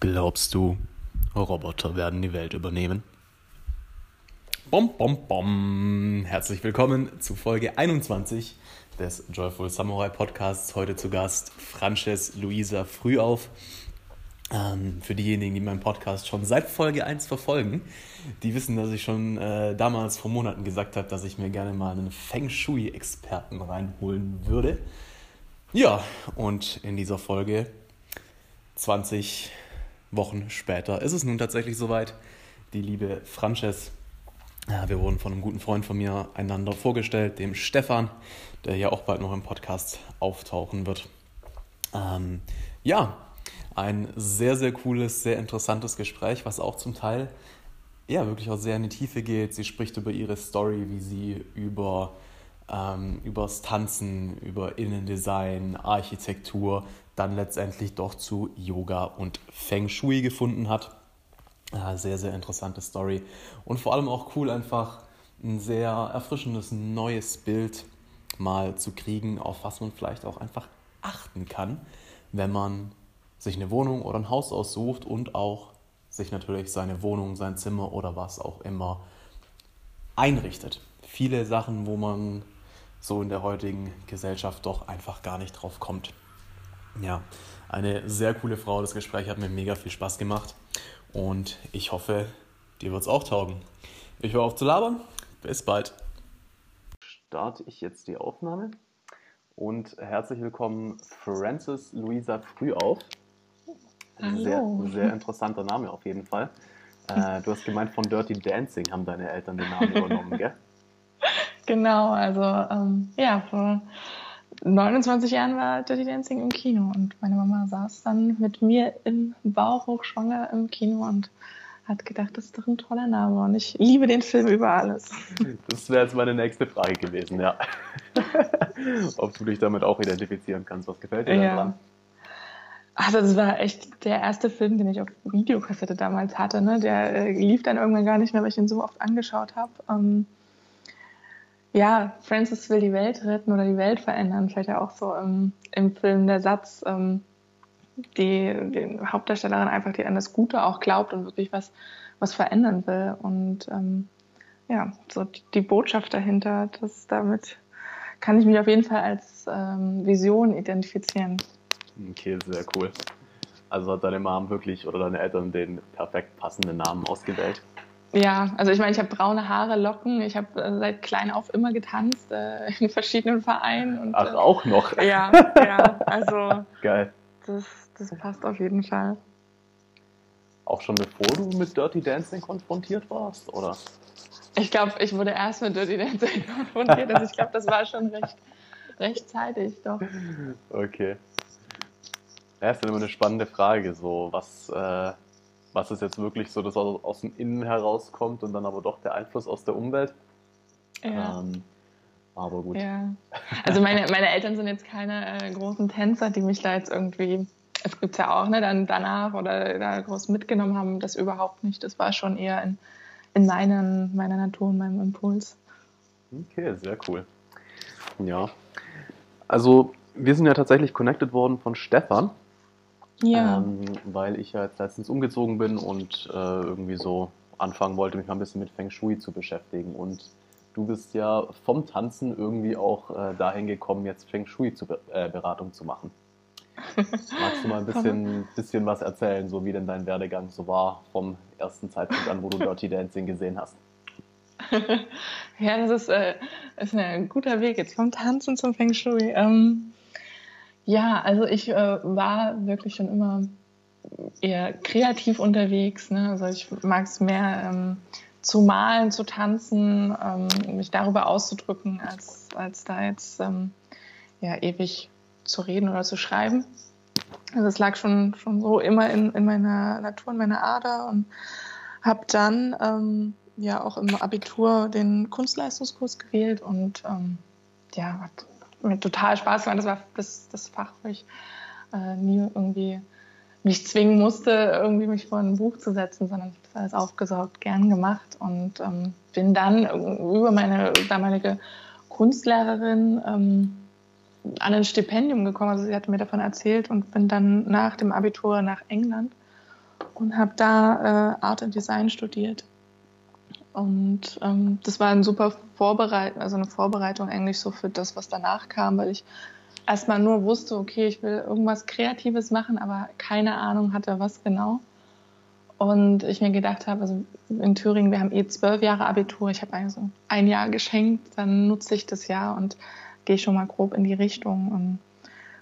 Glaubst du, Roboter werden die Welt übernehmen? Bom, bom, bom. Herzlich willkommen zu Folge 21 des Joyful Samurai Podcasts. Heute zu Gast Frances Luisa Frühauf. Ähm, für diejenigen, die meinen Podcast schon seit Folge 1 verfolgen, die wissen, dass ich schon äh, damals vor Monaten gesagt habe, dass ich mir gerne mal einen Feng Shui-Experten reinholen würde. Ja, und in dieser Folge 20 Wochen später ist es nun tatsächlich soweit. Die liebe Frances, ja, wir wurden von einem guten Freund von mir einander vorgestellt, dem Stefan, der ja auch bald noch im Podcast auftauchen wird. Ähm, ja, ein sehr, sehr cooles, sehr interessantes Gespräch, was auch zum Teil ja wirklich auch sehr in die Tiefe geht. Sie spricht über ihre Story, wie sie über ähm, übers Tanzen, über Innendesign, Architektur, dann letztendlich doch zu Yoga und Feng Shui gefunden hat. sehr, sehr interessante Story. Und vor allem auch cool, einfach ein sehr erfrischendes neues Bild mal zu kriegen, auf was man vielleicht auch einfach achten kann, wenn man sich eine Wohnung oder ein Haus aussucht und auch sich natürlich seine Wohnung, sein Zimmer oder was auch immer einrichtet. Viele Sachen, wo man so in der heutigen Gesellschaft doch einfach gar nicht drauf kommt. Ja, eine sehr coole Frau. Das Gespräch hat mir mega viel Spaß gemacht und ich hoffe, dir wird es auch taugen. Ich höre auf zu labern. Bis bald. Starte ich jetzt die Aufnahme und herzlich willkommen Frances Luisa Frühauf. Hallo. Sehr, sehr interessanter Name auf jeden Fall. Äh, du hast gemeint, von Dirty Dancing haben deine Eltern den Namen übernommen, gell? Genau, also ähm, ja, vor 29 Jahren war Dirty Dancing im Kino und meine Mama saß dann mit mir im Bauch hochschwanger im Kino und hat gedacht, das ist doch ein toller Name und ich liebe den Film über alles. Das wäre jetzt meine nächste Frage gewesen, ja. Ob du dich damit auch identifizieren kannst, was gefällt dir ja. daran? Also das war echt der erste Film, den ich auf Videokassette damals hatte. Ne? Der äh, lief dann irgendwann gar nicht mehr, weil ich ihn so oft angeschaut habe. Ähm, ja, Francis will die Welt retten oder die Welt verändern. Vielleicht ja auch so im, im Film der Satz, ähm, die, die Hauptdarstellerin einfach, die an das Gute auch glaubt und wirklich was, was verändern will. Und ähm, ja, so die, die, Botschaft dahinter, das damit kann ich mich auf jeden Fall als ähm, Vision identifizieren. Okay, sehr cool. Also hat deine Mom wirklich oder deine Eltern den perfekt passenden Namen ausgewählt? Ja, also ich meine, ich habe braune Haare, Locken. Ich habe äh, seit klein auf immer getanzt äh, in verschiedenen Vereinen. Und, Ach, äh, auch noch? Ja, ja. Also Geil. Das, das passt auf jeden Fall. Auch schon bevor du mit Dirty Dancing konfrontiert warst, oder? Ich glaube, ich wurde erst mit Dirty Dancing konfrontiert. Also ich glaube, das war schon recht, rechtzeitig, doch. Okay. Ja, ist dann immer eine spannende Frage, so was äh, was ist jetzt wirklich so, dass aus, aus dem Innen herauskommt und dann aber doch der Einfluss aus der Umwelt. Ja. Ähm, aber gut. Ja. Also meine, meine Eltern sind jetzt keine äh, großen Tänzer, die mich da jetzt irgendwie, es gibt ja auch, ne, dann danach oder da groß mitgenommen haben, das überhaupt nicht. Das war schon eher in, in meinen, meiner Natur und meinem Impuls. Okay, sehr cool. Ja. Also wir sind ja tatsächlich connected worden von Stefan. Ja. Ähm, weil ich ja jetzt letztens umgezogen bin und äh, irgendwie so anfangen wollte, mich mal ein bisschen mit Feng Shui zu beschäftigen. Und du bist ja vom Tanzen irgendwie auch äh, dahin gekommen, jetzt Feng Shui-Beratung zu, äh, zu machen. Magst du mal ein bisschen, bisschen was erzählen, so wie denn dein Werdegang so war vom ersten Zeitpunkt an, wo du Dirty Dancing gesehen hast? ja, das ist, äh, ist ein guter Weg jetzt vom Tanzen zum Feng Shui. Ähm, ja, also ich äh, war wirklich schon immer eher kreativ unterwegs. Ne? Also ich mag es mehr ähm, zu malen, zu tanzen, ähm, mich darüber auszudrücken, als, als da jetzt ähm, ja, ewig zu reden oder zu schreiben. Also es lag schon, schon so immer in, in meiner Natur, in meiner Ader und habe dann ähm, ja auch im Abitur den Kunstleistungskurs gewählt und ähm, ja, mir total Spaß gemacht. Das war das, das Fach, wo ich äh, nie irgendwie mich zwingen musste, irgendwie mich vor ein Buch zu setzen, sondern ich habe das alles aufgesaugt, gern gemacht und ähm, bin dann über meine damalige Kunstlehrerin ähm, an ein Stipendium gekommen. Also sie hatte mir davon erzählt und bin dann nach dem Abitur nach England und habe da äh, Art and Design studiert. Und ähm, das war ein super Vorbereitung, also eine Vorbereitung eigentlich so für das, was danach kam, weil ich erstmal nur wusste, okay, ich will irgendwas Kreatives machen, aber keine Ahnung hatte, was genau. Und ich mir gedacht habe, also in Thüringen, wir haben eh zwölf Jahre Abitur, ich habe also ein Jahr geschenkt, dann nutze ich das Jahr und gehe schon mal grob in die Richtung und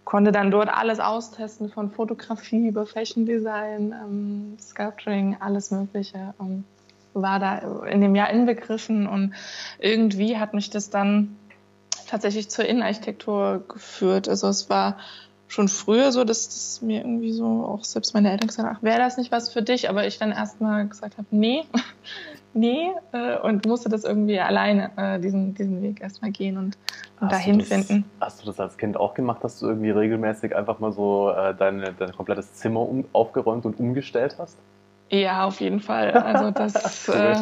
konnte dann dort alles austesten, von Fotografie über Fashion Design, ähm, Sculpturing, alles Mögliche. Und war da in dem Jahr inbegriffen und irgendwie hat mich das dann tatsächlich zur Innenarchitektur geführt. Also es war schon früher so, dass das mir irgendwie so auch selbst meine Eltern gesagt haben, ach, wäre das nicht was für dich? Aber ich dann erstmal gesagt habe, nee, nee, äh, und musste das irgendwie alleine, äh, diesen, diesen Weg erstmal gehen und, und dahin das, finden. Hast du das als Kind auch gemacht, dass du irgendwie regelmäßig einfach mal so äh, deine, dein komplettes Zimmer um, aufgeräumt und umgestellt hast? Ja, auf jeden Fall. Also das, äh,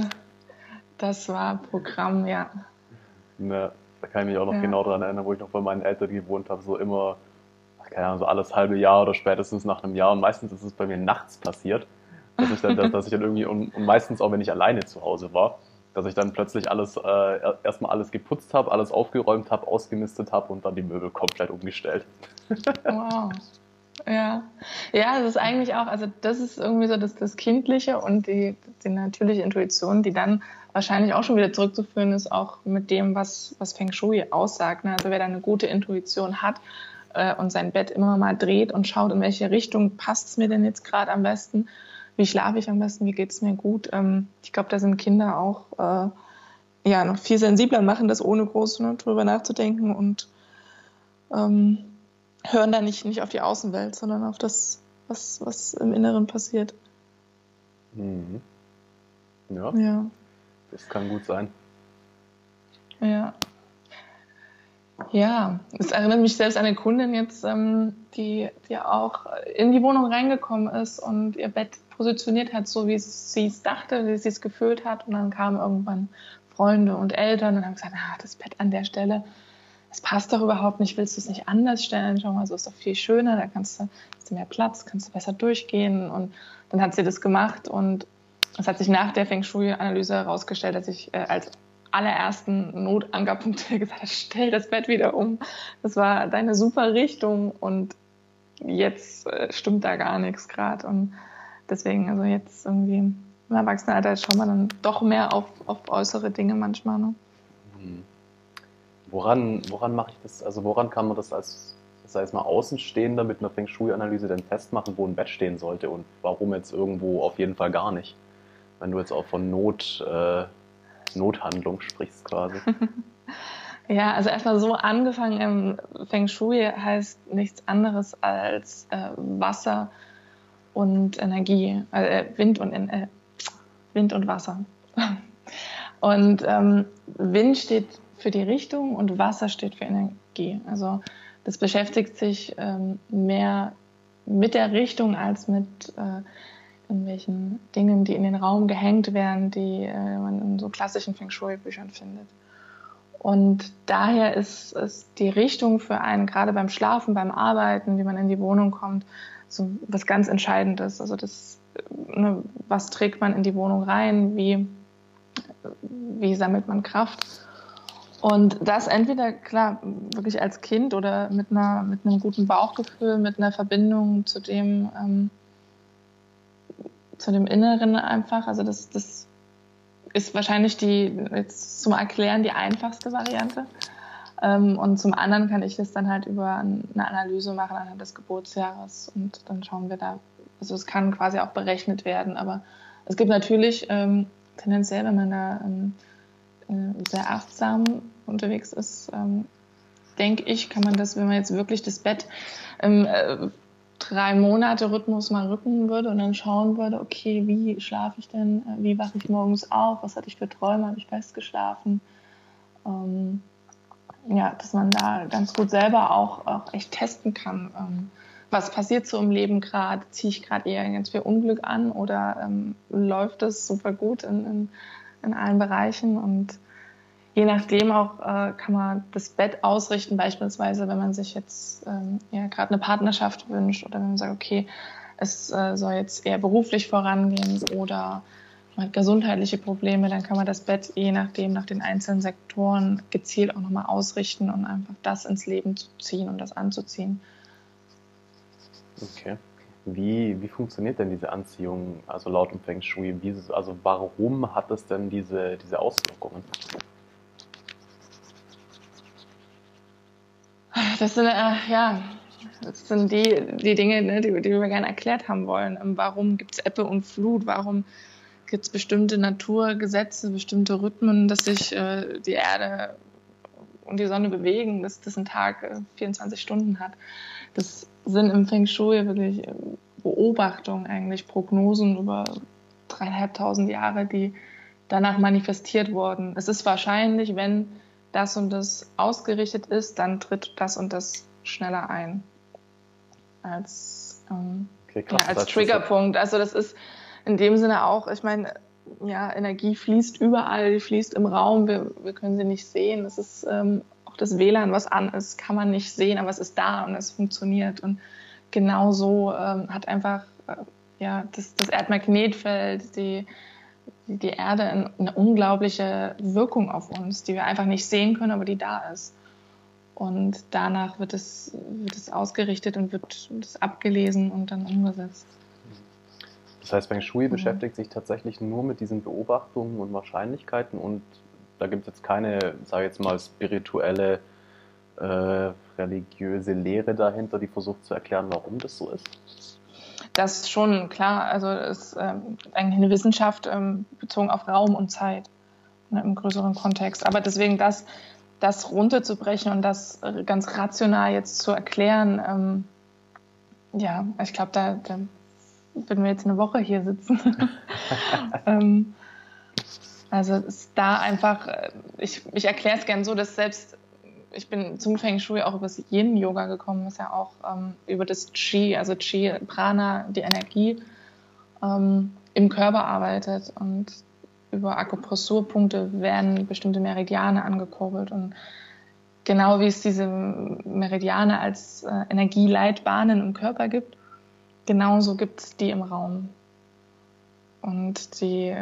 das war Programm, ja. Ne, da kann ich mich auch noch ja. genau daran erinnern, wo ich noch bei meinen Eltern gewohnt habe, so immer, keine Ahnung, so alles halbe Jahr oder spätestens nach einem Jahr. Und meistens ist es bei mir nachts passiert, dass ich dann, dass ich dann irgendwie, und, und meistens auch, wenn ich alleine zu Hause war, dass ich dann plötzlich alles, äh, erstmal alles geputzt habe, alles aufgeräumt habe, ausgemistet habe und dann die Möbel komplett umgestellt. Wow. Ja, ja, es ist eigentlich auch, also das ist irgendwie so das, das Kindliche und die, die natürliche Intuition, die dann wahrscheinlich auch schon wieder zurückzuführen ist, auch mit dem, was, was Feng Shui aussagt. Ne? Also wer da eine gute Intuition hat äh, und sein Bett immer mal dreht und schaut, in welche Richtung passt es mir denn jetzt gerade am besten, wie schlafe ich am besten, wie geht es mir gut. Ähm, ich glaube, da sind Kinder auch äh, ja, noch viel sensibler und machen das ohne groß ne, drüber nachzudenken und ähm, hören da nicht, nicht auf die Außenwelt, sondern auf das, was, was im Inneren passiert. Mhm. Ja. ja. Das kann gut sein. Ja. Ja, es erinnert mich selbst an eine Kundin jetzt, ähm, die, die auch in die Wohnung reingekommen ist und ihr Bett positioniert hat, so wie sie es dachte, wie sie es gefühlt hat. Und dann kamen irgendwann Freunde und Eltern und haben gesagt, ah, das Bett an der Stelle, es passt doch überhaupt nicht, willst du es nicht anders stellen? Schau mal, so ist doch viel schöner, da kannst du, hast du mehr Platz, kannst du besser durchgehen. Und dann hat sie das gemacht und es hat sich nach der Feng Shui-Analyse herausgestellt, dass ich äh, als allerersten Notankerpunkt gesagt habe, stell das Bett wieder um. Das war deine super Richtung und jetzt äh, stimmt da gar nichts gerade. Und deswegen, also jetzt irgendwie im Erwachsenenalter schauen wir dann doch mehr auf, auf äußere Dinge manchmal. Ne? Mhm. Woran, woran mache ich das, also woran kann man das als, sei es mal Außenstehender mit einer Feng Shui-Analyse denn festmachen, wo ein Bett stehen sollte und warum jetzt irgendwo auf jeden Fall gar nicht? Wenn du jetzt auch von Not, äh, Nothandlung sprichst quasi. Ja, also erstmal so angefangen im Feng Shui heißt nichts anderes als äh, Wasser und Energie, äh, Wind und äh, Wind und Wasser. Und ähm, Wind steht für die Richtung und Wasser steht für Energie. Also das beschäftigt sich ähm, mehr mit der Richtung als mit äh, irgendwelchen Dingen, die in den Raum gehängt werden, die äh, man in so klassischen Feng Shui-Büchern findet. Und daher ist, ist die Richtung für einen, gerade beim Schlafen, beim Arbeiten, wie man in die Wohnung kommt, so was ganz Entscheidendes. Also das, ne, was trägt man in die Wohnung rein, wie, wie sammelt man Kraft. Und das entweder, klar, wirklich als Kind oder mit, einer, mit einem guten Bauchgefühl, mit einer Verbindung zu dem, ähm, zu dem Inneren einfach. Also das, das ist wahrscheinlich die, jetzt zum Erklären, die einfachste Variante. Ähm, und zum anderen kann ich das dann halt über eine Analyse machen anhand des Geburtsjahres und dann schauen wir da, also es kann quasi auch berechnet werden, aber es gibt natürlich ähm, tendenziell, wenn man da ähm, äh, sehr achtsam unterwegs ist, ähm, denke ich, kann man das, wenn man jetzt wirklich das Bett im äh, drei Monate Rhythmus mal rücken würde und dann schauen würde, okay, wie schlafe ich denn, äh, wie wache ich morgens auf, was hatte ich für Träume, habe ich festgeschlafen. Ähm, ja, dass man da ganz gut selber auch, auch echt testen kann. Ähm, was passiert so im Leben gerade? Ziehe ich gerade eher ganz viel Unglück an oder ähm, läuft es super gut in, in, in allen Bereichen? Und je nachdem auch äh, kann man das Bett ausrichten, beispielsweise wenn man sich jetzt ähm, ja, gerade eine Partnerschaft wünscht oder wenn man sagt, okay, es äh, soll jetzt eher beruflich vorangehen oder man hat gesundheitliche Probleme, dann kann man das Bett je nachdem, nach den einzelnen Sektoren gezielt auch nochmal ausrichten und einfach das ins Leben zu ziehen und das anzuziehen. Okay. Wie, wie funktioniert denn diese Anziehung, also laut dem Feng Shui? Wie, also warum hat es denn diese, diese Auswirkungen? Das sind, äh, ja, das sind die, die Dinge, ne, die, die wir gerne erklärt haben wollen. Ähm, warum gibt es Ebbe und Flut? Warum gibt es bestimmte Naturgesetze, bestimmte Rhythmen, dass sich äh, die Erde und die Sonne bewegen, dass das ein Tag äh, 24 Stunden hat? Das sind im Feng Shui wirklich äh, Beobachtungen, eigentlich Prognosen über dreieinhalbtausend Jahre, die danach manifestiert wurden. Es ist wahrscheinlich, wenn das und das ausgerichtet ist, dann tritt das und das schneller ein. Als, ähm, okay, krass, ja, als Triggerpunkt. Also das ist in dem Sinne auch, ich meine, ja, Energie fließt überall, die fließt im Raum, wir, wir können sie nicht sehen. Das ist ähm, auch das WLAN, was an ist, kann man nicht sehen, aber es ist da und es funktioniert. Und genau so ähm, hat einfach äh, ja, das, das Erdmagnetfeld, die, die Erde eine unglaubliche Wirkung auf uns, die wir einfach nicht sehen können, aber die da ist. Und danach wird es, wird es ausgerichtet und wird es abgelesen und dann umgesetzt. Das heißt, Feng Shui mhm. beschäftigt sich tatsächlich nur mit diesen Beobachtungen und Wahrscheinlichkeiten und da gibt es jetzt keine, sage ich jetzt mal, spirituelle, äh, religiöse Lehre dahinter, die versucht zu erklären, warum das so ist. Das schon, klar. Also es ist ähm, eigentlich eine Wissenschaft ähm, bezogen auf Raum und Zeit ne, im größeren Kontext. Aber deswegen das, das runterzubrechen und das ganz rational jetzt zu erklären, ähm, ja, ich glaube, da, da würden wir jetzt eine Woche hier sitzen. ähm, also ist da einfach, äh, ich, ich erkläre es gern so, dass selbst ich bin zum Feng Shui auch über das Yin-Yoga gekommen, was ja auch ähm, über das Qi, also Qi, Prana, die Energie ähm, im Körper arbeitet und über Akupressurpunkte werden bestimmte Meridiane angekurbelt und genau wie es diese Meridiane als äh, Energieleitbahnen im Körper gibt, genauso gibt es die im Raum. Und die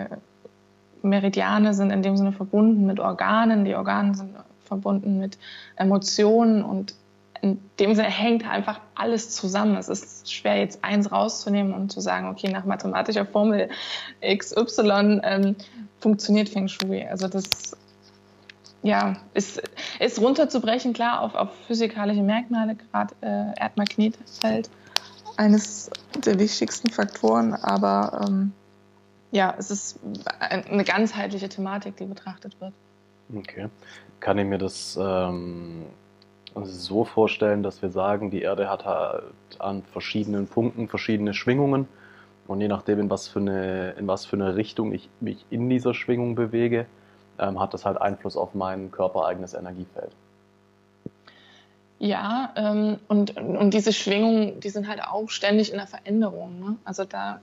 Meridiane sind in dem Sinne verbunden mit Organen, die Organe sind verbunden mit Emotionen und in dem Sinne hängt einfach alles zusammen. Es ist schwer, jetzt eins rauszunehmen und zu sagen, okay, nach mathematischer Formel XY ähm, funktioniert Feng Shui. Also das ja, ist, ist runterzubrechen, klar, auf, auf physikalische Merkmale, gerade äh, Erdmagnetfeld, eines der wichtigsten Faktoren, aber ähm, ja, es ist eine ganzheitliche Thematik, die betrachtet wird. Okay. Kann ich mir das ähm, so vorstellen, dass wir sagen, die Erde hat halt an verschiedenen Punkten verschiedene Schwingungen und je nachdem, in was für eine, in was für eine Richtung ich mich in dieser Schwingung bewege, ähm, hat das halt Einfluss auf mein körpereigenes Energiefeld. Ja, ähm, und, und diese Schwingungen, die sind halt auch ständig in der Veränderung. Ne? Also da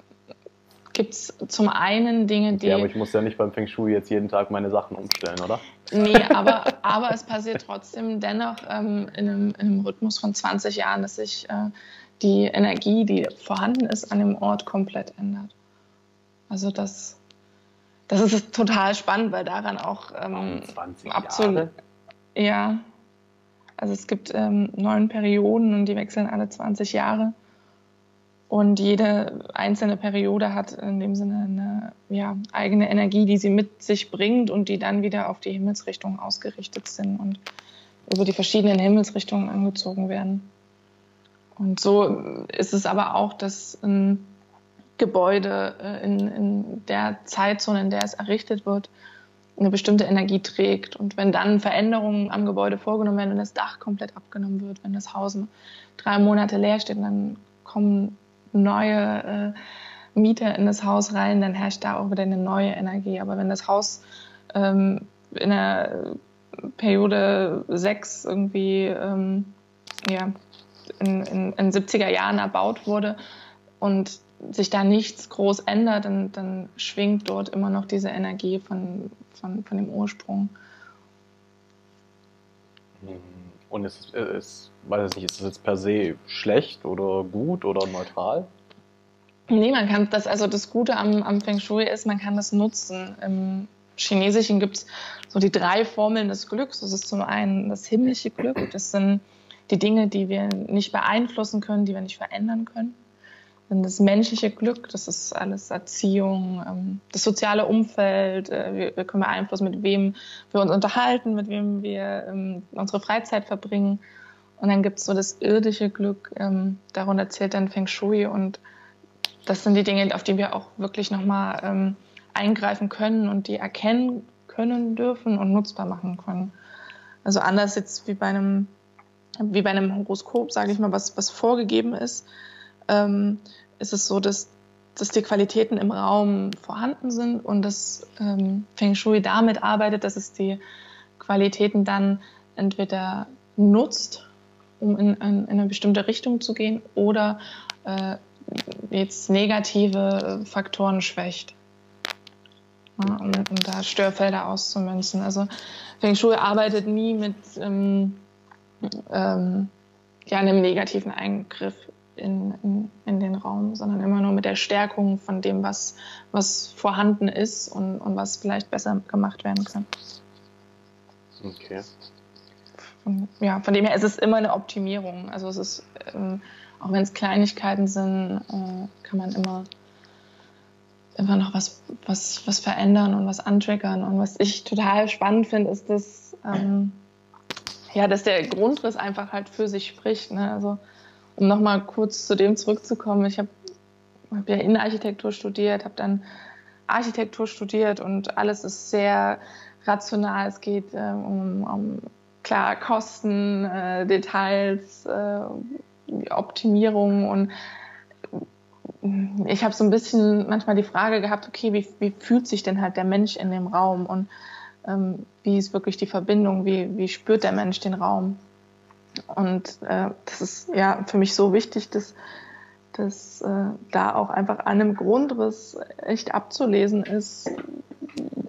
gibt es zum einen Dinge, die. Ja, aber ich muss ja nicht beim Feng Shui jetzt jeden Tag meine Sachen umstellen, oder? Nee, aber, aber es passiert trotzdem dennoch ähm, in, einem, in, einem, Rhythmus von 20 Jahren, dass sich äh, die Energie, die vorhanden ist, an dem Ort komplett ändert. Also das, das ist total spannend, weil daran auch ähm, 20 absolut. Ja. Also es gibt ähm, neun Perioden und die wechseln alle 20 Jahre. Und jede einzelne Periode hat in dem Sinne eine ja, eigene Energie, die sie mit sich bringt und die dann wieder auf die Himmelsrichtung ausgerichtet sind und über die verschiedenen Himmelsrichtungen angezogen werden. Und so ist es aber auch, dass ein Gebäude äh, in, in der Zeitzone, in der es errichtet wird, eine bestimmte Energie trägt. Und wenn dann Veränderungen am Gebäude vorgenommen werden, wenn das Dach komplett abgenommen wird, wenn das Haus drei Monate leer steht, dann kommen neue äh, Mieter in das Haus rein, dann herrscht da auch wieder eine neue Energie. Aber wenn das Haus ähm, in der Periode 6 irgendwie ähm, ja, in, in, in 70er Jahren erbaut wurde und sich da nichts groß ändert, dann, dann schwingt dort immer noch diese Energie von, von, von dem Ursprung. Und ist, ist, weiß ich nicht, ist es jetzt per se schlecht oder gut oder neutral? Nee, man kann das, also das Gute am, am Feng Shui ist, man kann das nutzen. Im Chinesischen gibt es so die drei Formeln des Glücks. Das ist zum einen das himmlische Glück, das sind die Dinge, die wir nicht beeinflussen können, die wir nicht verändern können. Dann das menschliche Glück, das ist alles Erziehung, ähm, das soziale Umfeld, äh, wir können beeinflussen, mit wem wir uns unterhalten, mit wem wir ähm, unsere Freizeit verbringen. Und dann gibt es so das irdische Glück, ähm, darunter zählt dann Feng Shui und das sind die Dinge, auf die wir auch wirklich nochmal ähm, eingreifen können und die erkennen können dürfen und nutzbar machen können. Also anders jetzt wie bei einem, wie bei einem Horoskop, sage ich mal, was, was vorgegeben ist, ähm, ist es so, dass, dass die Qualitäten im Raum vorhanden sind und dass ähm, Feng Shui damit arbeitet, dass es die Qualitäten dann entweder nutzt, um in, in, in eine bestimmte Richtung zu gehen oder äh, jetzt negative Faktoren schwächt. Ja, um, um, da Störfelder auszumünzen. Also Feng Shui arbeitet nie mit ähm, ähm, ja, einem negativen Eingriff in, in, in, den Raum, sondern immer nur mit der Stärkung von dem, was, was vorhanden ist und, und was vielleicht besser gemacht werden kann. Okay. Von, ja, von dem her ist es immer eine Optimierung. Also es ist ähm, auch wenn es Kleinigkeiten sind, äh, kann man immer, immer noch was, was, was verändern und was antriggern. Und was ich total spannend finde, ist, dass, ähm, ja, dass der Grundriss einfach halt für sich spricht. Ne? Also, um nochmal kurz zu dem zurückzukommen, ich habe hab ja Innenarchitektur studiert, habe dann Architektur studiert und alles ist sehr rational. Es geht äh, um, um klar Kosten, äh, Details, äh, Optimierung und ich habe so ein bisschen manchmal die Frage gehabt, okay, wie, wie fühlt sich denn halt der Mensch in dem Raum und ähm, wie ist wirklich die Verbindung, wie, wie spürt der Mensch den Raum? Und äh, das ist ja für mich so wichtig, dass, dass äh, da auch einfach an einem Grundriss echt abzulesen ist,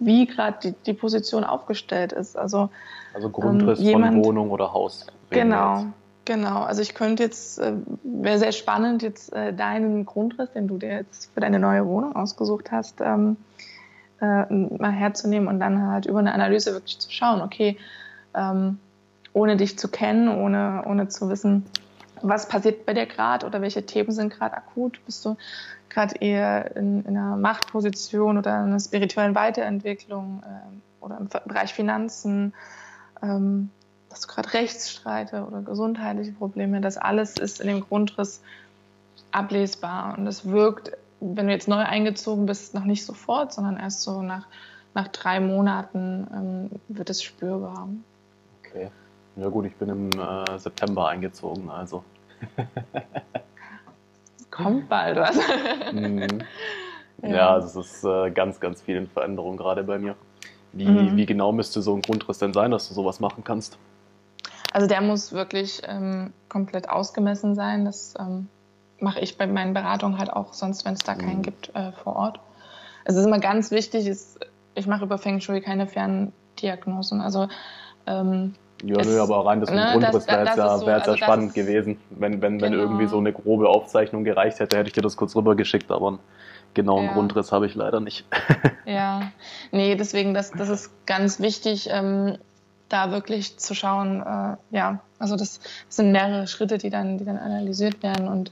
wie gerade die, die Position aufgestellt ist. Also, also Grundriss ähm, jemand, von Wohnung oder Haus. Genau, Genau, also ich könnte jetzt, äh, wäre sehr spannend, jetzt äh, deinen Grundriss, den du dir jetzt für deine neue Wohnung ausgesucht hast, ähm, äh, mal herzunehmen und dann halt über eine Analyse wirklich zu schauen, okay, ähm, ohne dich zu kennen, ohne, ohne zu wissen, was passiert bei dir gerade oder welche Themen sind gerade akut, bist du gerade eher in, in, einer Machtposition oder in einer spirituellen Weiterentwicklung äh, oder im Bereich Finanzen. Ähm, hast du gerade Rechtsstreite oder gesundheitliche Probleme, das alles ist in dem Grundriss ablesbar und es wirkt, wenn du jetzt neu eingezogen bist, noch nicht sofort, sondern erst so nach, nach drei Monaten ähm, wird es spürbar. Okay. Ja gut, ich bin im äh, September eingezogen, also. Kommt bald was. mhm. ja. ja, es ist äh, ganz, ganz viel in Veränderung gerade bei mir. Wie, mhm. wie genau müsste so ein Grundriss denn sein, dass du sowas machen kannst? Also der muss wirklich ähm, komplett ausgemessen sein. Das ähm, mache ich bei meinen Beratungen halt auch sonst, wenn es da keinen mhm. gibt äh, vor Ort. Es ist immer ganz wichtig, ist, ich mache über Feng Shui keine Ferndiagnosen. Also ähm, ja, es, nö, aber rein das ne, Grundriss wäre jetzt ja, so, wär also spannend gewesen. Wenn, wenn, wenn genau. irgendwie so eine grobe Aufzeichnung gereicht hätte, hätte ich dir das kurz rübergeschickt, aber einen genauen ja. Grundriss habe ich leider nicht. ja, nee, deswegen, das, das ist ganz wichtig. Ähm, da wirklich zu schauen, äh, ja, also das, das, sind mehrere Schritte, die dann, die dann analysiert werden und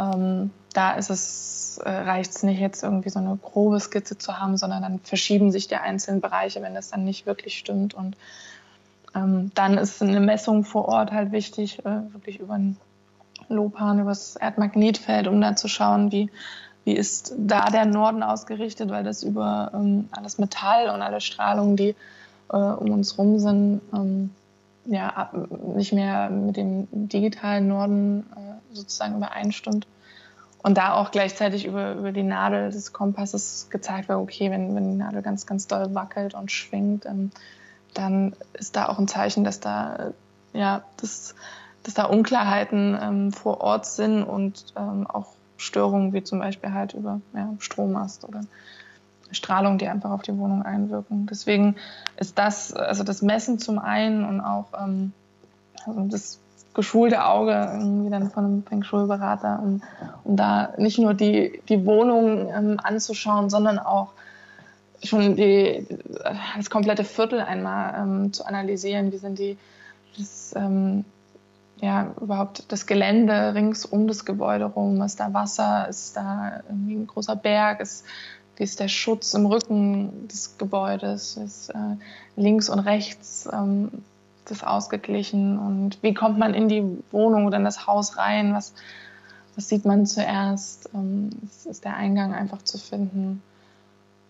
ähm, da ist es, äh, reicht es nicht jetzt irgendwie so eine grobe Skizze zu haben, sondern dann verschieben sich die einzelnen Bereiche, wenn das dann nicht wirklich stimmt und ähm, dann ist eine Messung vor Ort halt wichtig, äh, wirklich über einen Lopan, über das Erdmagnetfeld, um dann zu schauen, wie, wie ist da der Norden ausgerichtet, weil das über ähm, alles Metall und alle Strahlung, die äh, um uns rum sind, ähm, ja, nicht mehr mit dem digitalen Norden äh, sozusagen übereinstimmt. Und da auch gleichzeitig über, über die Nadel des Kompasses gezeigt wird, okay, wenn, wenn die Nadel ganz, ganz doll wackelt und schwingt, ähm, dann ist da auch ein Zeichen, dass da, äh, ja, dass, dass da Unklarheiten ähm, vor Ort sind und ähm, auch Störungen wie zum Beispiel halt über ja, Strommast oder Strahlung, die einfach auf die Wohnung einwirken. Deswegen ist das, also das Messen zum einen und auch ähm, also das geschulte Auge irgendwie dann von einem Feng Shui-Berater, um, um da nicht nur die, die Wohnung ähm, anzuschauen, sondern auch schon die, das komplette Viertel einmal ähm, zu analysieren. Wie sind die, das, ähm, ja, überhaupt das Gelände rings um das Gebäude rum? Ist da Wasser? Ist da irgendwie ein großer Berg? Ist, ist der Schutz im Rücken des Gebäudes? Ist äh, links und rechts ähm, das ausgeglichen? Und wie kommt man in die Wohnung oder in das Haus rein? Was, was sieht man zuerst? Ähm, ist der Eingang einfach zu finden?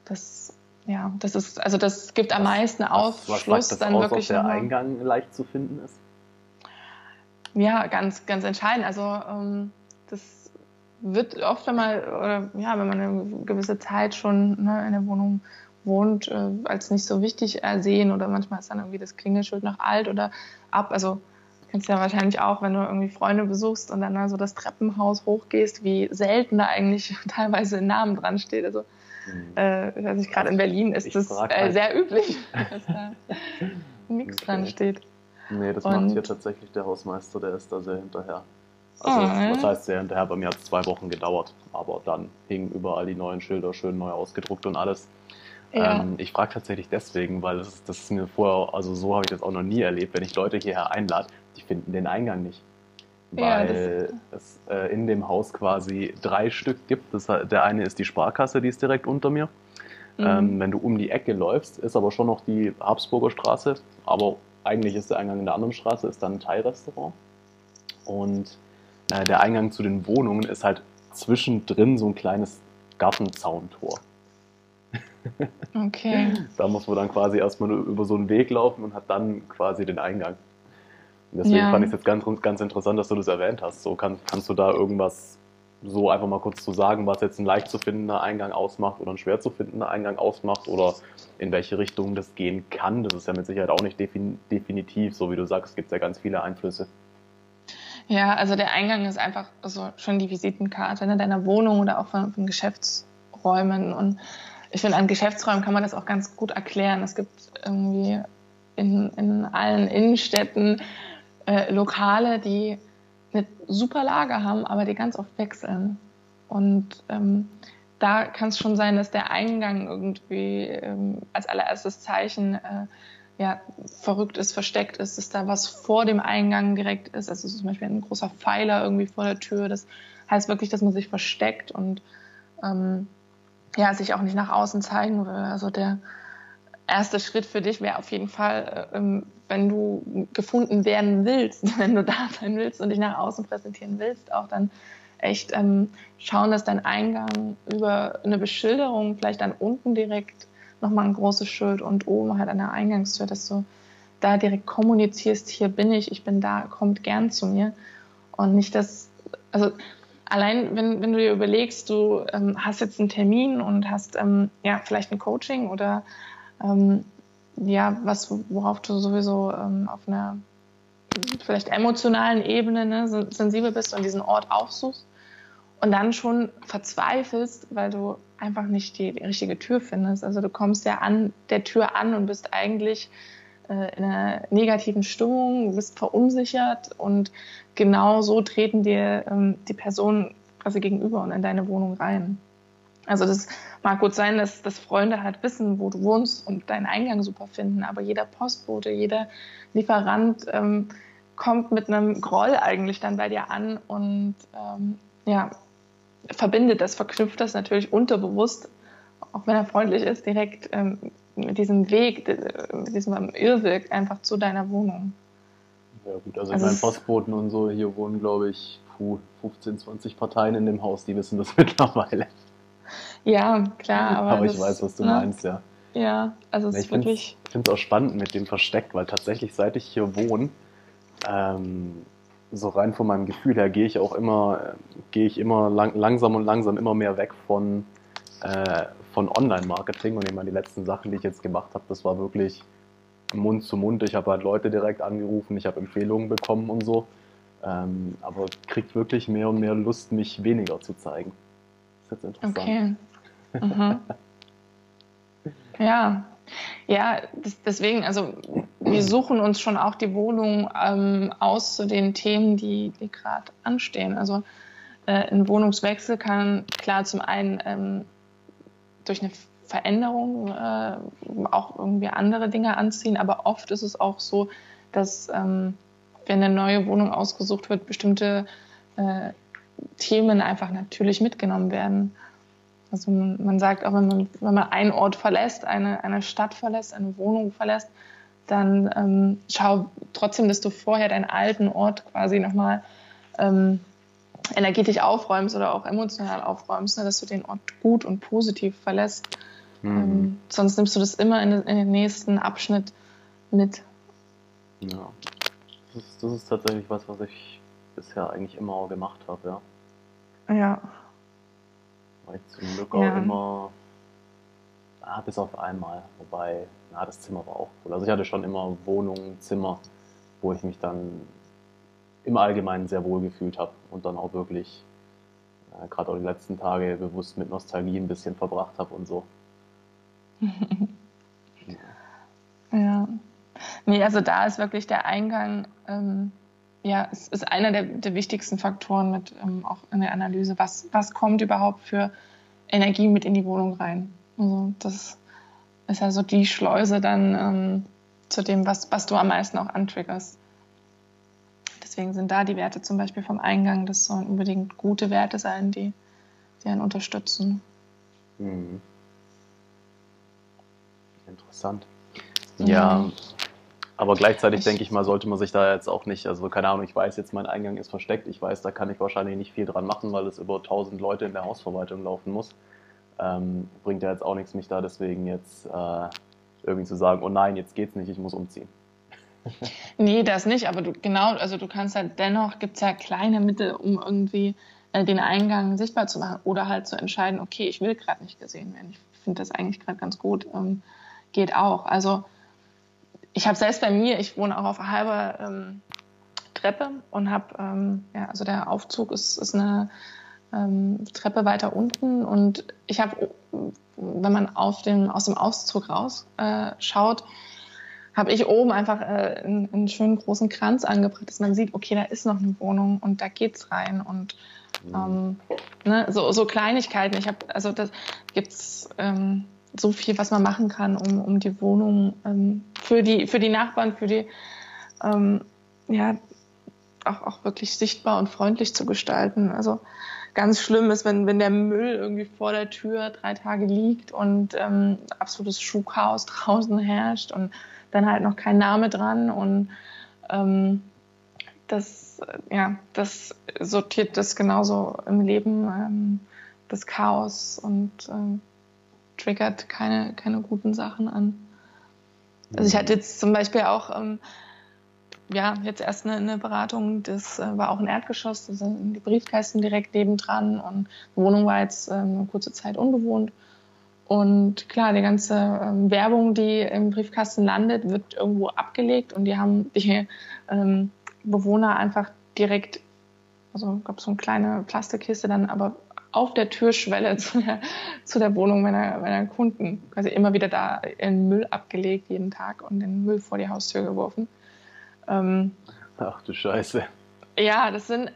Das ja, das ist, also das gibt am meisten Aufschluss, was, was dann aus, wirklich. Ob der Eingang leicht zu finden ist? Ja, ganz, ganz entscheidend. Also ähm, das wird oft, wenn man, oder ja, wenn man eine gewisse Zeit schon ne, in der Wohnung wohnt, äh, als nicht so wichtig ersehen oder manchmal ist dann irgendwie das Klingelschild noch alt oder ab. Also kennst du ja wahrscheinlich auch, wenn du irgendwie Freunde besuchst und dann also das Treppenhaus hochgehst, wie selten da eigentlich teilweise ein Namen dran steht. Also Mhm. Äh, weiß ich gerade in Berlin ist es äh, halt. sehr üblich, dass da nichts okay. dran steht. Nee, das und macht hier tatsächlich der Hausmeister, der ist da sehr hinterher. Also, oh, was heißt sehr hinterher? Bei mir hat es zwei Wochen gedauert, aber dann hingen überall die neuen Schilder schön neu ausgedruckt und alles. Ja. Ähm, ich frage tatsächlich deswegen, weil das, das ist mir vorher, also so habe ich das auch noch nie erlebt, wenn ich Leute hierher einlade, die finden den Eingang nicht weil ja, es äh, in dem Haus quasi drei Stück gibt. Das, der eine ist die Sparkasse, die ist direkt unter mir. Mhm. Ähm, wenn du um die Ecke läufst, ist aber schon noch die Habsburger Straße, aber eigentlich ist der Eingang in der anderen Straße, ist dann ein Thai-Restaurant. Und äh, der Eingang zu den Wohnungen ist halt zwischendrin so ein kleines Gartenzauntor. Okay. da muss man dann quasi erstmal über so einen Weg laufen und hat dann quasi den Eingang. Deswegen ja. fand ich es jetzt ganz, ganz interessant, dass du das erwähnt hast. So kann, kannst du da irgendwas so einfach mal kurz zu sagen, was jetzt ein leicht zu findender Eingang ausmacht oder ein schwer zu findender Eingang ausmacht oder in welche Richtung das gehen kann. Das ist ja mit Sicherheit auch nicht defin definitiv, so wie du sagst, gibt es ja ganz viele Einflüsse. Ja, also der Eingang ist einfach so schon die Visitenkarte ne, deiner Wohnung oder auch von, von Geschäftsräumen. Und ich finde, an Geschäftsräumen kann man das auch ganz gut erklären. Es gibt irgendwie in, in allen Innenstädten äh, Lokale, die eine super Lage haben, aber die ganz oft wechseln. Und ähm, da kann es schon sein, dass der Eingang irgendwie ähm, als allererstes Zeichen äh, ja, verrückt ist, versteckt ist, dass da was vor dem Eingang direkt ist. Also zum Beispiel ein großer Pfeiler irgendwie vor der Tür. Das heißt wirklich, dass man sich versteckt und ähm, ja, sich auch nicht nach außen zeigen will. Also der erste Schritt für dich wäre auf jeden Fall, äh, ähm, wenn du gefunden werden willst, wenn du da sein willst und dich nach außen präsentieren willst, auch dann echt ähm, schauen, dass dein Eingang über eine Beschilderung, vielleicht dann unten direkt nochmal ein großes Schild und oben halt an der Eingangstür, dass du da direkt kommunizierst, hier bin ich, ich bin da, kommt gern zu mir. Und nicht das, also allein wenn, wenn du dir überlegst, du ähm, hast jetzt einen Termin und hast ähm, ja vielleicht ein Coaching oder ähm, ja, was, worauf du sowieso ähm, auf einer vielleicht emotionalen Ebene ne, sensibel bist und diesen Ort aufsuchst und dann schon verzweifelst, weil du einfach nicht die, die, richtige Tür findest. Also du kommst ja an der Tür an und bist eigentlich äh, in einer negativen Stimmung, bist verunsichert und genau so treten dir ähm, die Personen quasi gegenüber und in deine Wohnung rein. Also das mag gut sein, dass, dass Freunde halt wissen, wo du wohnst und deinen Eingang super finden, aber jeder Postbote, jeder Lieferant ähm, kommt mit einem Groll eigentlich dann bei dir an und ähm, ja, verbindet das, verknüpft das natürlich unterbewusst, auch wenn er freundlich ist, direkt ähm, mit diesem Weg, mit diesem Irrweg einfach zu deiner Wohnung. Ja gut, also, also ich meine Postboten und so, hier wohnen glaube ich 15, 20 Parteien in dem Haus, die wissen das mittlerweile. Ja, klar. Aber, aber das, ich weiß, was du ne? meinst, ja. Ja, also es ist wirklich. Ich finde es auch spannend mit dem Versteckt, weil tatsächlich, seit ich hier wohne, ähm, so rein von meinem Gefühl her, gehe ich auch immer, gehe ich immer lang, langsam und langsam immer mehr weg von, äh, von Online-Marketing. Und ich meine, die letzten Sachen, die ich jetzt gemacht habe, das war wirklich Mund zu Mund. Ich habe halt Leute direkt angerufen, ich habe Empfehlungen bekommen und so. Ähm, aber kriegt wirklich mehr und mehr Lust, mich weniger zu zeigen. Das ist jetzt interessant. Okay. Mhm. ja, ja, deswegen, also wir suchen uns schon auch die Wohnung ähm, aus zu den Themen, die, die gerade anstehen. Also äh, ein Wohnungswechsel kann klar zum einen ähm, durch eine Veränderung äh, auch irgendwie andere Dinge anziehen, aber oft ist es auch so, dass ähm, wenn eine neue Wohnung ausgesucht wird, bestimmte äh, Themen einfach natürlich mitgenommen werden. Also man sagt auch, wenn man, wenn man einen Ort verlässt, eine, eine Stadt verlässt, eine Wohnung verlässt, dann ähm, schau trotzdem, dass du vorher deinen alten Ort quasi nochmal ähm, energetisch aufräumst oder auch emotional aufräumst, ne, dass du den Ort gut und positiv verlässt. Mhm. Ähm, sonst nimmst du das immer in, in, den nächsten Abschnitt mit. Ja, das ist, das ist tatsächlich was, was ich bisher eigentlich immer gemacht habe, ja. Ja. Ich zum Glück auch ja. immer, ah, bis auf einmal, wobei, na, das Zimmer war auch cool. Also ich hatte schon immer Wohnungen, Zimmer, wo ich mich dann im Allgemeinen sehr wohl gefühlt habe und dann auch wirklich äh, gerade auch die letzten Tage bewusst mit Nostalgie ein bisschen verbracht habe und so. ja. Nee, also da ist wirklich der Eingang, ähm, ja, es ist einer der, der wichtigsten Faktoren mit ähm, auch in der Analyse. Was, was kommt überhaupt für Energie mit in die Wohnung rein? Also das ist ja so die Schleuse dann ähm, zu dem, was, was du am meisten auch antriggerst. Deswegen sind da die Werte zum Beispiel vom Eingang, das sollen unbedingt gute Werte sein, die, die einen unterstützen. Mhm. Interessant. Ja, mhm. Aber gleichzeitig ich, denke ich mal, sollte man sich da jetzt auch nicht, also keine Ahnung, ich weiß jetzt, mein Eingang ist versteckt, ich weiß, da kann ich wahrscheinlich nicht viel dran machen, weil es über 1000 Leute in der Hausverwaltung laufen muss. Ähm, bringt ja jetzt auch nichts, mich da deswegen jetzt äh, irgendwie zu sagen, oh nein, jetzt geht's nicht, ich muss umziehen. nee, das nicht, aber du genau, also du kannst halt dennoch, gibt es ja kleine Mittel, um irgendwie äh, den Eingang sichtbar zu machen oder halt zu entscheiden, okay, ich will gerade nicht gesehen werden. Ich finde das eigentlich gerade ganz gut. Ähm, geht auch. Also ich habe selbst bei mir, ich wohne auch auf einer halben ähm, Treppe und habe, ähm, ja, also der Aufzug ist, ist eine ähm, Treppe weiter unten und ich habe, wenn man auf den, aus dem Auszug raus äh, schaut, habe ich oben einfach äh, einen, einen, schönen großen Kranz angebracht, dass man sieht, okay, da ist noch eine Wohnung und da geht's rein und ähm, ne, so, so Kleinigkeiten. Ich habe, also das gibt's ähm, so viel, was man machen kann, um, um die Wohnung ähm, für, die, für die Nachbarn, für die, ähm, ja, auch, auch wirklich sichtbar und freundlich zu gestalten. Also ganz schlimm ist, wenn, wenn der Müll irgendwie vor der Tür drei Tage liegt und ähm, absolutes Schuhchaos draußen herrscht und dann halt noch kein Name dran und ähm, das, ja, das sortiert das genauso im Leben, ähm, das Chaos und ähm, triggert keine, keine guten Sachen an. Also ich hatte jetzt zum Beispiel auch, ähm, ja, jetzt erst eine, eine Beratung, das äh, war auch ein Erdgeschoss, da sind die Briefkästen direkt nebendran und die Wohnung war jetzt ähm, eine kurze Zeit unbewohnt. Und klar, die ganze ähm, Werbung, die im Briefkasten landet, wird irgendwo abgelegt und die haben die ähm, Bewohner einfach direkt, also gab so eine kleine Plastikkiste dann aber auf der Türschwelle zu der, zu der Wohnung meiner, meiner Kunden. Quasi immer wieder da in Müll abgelegt jeden Tag und den Müll vor die Haustür geworfen. Ähm, Ach du Scheiße. Ja, das sind,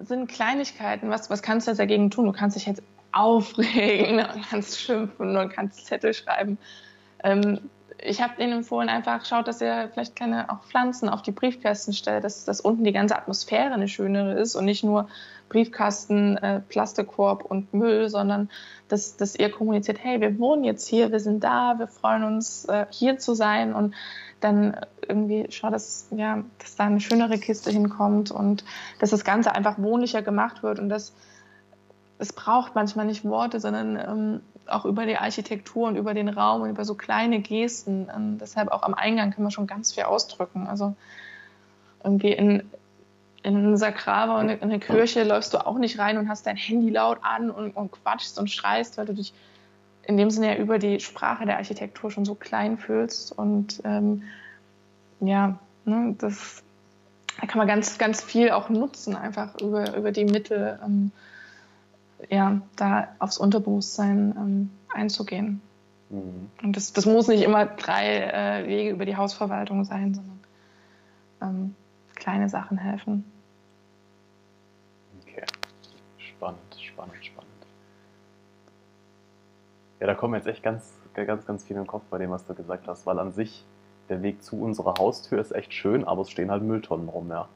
sind Kleinigkeiten. Was, was kannst du jetzt dagegen tun? Du kannst dich jetzt aufregen und kannst schimpfen und kannst Zettel schreiben. Ähm, ich habe denen empfohlen, einfach schaut, dass ihr vielleicht kleine auch Pflanzen auf die Briefkästen stellt, dass, dass unten die ganze Atmosphäre eine schönere ist und nicht nur Briefkasten, äh, Plastikkorb und Müll, sondern dass, dass ihr kommuniziert, hey, wir wohnen jetzt hier, wir sind da, wir freuen uns, äh, hier zu sein und dann irgendwie schaut, dass, ja, dass da eine schönere Kiste hinkommt und dass das Ganze einfach wohnlicher gemacht wird und dass es braucht manchmal nicht Worte, sondern ähm, auch über die Architektur und über den Raum und über so kleine Gesten. Und deshalb auch am Eingang kann man schon ganz viel ausdrücken. Also irgendwie in, in ein Sakrava und in eine Kirche läufst du auch nicht rein und hast dein Handy laut an und, und quatschst und schreist, weil du dich in dem Sinne ja über die Sprache der Architektur schon so klein fühlst. Und ähm, ja, ne, das da kann man ganz, ganz viel auch nutzen, einfach über, über die Mittel. Ähm, ja, da aufs Unterbewusstsein ähm, einzugehen. Mhm. Und das, das muss nicht immer drei äh, Wege über die Hausverwaltung sein, sondern ähm, kleine Sachen helfen. Okay, spannend, spannend. Ja, da kommen jetzt echt ganz, ganz, ganz viel im Kopf bei dem, was du gesagt hast, weil an sich der Weg zu unserer Haustür ist echt schön, aber es stehen halt Mülltonnen rum, ja.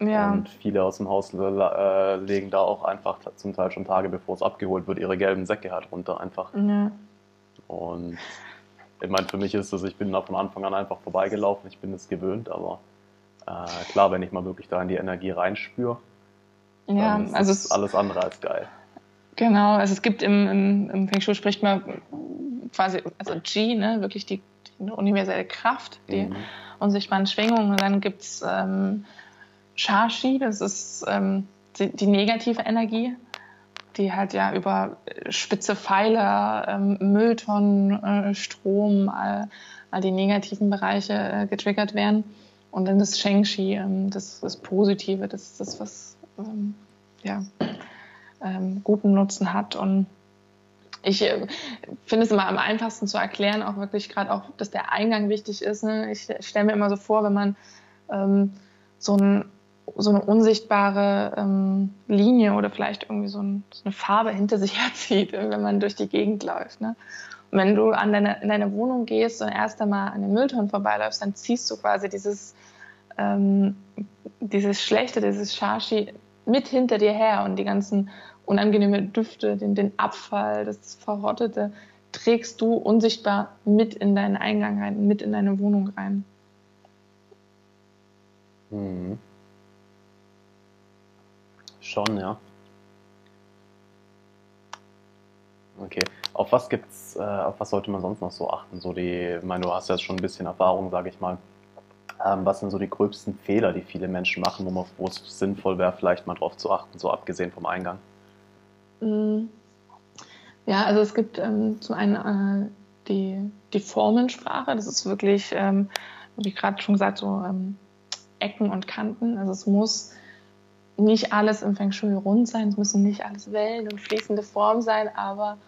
Ja. Und viele aus dem Haus äh, legen da auch einfach zum Teil schon Tage bevor es abgeholt wird, ihre gelben Säcke halt runter einfach. Ja. Und ich meine, für mich ist es, ich bin da von Anfang an einfach vorbeigelaufen, ich bin es gewöhnt, aber äh, klar, wenn ich mal wirklich da in die Energie reinspüre, ja, dann ist also es, alles andere als geil. Genau, also es gibt im, im, im Feng Shui spricht man quasi, also Qi, ne, wirklich die, die universelle Kraft, die mhm. unsichtbaren Schwingungen. Und dann gibt es ähm, Shashi, das ist ähm, die, die, negative Energie, die halt ja über spitze Pfeiler, ähm, Mülltonnen, äh, Strom, all, all, die negativen Bereiche äh, getriggert werden. Und dann das Shengshi, ähm, das, das Positive, das das, was ähm, ja, ähm, guten Nutzen hat. Und ich äh, finde es immer am einfachsten zu erklären, auch wirklich gerade auch, dass der Eingang wichtig ist. Ne? Ich stelle mir immer so vor, wenn man ähm, so, ein, so, eine unsichtbare ähm, Linie oder vielleicht irgendwie so, ein, so, eine Farbe hinter sich herzieht, wenn man durch die Gegend läuft. Ne? Und wenn du an deine, in deine Wohnung gehst und erst einmal an den Mülltonnen vorbeiläufst, dann ziehst du quasi dieses, ähm, dieses Schlechte, dieses Shashi mit hinter dir her und die ganzen unangenehme Düfte, den, den Abfall, das Verrottete, trägst du unsichtbar mit in deinen Eingang rein, mit in deine Wohnung rein. Mhm. Schon, ja. Okay. Auf was gibt's, äh, auf was sollte man sonst noch so achten? So die, meine, du hast ja schon ein bisschen Erfahrung, sage ich mal. Ähm, was sind so die gröbsten Fehler, die viele Menschen machen, wo es sinnvoll wäre, vielleicht mal drauf zu achten, so abgesehen vom Eingang? Mm. Ja, also es gibt ähm, zum einen äh, die, die Formensprache, das ist wirklich, ähm, wie gerade schon gesagt, so ähm, Ecken und Kanten. Also es muss nicht alles im Feng Shui rund sein, es müssen nicht alles Wellen und fließende Formen sein, aber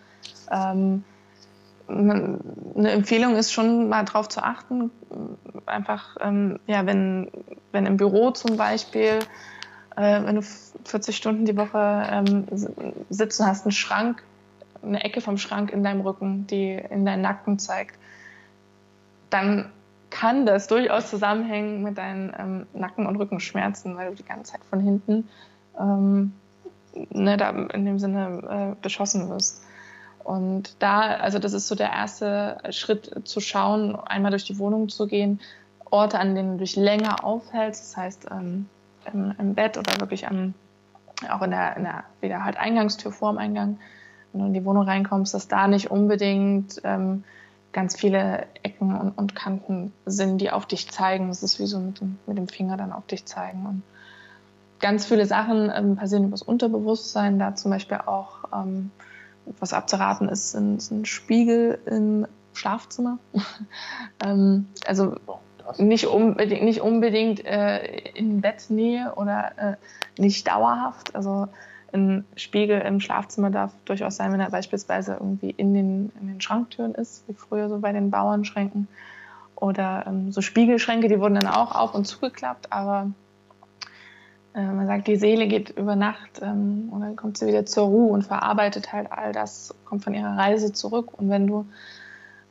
ähm, eine Empfehlung ist schon mal darauf zu achten, einfach, ähm, ja, wenn, wenn im Büro zum Beispiel äh, wenn du 40 Stunden die Woche ähm, sitzt und hast einen Schrank, eine Ecke vom Schrank in deinem Rücken, die in deinen Nacken zeigt, dann kann das durchaus zusammenhängen mit deinen ähm, Nacken- und Rückenschmerzen, weil du die ganze Zeit von hinten ähm, ne, da in dem Sinne äh, beschossen wirst. Und da, also das ist so der erste Schritt zu schauen, einmal durch die Wohnung zu gehen, Orte, an denen du dich länger aufhältst, das heißt ähm, im, im Bett oder wirklich am, auch in der, in der wieder halt Eingangstür vorm Eingang, wenn du in die Wohnung reinkommst, dass da nicht unbedingt ähm, ganz viele Ecken und, und, Kanten sind, die auf dich zeigen. Das ist wie so mit dem, mit dem Finger dann auf dich zeigen. Und ganz viele Sachen ähm, passieren übers Unterbewusstsein. Da zum Beispiel auch, ähm, was abzuraten ist, sind, sind Spiegel im Schlafzimmer. ähm, also nicht unbedingt, nicht unbedingt äh, in Bettnähe oder äh, nicht dauerhaft. Also ein Spiegel im Schlafzimmer darf durchaus sein, wenn er beispielsweise irgendwie in den, in den Schranktüren ist, wie früher so bei den Bauernschränken. Oder ähm, so Spiegelschränke, die wurden dann auch auf und zugeklappt, aber man sagt, die Seele geht über Nacht ähm, und dann kommt sie wieder zur Ruhe und verarbeitet halt all das, kommt von ihrer Reise zurück. Und wenn du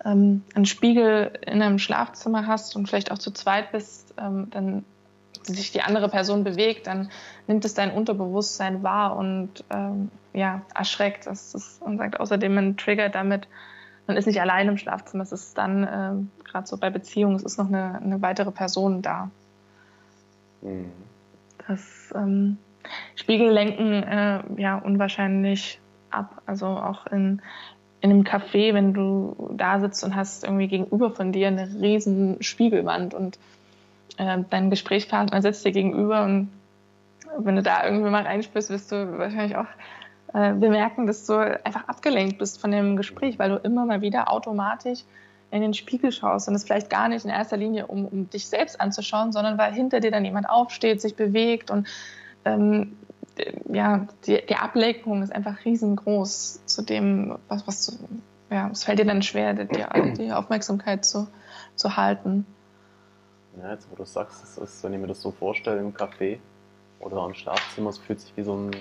ähm, einen Spiegel in einem Schlafzimmer hast und vielleicht auch zu zweit bist, ähm, dann sich die andere Person bewegt, dann nimmt es dein Unterbewusstsein wahr und ähm, ja, erschreckt. Ist, und sagt außerdem, man triggert damit, man ist nicht allein im Schlafzimmer, es ist dann, äh, gerade so bei Beziehungen, es ist noch eine, eine weitere Person da. Mhm. Das ähm, Spiegel lenken äh, ja unwahrscheinlich ab. Also auch in, in einem Café, wenn du da sitzt und hast irgendwie gegenüber von dir eine riesen Spiegelwand und äh, dein Gesprächspartner sitzt dir gegenüber und wenn du da irgendwie mal reinspürst, wirst du wahrscheinlich auch äh, bemerken, dass du einfach abgelenkt bist von dem Gespräch, weil du immer mal wieder automatisch in den Spiegel schaust und es vielleicht gar nicht in erster Linie, um, um dich selbst anzuschauen, sondern weil hinter dir dann jemand aufsteht, sich bewegt und ähm, ja, die, die Ablenkung ist einfach riesengroß zu dem, was, was du ja, es fällt dir dann schwer, die, die Aufmerksamkeit zu, zu halten. Ja, jetzt wo du sagst, es ist, wenn ich mir das so vorstelle im Café oder im Schlafzimmer, es fühlt sich wie so ein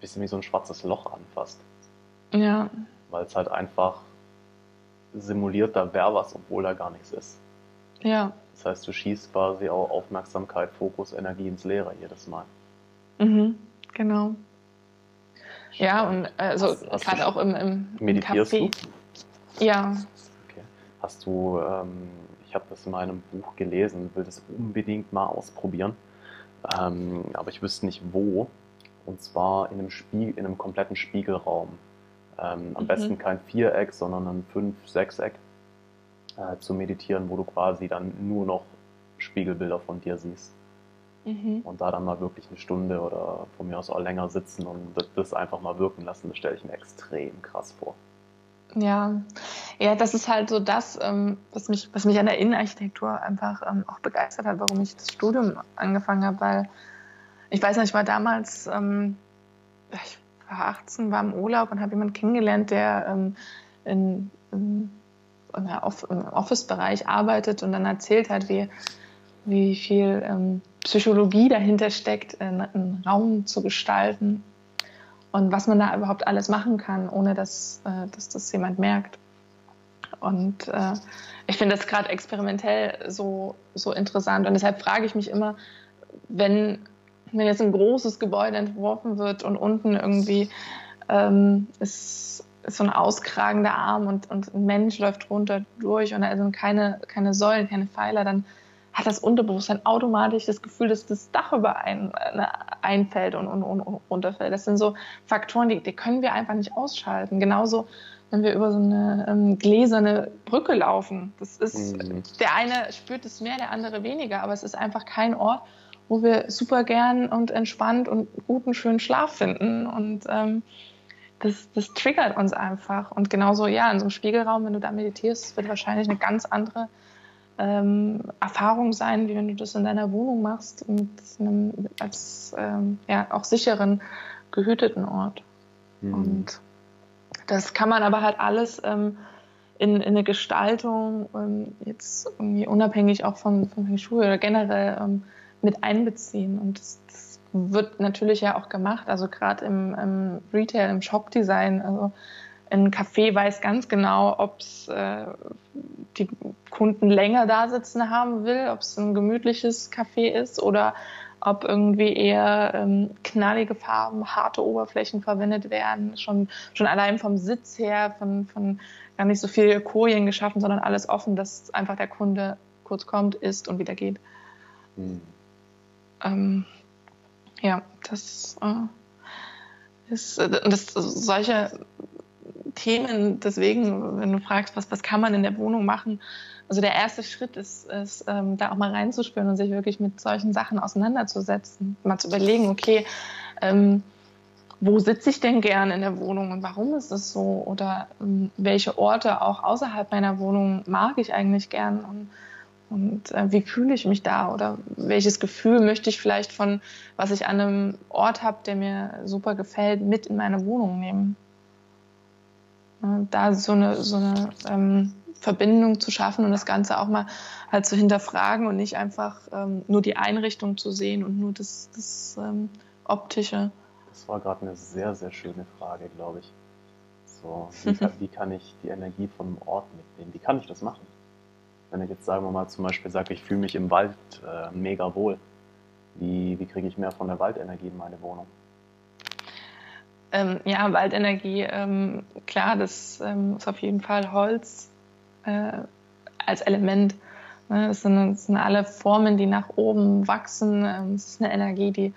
bisschen wie so ein schwarzes Loch an fast. Ja. Weil es halt einfach simuliert, da wäre was, obwohl da gar nichts ist. Ja. Das heißt, du schießt quasi auch Aufmerksamkeit, Fokus, Energie ins Leere jedes Mal. Mhm, genau. Ja, und also gerade auch im, im, meditierst Café. Du? Ja. Okay. Hast du, ähm, ich habe das in meinem Buch gelesen, will das unbedingt mal ausprobieren, ähm, aber ich wüsste nicht wo. Und zwar in einem, Spiegel, in einem kompletten Spiegelraum. Ähm, am mhm. besten kein Viereck, sondern ein Fünf-, Sechseck äh, zu meditieren, wo du quasi dann nur noch Spiegelbilder von dir siehst. Mhm. Und da dann mal wirklich eine Stunde oder von mir aus auch länger sitzen und das einfach mal wirken lassen, das stelle ich mir extrem krass vor. Ja, ja, das ist halt so das, ähm, was, mich, was mich an der Innenarchitektur einfach ähm, auch begeistert hat, warum ich das Studium angefangen habe, weil ich weiß nicht, ich war damals, ähm, ich 18, war im Urlaub und habe jemanden kennengelernt, der ähm, in, in, in im Office-Bereich arbeitet und dann erzählt hat, wie, wie viel ähm, Psychologie dahinter steckt, einen Raum zu gestalten und was man da überhaupt alles machen kann, ohne dass, äh, dass das jemand merkt. Und äh, ich finde das gerade experimentell so, so interessant. Und deshalb frage ich mich immer, wenn, wenn jetzt ein großes Gebäude entworfen wird und unten irgendwie ähm, ist, ist so ein auskragender Arm und, und ein Mensch läuft runter durch und da sind keine, keine Säulen, keine Pfeiler, dann hat das Unterbewusstsein automatisch das Gefühl, dass das Dach über einen ne, einfällt und, und, und, runterfällt. Das sind so Faktoren, die, die können wir einfach nicht ausschalten. Genauso, wenn wir über so eine ähm, gläserne Brücke laufen. Das ist, mhm. der eine spürt es mehr, der andere weniger, aber es ist einfach kein Ort, wo wir super gern und entspannt und guten, schönen Schlaf finden. Und ähm, das, das triggert uns einfach. Und genauso, ja, in so einem Spiegelraum, wenn du da meditierst, wird wahrscheinlich eine ganz andere ähm, Erfahrung sein, wie wenn du das in deiner Wohnung machst, mit einem als ähm, ja, auch sicheren, gehüteten Ort. Mhm. Und das kann man aber halt alles ähm, in, in, eine Gestaltung ähm, jetzt irgendwie unabhängig auch von, von Feng Shui oder generell ähm, mit einbeziehen. Und das, das, wird natürlich ja auch gemacht, also gerade im, im, Retail, im Shop-Design. Also ein Café weiß ganz genau, ob es äh, die Kunden länger da sitzen haben will, ob es ein gemütliches Café ist oder ob irgendwie eher ähm, knallige Farben, harte Oberflächen verwendet werden, schon, schon allein vom Sitz her, von, von gar nicht so viel Kojen geschaffen, sondern alles offen, dass einfach der Kunde kurz kommt, isst und wieder geht. Mhm. Ähm, ja, das äh, ist äh, das, solche Themen, deswegen, wenn du fragst, was, was kann man in der Wohnung machen, also der erste Schritt ist, ist ähm, da auch mal reinzuspüren und sich wirklich mit solchen Sachen auseinanderzusetzen. Mal zu überlegen, okay, ähm, wo sitze ich denn gern in der Wohnung und warum ist es so? Oder ähm, welche Orte auch außerhalb meiner Wohnung mag ich eigentlich gern und, und äh, wie fühle ich mich da? Oder welches Gefühl möchte ich vielleicht von, was ich an einem Ort habe, der mir super gefällt, mit in meine Wohnung nehmen? da so eine, so eine ähm, Verbindung zu schaffen und das Ganze auch mal halt zu hinterfragen und nicht einfach ähm, nur die Einrichtung zu sehen und nur das, das ähm, Optische. Das war gerade eine sehr, sehr schöne Frage, glaube ich. So, wie kann, wie kann ich die Energie vom Ort mitnehmen? Wie kann ich das machen? Wenn ich jetzt, sagen wir mal, zum Beispiel sage, ich fühle mich im Wald äh, mega wohl, wie, wie kriege ich mehr von der Waldenergie in meine Wohnung? Ähm, ja, Waldenergie, ähm, klar, das ähm, ist auf jeden Fall Holz äh, als Element. Ne? Das, sind, das, sind, alle Formen, die nach oben wachsen. Ähm, es ist eine Energie, die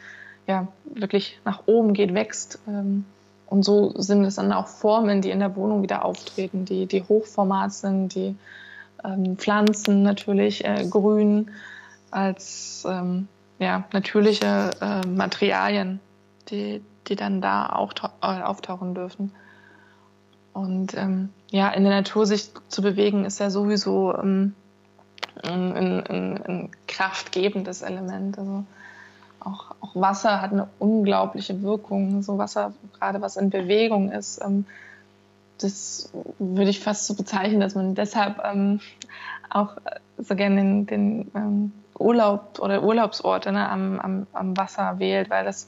ja wirklich nach oben geht, wächst. Ähm, und so sind es dann auch Formen, die in der Wohnung wieder auftreten, die, die Hochformat sind, die ähm, Pflanzen natürlich, äh, Grün als ja, natürliche äh, Materialien, die, die dann da auch äh, auftauchen dürfen. Und ähm, ja, in der Natur sich zu bewegen, ist ja sowieso ähm, ein, ein, ein, kraftgebendes Element. Also auch, auch, Wasser hat eine unglaubliche Wirkung. So Wasser, gerade was in Bewegung ist, ähm, das würde ich fast so bezeichnen, dass man deshalb ähm, auch so gerne den, den ähm, Urlaub oder Urlaubsorte ne, am, am, am Wasser wählt, weil das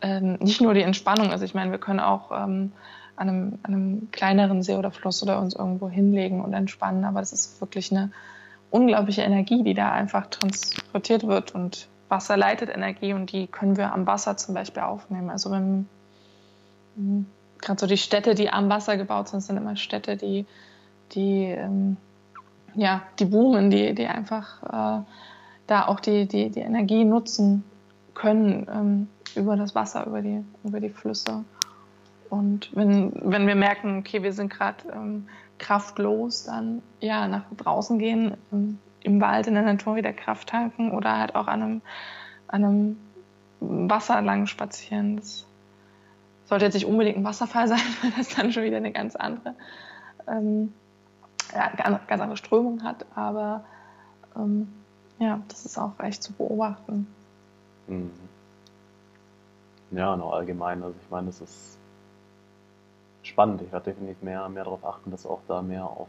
ähm, nicht nur die Entspannung ist. Ich meine, wir können auch ähm, an, einem, an einem kleineren See oder Fluss oder uns irgendwo hinlegen und entspannen, aber das ist wirklich eine unglaubliche Energie, die da einfach transportiert wird und Wasser leitet Energie und die können wir am Wasser zum Beispiel aufnehmen. Also wenn gerade so die Städte, die am Wasser gebaut sind, sind immer Städte, die, die ähm, ja, die boomen, die, die einfach äh, da auch die, die, die Energie nutzen können ähm, über das Wasser, über die, über die Flüsse. Und wenn, wenn wir merken, okay, wir sind gerade ähm, kraftlos, dann ja, nach draußen gehen, im, im, Wald, in der Natur wieder Kraft tanken oder halt auch an einem, an einem Wasser lang spazieren. Das sollte jetzt nicht unbedingt ein Wasserfall sein, weil das dann schon wieder eine ganz andere ähm, ja, ganz andere Strömung hat, aber ähm, ja, das ist auch echt zu beobachten. Mhm. Ja, noch allgemein. Also ich meine, es ist spannend. Ich werde definitiv mehr, mehr darauf achten, dass auch da mehr auf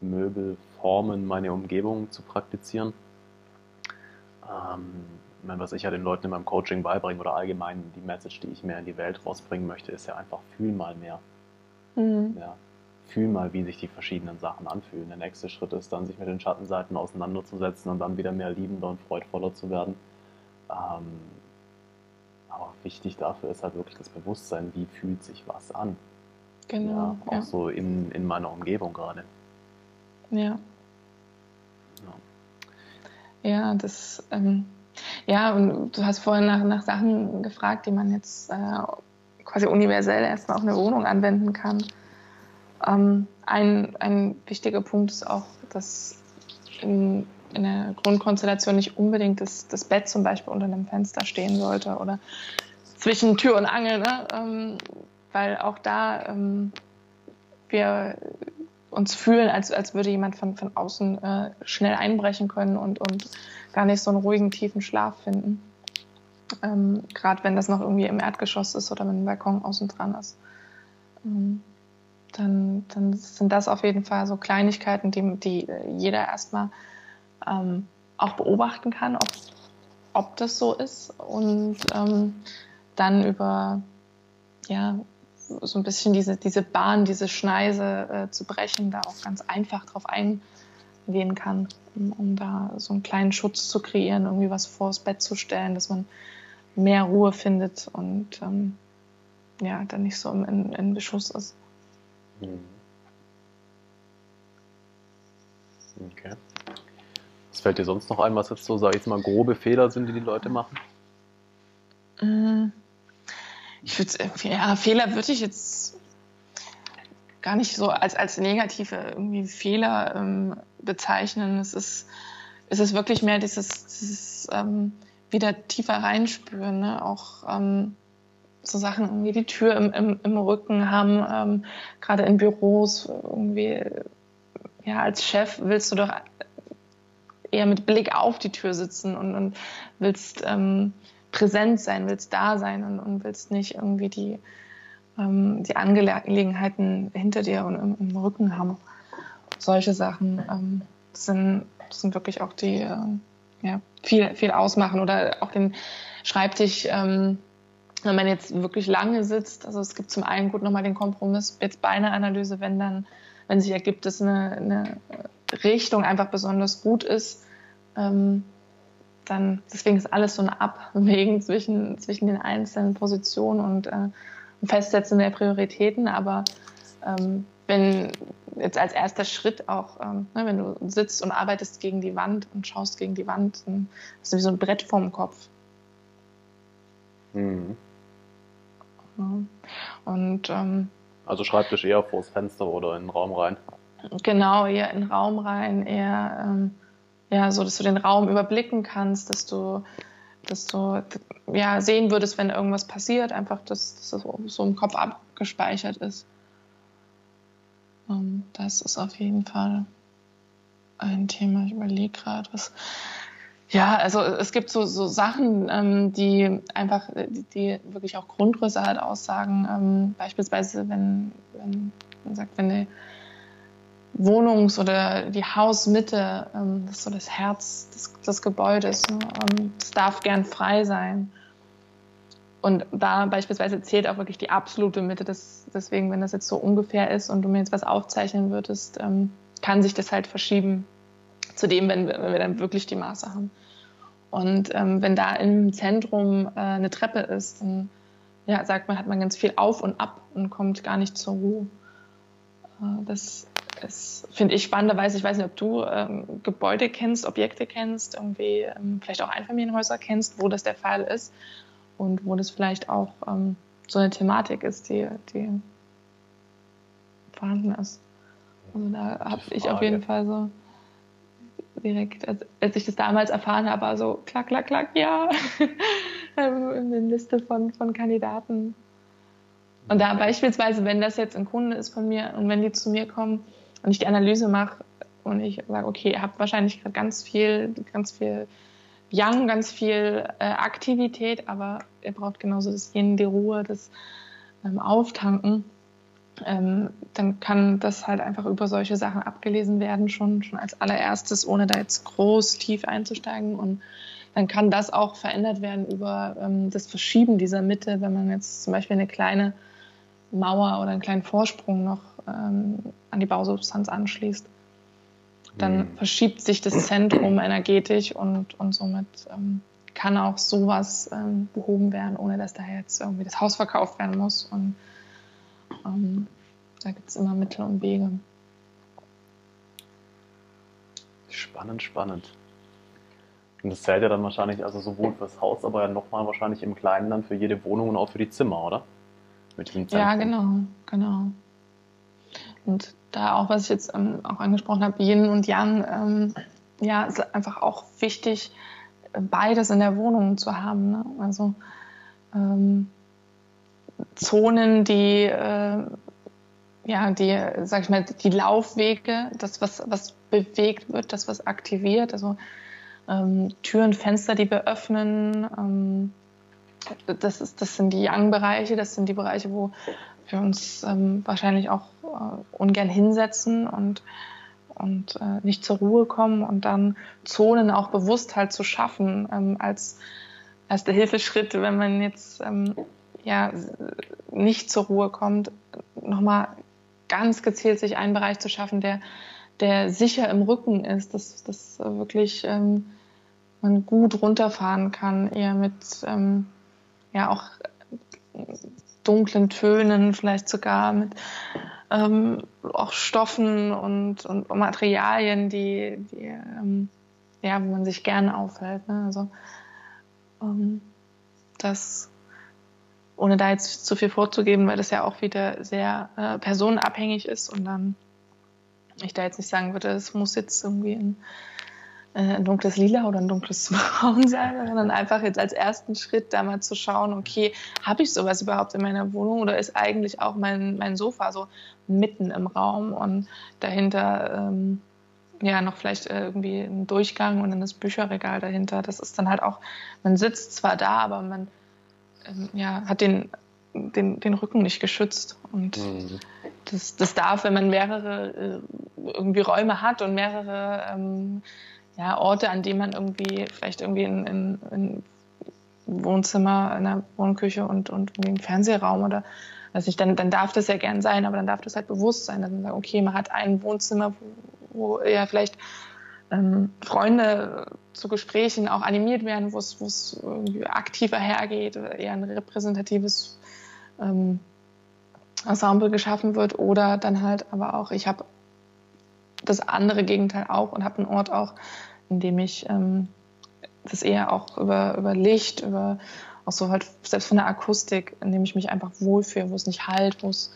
Möbelformen meine Umgebung zu praktizieren. Ähm, meine, was ich ja den Leuten in meinem Coaching beibringe oder allgemein die Message, die ich mehr in die Welt rausbringen möchte, ist ja einfach fühl mal mehr. Mhm. Ja, fühl mal, wie sich die verschiedenen Sachen anfühlen. Der nächste Schritt ist dann, sich mit den Schattenseiten auseinanderzusetzen und dann wieder mehr liebender und freudvoller zu werden. Ähm, aber wichtig dafür ist halt wirklich das Bewusstsein, wie fühlt sich was an. Genau. Ja, auch ja. so in, in meiner Umgebung gerade. Ja. Ja, ja das, ähm, ja, und du hast vorhin nach, nach Sachen gefragt, die man jetzt äh, quasi universell erstmal auf eine Wohnung anwenden kann. Ähm, ein, ein wichtiger Punkt ist auch, dass in, in der Grundkonstellation nicht unbedingt das, das Bett zum Beispiel unter einem Fenster stehen sollte oder zwischen Tür und Angel, ne? Ähm, weil auch da ähm, wir uns fühlen, als, als würde jemand von, von außen äh, schnell einbrechen können und, und gar nicht so einen ruhigen, tiefen Schlaf finden. Ähm, Gerade wenn das noch irgendwie im Erdgeschoss ist oder mit dem Balkon außen dran ist. Ähm, dann, dann sind das auf jeden Fall so Kleinigkeiten, die, die jeder erstmal ähm, auch beobachten kann, ob, ob das so ist und ähm, dann über ja, so ein bisschen diese, diese Bahn, diese Schneise äh, zu brechen, da auch ganz einfach drauf eingehen kann, um, um, da so einen kleinen Schutz zu kreieren, irgendwie was vors Bett zu stellen, dass man mehr Ruhe findet und ähm, ja, dann nicht so in, in Beschuss ist. Mhm. Okay. Was fällt dir sonst noch ein, was jetzt so, sag ich jetzt mal, grobe Fehler sind, die die Leute machen? Mhm. Ich würde, ja, Fehler würde ich jetzt gar nicht so als, als negative irgendwie Fehler ähm, bezeichnen. Es ist, es ist wirklich mehr dieses, dieses ähm, wieder tiefer reinspüren, ne? auch ähm, so Sachen irgendwie die Tür im, im, im Rücken haben, ähm, gerade in Büros irgendwie, ja, als Chef willst du doch eher mit Blick auf die Tür sitzen und, und willst ähm, präsent sein, willst da sein und, und willst nicht irgendwie die, ähm, die Angelegenheiten hinter dir und im, im Rücken haben. Solche Sachen ähm, sind, sind wirklich auch die, äh, ja, viel, viel ausmachen oder auch den Schreibtisch, ähm, wenn man jetzt wirklich lange sitzt, also es gibt zum einen gut nochmal den Kompromiss, jetzt bei einer Analyse, wenn dann, wenn sich ergibt, dass eine, eine Richtung einfach besonders gut ist, ähm, dann, deswegen ist alles so ein Abwägen zwischen, zwischen den einzelnen Positionen und äh, Festsetzen der Prioritäten, aber ähm, wenn jetzt als erster Schritt auch, ähm, ne, wenn du sitzt und arbeitest gegen die Wand und schaust gegen die Wand, dann hast du wie so ein Brett vorm Kopf. Mhm. Und, ähm, also Schreibtisch eher vors Fenster oder in den Raum rein? Genau, eher in den Raum rein, eher ähm, ja, so, dass du den Raum überblicken kannst, dass du, dass du ja, sehen würdest, wenn irgendwas passiert, einfach, dass, dass das so im Kopf abgespeichert ist. Das ist auf jeden Fall ein Thema. Ich überlege gerade, was Ja, also es gibt so, so Sachen, ähm, die einfach, die, die, wirklich auch Grundrisse halt aussagen. Ähm, beispielsweise, wenn, wenn man sagt, wenn die Wohnungs- oder die Hausmitte, ähm, das ist so das Herz des, des Gebäudes, ne? es darf gern frei sein. Und da beispielsweise zählt auch wirklich die absolute Mitte. Das, deswegen, wenn das jetzt so ungefähr ist und du mir jetzt was aufzeichnen würdest, ähm, kann sich das halt verschieben zu dem, wenn wenn wir dann wirklich die Maße haben. Und ähm, wenn da im Zentrum äh, eine Treppe ist, dann ja, sagt man, hat man ganz viel auf und ab und kommt gar nicht zur Ruhe. Äh, das finde ich spannenderweise, ich weiß nicht, ob du ähm, Gebäude kennst, Objekte kennst, irgendwie ähm, vielleicht auch Einfamilienhäuser kennst, wo das der Fall ist und wo das vielleicht auch ähm, so eine Thematik ist, die, die vorhanden ist. Also da habe ich auf jeden Fall so direkt, als, als ich das damals erfahren habe, so klack, klack, klack, ja, in der Liste von, von Kandidaten. Und da beispielsweise, wenn das jetzt ein Kunde ist von mir und wenn die zu mir kommen und ich die Analyse mache und ich sage, okay, ihr habt wahrscheinlich gerade ganz viel, ganz viel Yang, ganz viel äh, Aktivität, aber ihr braucht genauso das Yin, die Ruhe, das ähm, Auftanken ähm, dann kann das halt einfach über solche Sachen abgelesen werden, schon, schon als allererstes, ohne da jetzt groß tief einzusteigen. Und dann kann das auch verändert werden über ähm, das Verschieben dieser Mitte, wenn man jetzt zum Beispiel eine kleine Mauer oder einen kleinen Vorsprung noch ähm, an die Bausubstanz anschließt. Dann mhm. verschiebt sich das Zentrum energetisch und, und somit ähm, kann auch sowas ähm, behoben werden, ohne dass da jetzt irgendwie das Haus verkauft werden muss. Und ähm, da gibt es immer Mittel und Wege. Spannend, spannend. Und das zählt ja dann wahrscheinlich also sowohl fürs Haus, aber ja nochmal wahrscheinlich im Kleinen dann für jede Wohnung und auch für die Zimmer, oder? Mit diesem Ja, genau, genau. Und da auch, was ich jetzt ähm, auch angesprochen habe, Yin und Yang, ähm, ja, ist einfach auch wichtig, beides in der Wohnung zu haben. Ne? Also ähm, Zonen, die, äh, ja, die, sag ich mal, die Laufwege, das, was, was bewegt wird, das, was aktiviert, also ähm, Türen, Fenster, die wir öffnen, ähm, das, ist, das sind die Yang-Bereiche, das sind die Bereiche, wo wir uns ähm, wahrscheinlich auch äh, ungern hinsetzen und, und äh, nicht zur Ruhe kommen und dann Zonen auch bewusst halt zu schaffen ähm, als erster Hilfeschritt, wenn man jetzt ähm, ja nicht zur Ruhe kommt, nochmal ganz gezielt sich einen Bereich zu schaffen, der, der sicher im Rücken ist, dass, dass wirklich ähm, man gut runterfahren kann, eher mit ähm, ja auch dunklen Tönen, vielleicht sogar mit ähm, auch Stoffen und, und Materialien, die, die ähm, ja, wo man sich gerne aufhält. Ne? Also ähm, das ohne da jetzt zu viel vorzugeben, weil das ja auch wieder sehr äh, personenabhängig ist und dann ich da jetzt nicht sagen würde, es muss jetzt irgendwie ein, ein dunkles Lila oder ein dunkles Braun sein, sondern einfach jetzt als ersten Schritt da mal zu schauen, okay, habe ich sowas überhaupt in meiner Wohnung oder ist eigentlich auch mein, mein Sofa so mitten im Raum und dahinter ähm, ja noch vielleicht äh, irgendwie ein Durchgang und dann das Bücherregal dahinter. Das ist dann halt auch, man sitzt zwar da, aber man ähm, ja, hat den, den, den Rücken nicht geschützt. Und mhm. das, das darf, wenn man mehrere äh, irgendwie Räume hat und mehrere ähm, ja, Orte, an denen man irgendwie vielleicht irgendwie in, in, in Wohnzimmer, in der Wohnküche und, und irgendwie im Fernsehraum oder weiß nicht, dann, dann darf das ja gern sein, aber dann darf das halt bewusst sein, dass man sagt, okay, man hat ein Wohnzimmer, wo, wo ja vielleicht ähm, Freunde zu Gesprächen auch animiert werden, wo es irgendwie aktiver hergeht eher ein repräsentatives ähm, Ensemble geschaffen wird oder dann halt aber auch, ich habe das andere Gegenteil auch und habe einen Ort auch, in dem ich ähm, das eher auch über, über Licht, über auch so halt selbst von der Akustik, in dem ich mich einfach wohlfühle, wo es nicht halt, wo es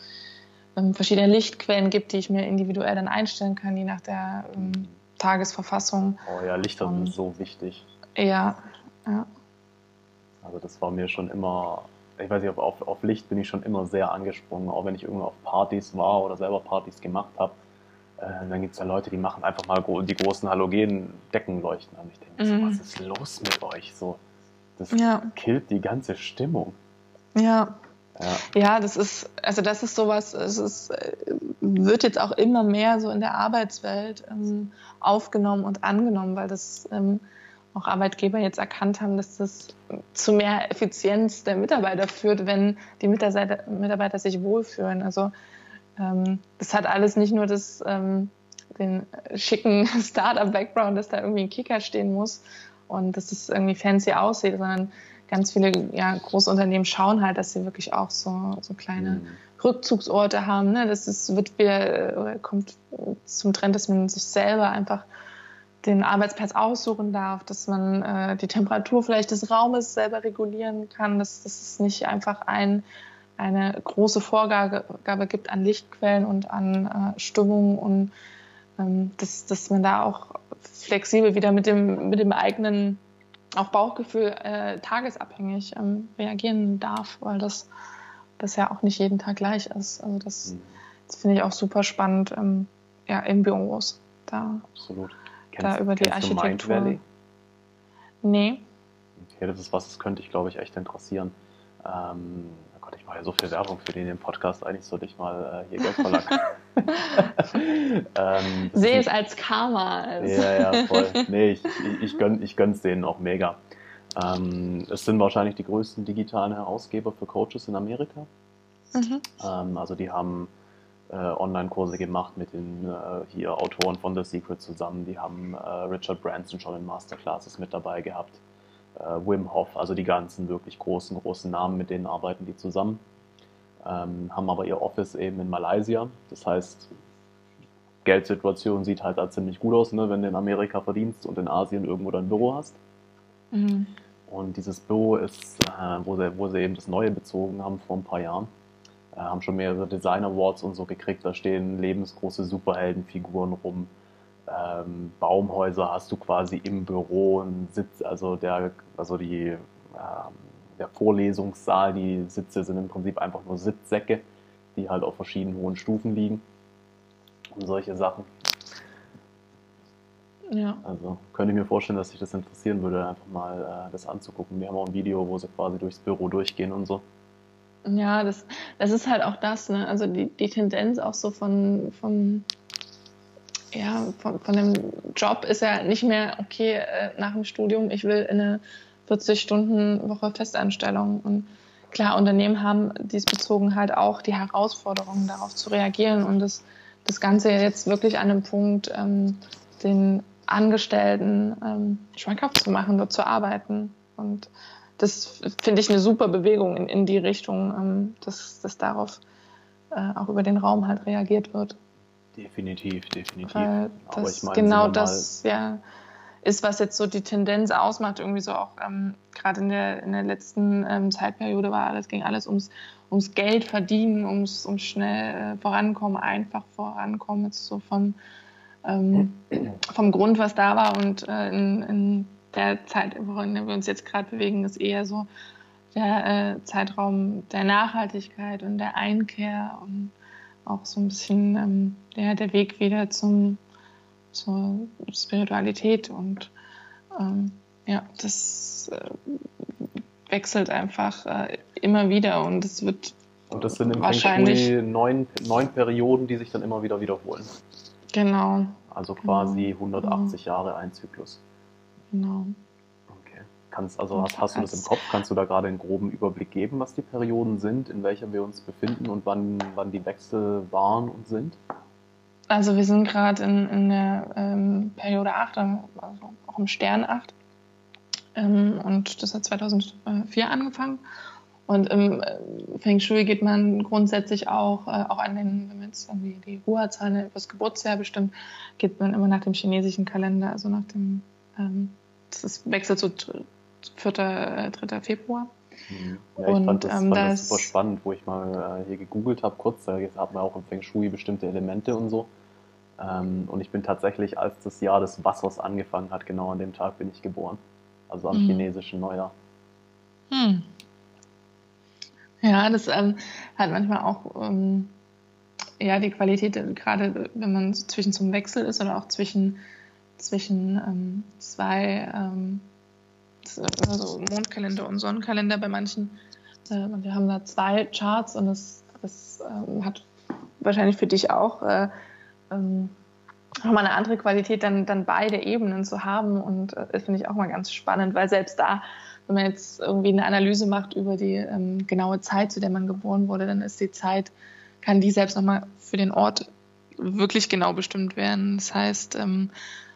ähm, verschiedene Lichtquellen gibt, die ich mir individuell dann einstellen kann, je nach der ähm, Tagesverfassung. Oh ja, Lichter sind so wichtig. Ja, ja. Also das war mir schon immer, ich weiß nicht, auf, auf Licht bin ich schon immer sehr angesprungen, auch wenn ich irgendwo auf Partys war oder selber Partys gemacht habe. Äh, dann gibt es ja Leute, die machen einfach mal die großen Halogen-Deckenleuchten an. Ich denke, mhm. so, was ist los mit euch? So, das ja. killt die ganze Stimmung. Ja. Ja. ja, das ist, also das ist sowas, es ist, äh, wird jetzt auch immer mehr so in der Arbeitswelt ähm, aufgenommen und angenommen, weil das ähm, auch Arbeitgeber jetzt erkannt haben, dass das zu mehr Effizienz der Mitarbeiter führt, wenn die Mitarbeiter, Mitarbeiter sich wohlfühlen. Also ähm, das hat alles nicht nur das, ähm, den schicken Startup-Background, dass da irgendwie ein Kicker stehen muss und dass es irgendwie fancy aussieht, sondern ganz viele ja, Großunternehmen schauen halt, dass sie wirklich auch so, so kleine mhm. Rückzugsorte haben. Ne? Das ist, wird wieder, kommt zum Trend, dass man sich selber einfach den Arbeitsplatz aussuchen darf, dass man äh, die Temperatur vielleicht des Raumes selber regulieren kann, dass, dass es nicht einfach ein eine große Vorgabe gibt an Lichtquellen und an äh, Stimmung und ähm, dass, dass man da auch flexibel wieder mit dem, mit dem eigenen auch Bauchgefühl äh, tagesabhängig ähm, reagieren darf, weil das, ja auch nicht jeden Tag gleich ist. Also das, mhm. das finde ich auch super spannend ähm, ja, in Büros. Da, Absolut. Kennst, da über die Architektur. Mind Valley? Nee. Okay, das ist was, das könnte ich, glaube ich, echt interessieren. Ähm, ich mache ja so viel Werbung für den, den Podcast, eigentlich sollte ich mal äh, hier Geld verlangen. ähm, Sehe es als Karma. Also. Ja, ja, voll. Nee, ich, ich, ich, gönn, ich gönn's denen auch mega. Ähm, es sind wahrscheinlich die größten digitalen Herausgeber für Coaches in Amerika. Mhm. Ähm, also die haben äh, Online-Kurse gemacht mit den äh, hier Autoren von The Secret zusammen. Die haben äh, Richard Branson schon in Masterclasses mit dabei gehabt äh, Wim Hof, also die ganzen wirklich großen, großen Namen, mit denen arbeiten die zusammen. Ähm, haben aber ihr Office eben in Malaysia. Das heißt, Geldsituation sieht halt da ziemlich gut aus, ne, wenn du in Amerika verdienst und in Asien irgendwo dein Büro hast. Mhm. Und dieses Büro ist, äh, wo, sie, wo sie eben das Neue bezogen haben vor ein paar Jahren, äh, haben schon mehrere Design Awards und so gekriegt. Da stehen lebensgroße Superheldenfiguren rum ähm, Baumhäuser hast du quasi im Büro einen Sitz, also der, also die, äh, der Vorlesungssaal, die Sitze sind im Prinzip einfach nur Sitzsäcke, die halt auf verschiedenen hohen Stufen liegen und solche Sachen. Ja. Also könnte ich mir vorstellen, dass sich das interessieren würde, einfach mal äh, das anzugucken. Wir haben auch ein Video, wo sie quasi durchs Büro durchgehen und so. Ja, das, das ist halt auch das, ne? Also die, die Tendenz auch so von, von ja, von, von dem Job ist ja nicht mehr, okay, äh, nach dem Studium, ich will in eine 40-Stunden-Woche Festanstellung. Und klar, Unternehmen haben diesbezogen halt auch die Herausforderungen, darauf zu reagieren und das, das Ganze jetzt wirklich an einem Punkt, ähm, den Angestellten ähm, schmackhaft zu machen, dort zu arbeiten. Und das finde ich eine super Bewegung in, in die Richtung, ähm, dass, dass darauf äh, auch über den Raum halt reagiert wird. Definitiv, definitiv. Weil das meine, genau das ja, ist, was jetzt so die Tendenz ausmacht, irgendwie so auch ähm, gerade in der, in der letzten ähm, Zeitperiode war alles, ging alles ums, ums Geld verdienen, ums, ums schnell äh, vorankommen, einfach vorankommen, jetzt so vom, ähm, vom Grund, was da war und äh, in, in der Zeit, worin wir uns jetzt gerade bewegen, ist eher so der äh, Zeitraum der Nachhaltigkeit und der Einkehr und auch so ein bisschen ähm, ja, der Weg wieder zum, zur Spiritualität und ähm, ja, das äh, wechselt einfach äh, immer wieder und es wird und das sind im wahrscheinlich neun, neun Perioden, die sich dann immer wieder wiederholen. Genau. Also quasi genau. 180 genau. Jahre ein Zyklus. Genau. Kannst, also hast, hast du das im Kopf? Kannst du da gerade einen groben Überblick geben, was die Perioden sind, in welcher wir uns befinden und wann, wann die Wechsel waren und sind? Also wir sind gerade in, in der ähm, Periode 8, also auch im Stern 8. Ähm, und das hat 2004 angefangen. Und im äh, Feng Shui geht man grundsätzlich auch, äh, auch an den, wenn man jetzt irgendwie die Ruherzahlen das Geburtsjahr bestimmt, geht man immer nach dem chinesischen Kalender, also nach dem, ähm, das wechselt so 4., 3. Äh, Februar. Mhm. Ja, ich und, fand, das, ähm, fand das, super spannend, wo ich mal äh, hier gegoogelt habe, kurz, da hat man auch im Feng Shui bestimmte Elemente und so. Ähm, und ich bin tatsächlich, als das Jahr des Wassers angefangen hat, genau an dem Tag bin ich geboren. Also am mhm. chinesischen Neujahr. Hm. Ja, das ähm, hat manchmal auch ähm, ja, die Qualität, gerade wenn man zwischen zum Wechsel ist oder auch zwischen, zwischen ähm, zwei ähm, also Mondkalender und Sonnenkalender bei manchen. Äh, wir haben da zwei Charts und das, das äh, hat wahrscheinlich für dich auch äh, ähm, nochmal eine andere Qualität, dann, dann beide Ebenen zu haben. Und das finde ich auch mal ganz spannend, weil selbst da, wenn man jetzt irgendwie eine Analyse macht über die ähm, genaue Zeit, zu der man geboren wurde, dann ist die Zeit, kann die selbst nochmal für den Ort wirklich genau bestimmt werden. Das heißt, ähm,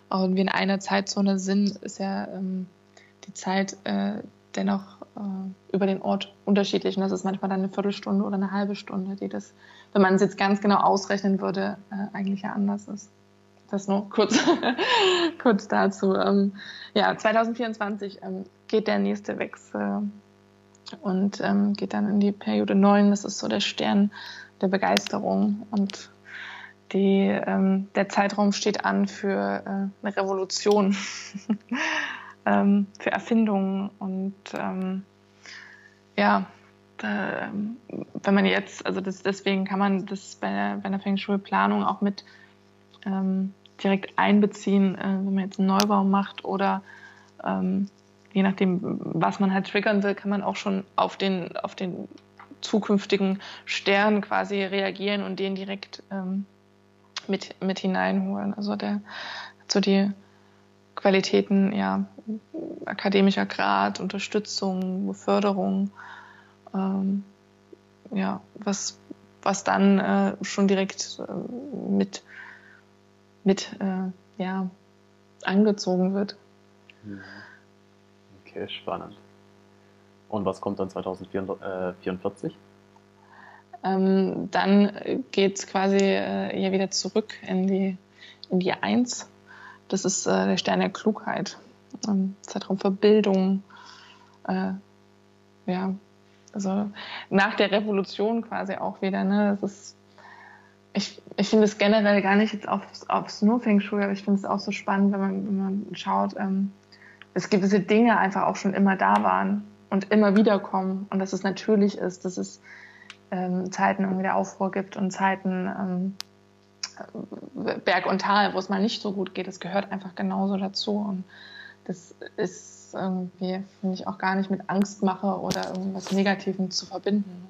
auch wenn wir in einer Zeitzone sind, ist ja ähm, die Zeit äh, dennoch äh, über den Ort unterschiedlich. Und das ist manchmal dann eine Viertelstunde oder eine halbe Stunde, die das, wenn man es jetzt ganz genau ausrechnen würde, äh, eigentlich ja anders ist. Das nur kurz, kurz dazu. Ähm, ja, 2024 ähm, geht der nächste Wechsel und ähm, geht dann in die Periode 9. Das ist so der Stern der Begeisterung und die, ähm, der Zeitraum steht an für äh, eine Revolution. ähm, für Erfindungen und ähm, ja, da, wenn man jetzt, also das, deswegen kann man das bei bei der Feng Shui-Planung auch mit ähm, direkt einbeziehen, äh, wenn man jetzt einen Neubau macht oder ähm, je nachdem, was man halt triggern will, kann man auch schon auf den, auf den zukünftigen Stern quasi reagieren und den direkt ähm, mit, mit hineinholen. Also der so die Qualitäten, ja, akademischer Grad, Unterstützung, Beförderung, ähm, ja, was, was dann äh, schon direkt äh, mit, mit äh, ja, angezogen wird. Mhm. Okay, spannend. Und was kommt dann 2044? Ähm, dann geht es quasi äh, ja wieder zurück in die, in die Eins das ist äh, der Stern der Klugheit, ähm, Zeitraum für Bildung. Äh, ja, also nach der Revolution quasi auch wieder. Ne? Das ist, ich, ich finde es generell gar nicht jetzt aufs, aufs nur Feng Shui, aber ich finde es auch so spannend, wenn man, wenn man schaut, ähm, dass gewisse Dinge einfach auch schon immer da waren und immer wieder kommen und dass es natürlich ist, dass es ähm, Zeiten irgendwie der Aufruhr gibt und Zeiten, ähm, Berg und Tal, wo es mal nicht so gut geht. Das gehört einfach genauso dazu. Und das ist irgendwie, finde ich, auch gar nicht mit Angstmache oder irgendwas Negativem zu verbinden.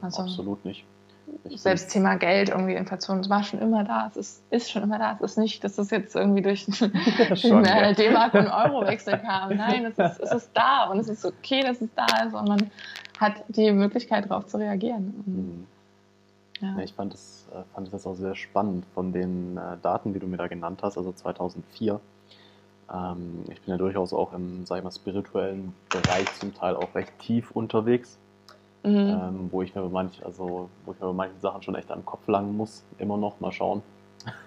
Also, Absolut nicht. Ich selbst Thema Geld, irgendwie Inflation, es war schon immer da, es ist, ist schon immer da, es ist nicht, dass es jetzt irgendwie durch, durch ja. D-Mark und Euro-Wechsel kam. Nein, es ist, es ist da und es ist okay, dass es da ist und man hat die Möglichkeit, darauf zu reagieren. Mhm. Ja. Ich fand das, äh, fand das auch sehr spannend von den äh, Daten, die du mir da genannt hast, also 2004. Ähm, ich bin ja durchaus auch im, sag ich mal, spirituellen Bereich zum Teil auch recht tief unterwegs, mhm. ähm, wo ich mir bei manch, also wo ich mir bei manchen Sachen schon echt an den Kopf langen muss, immer noch mal schauen,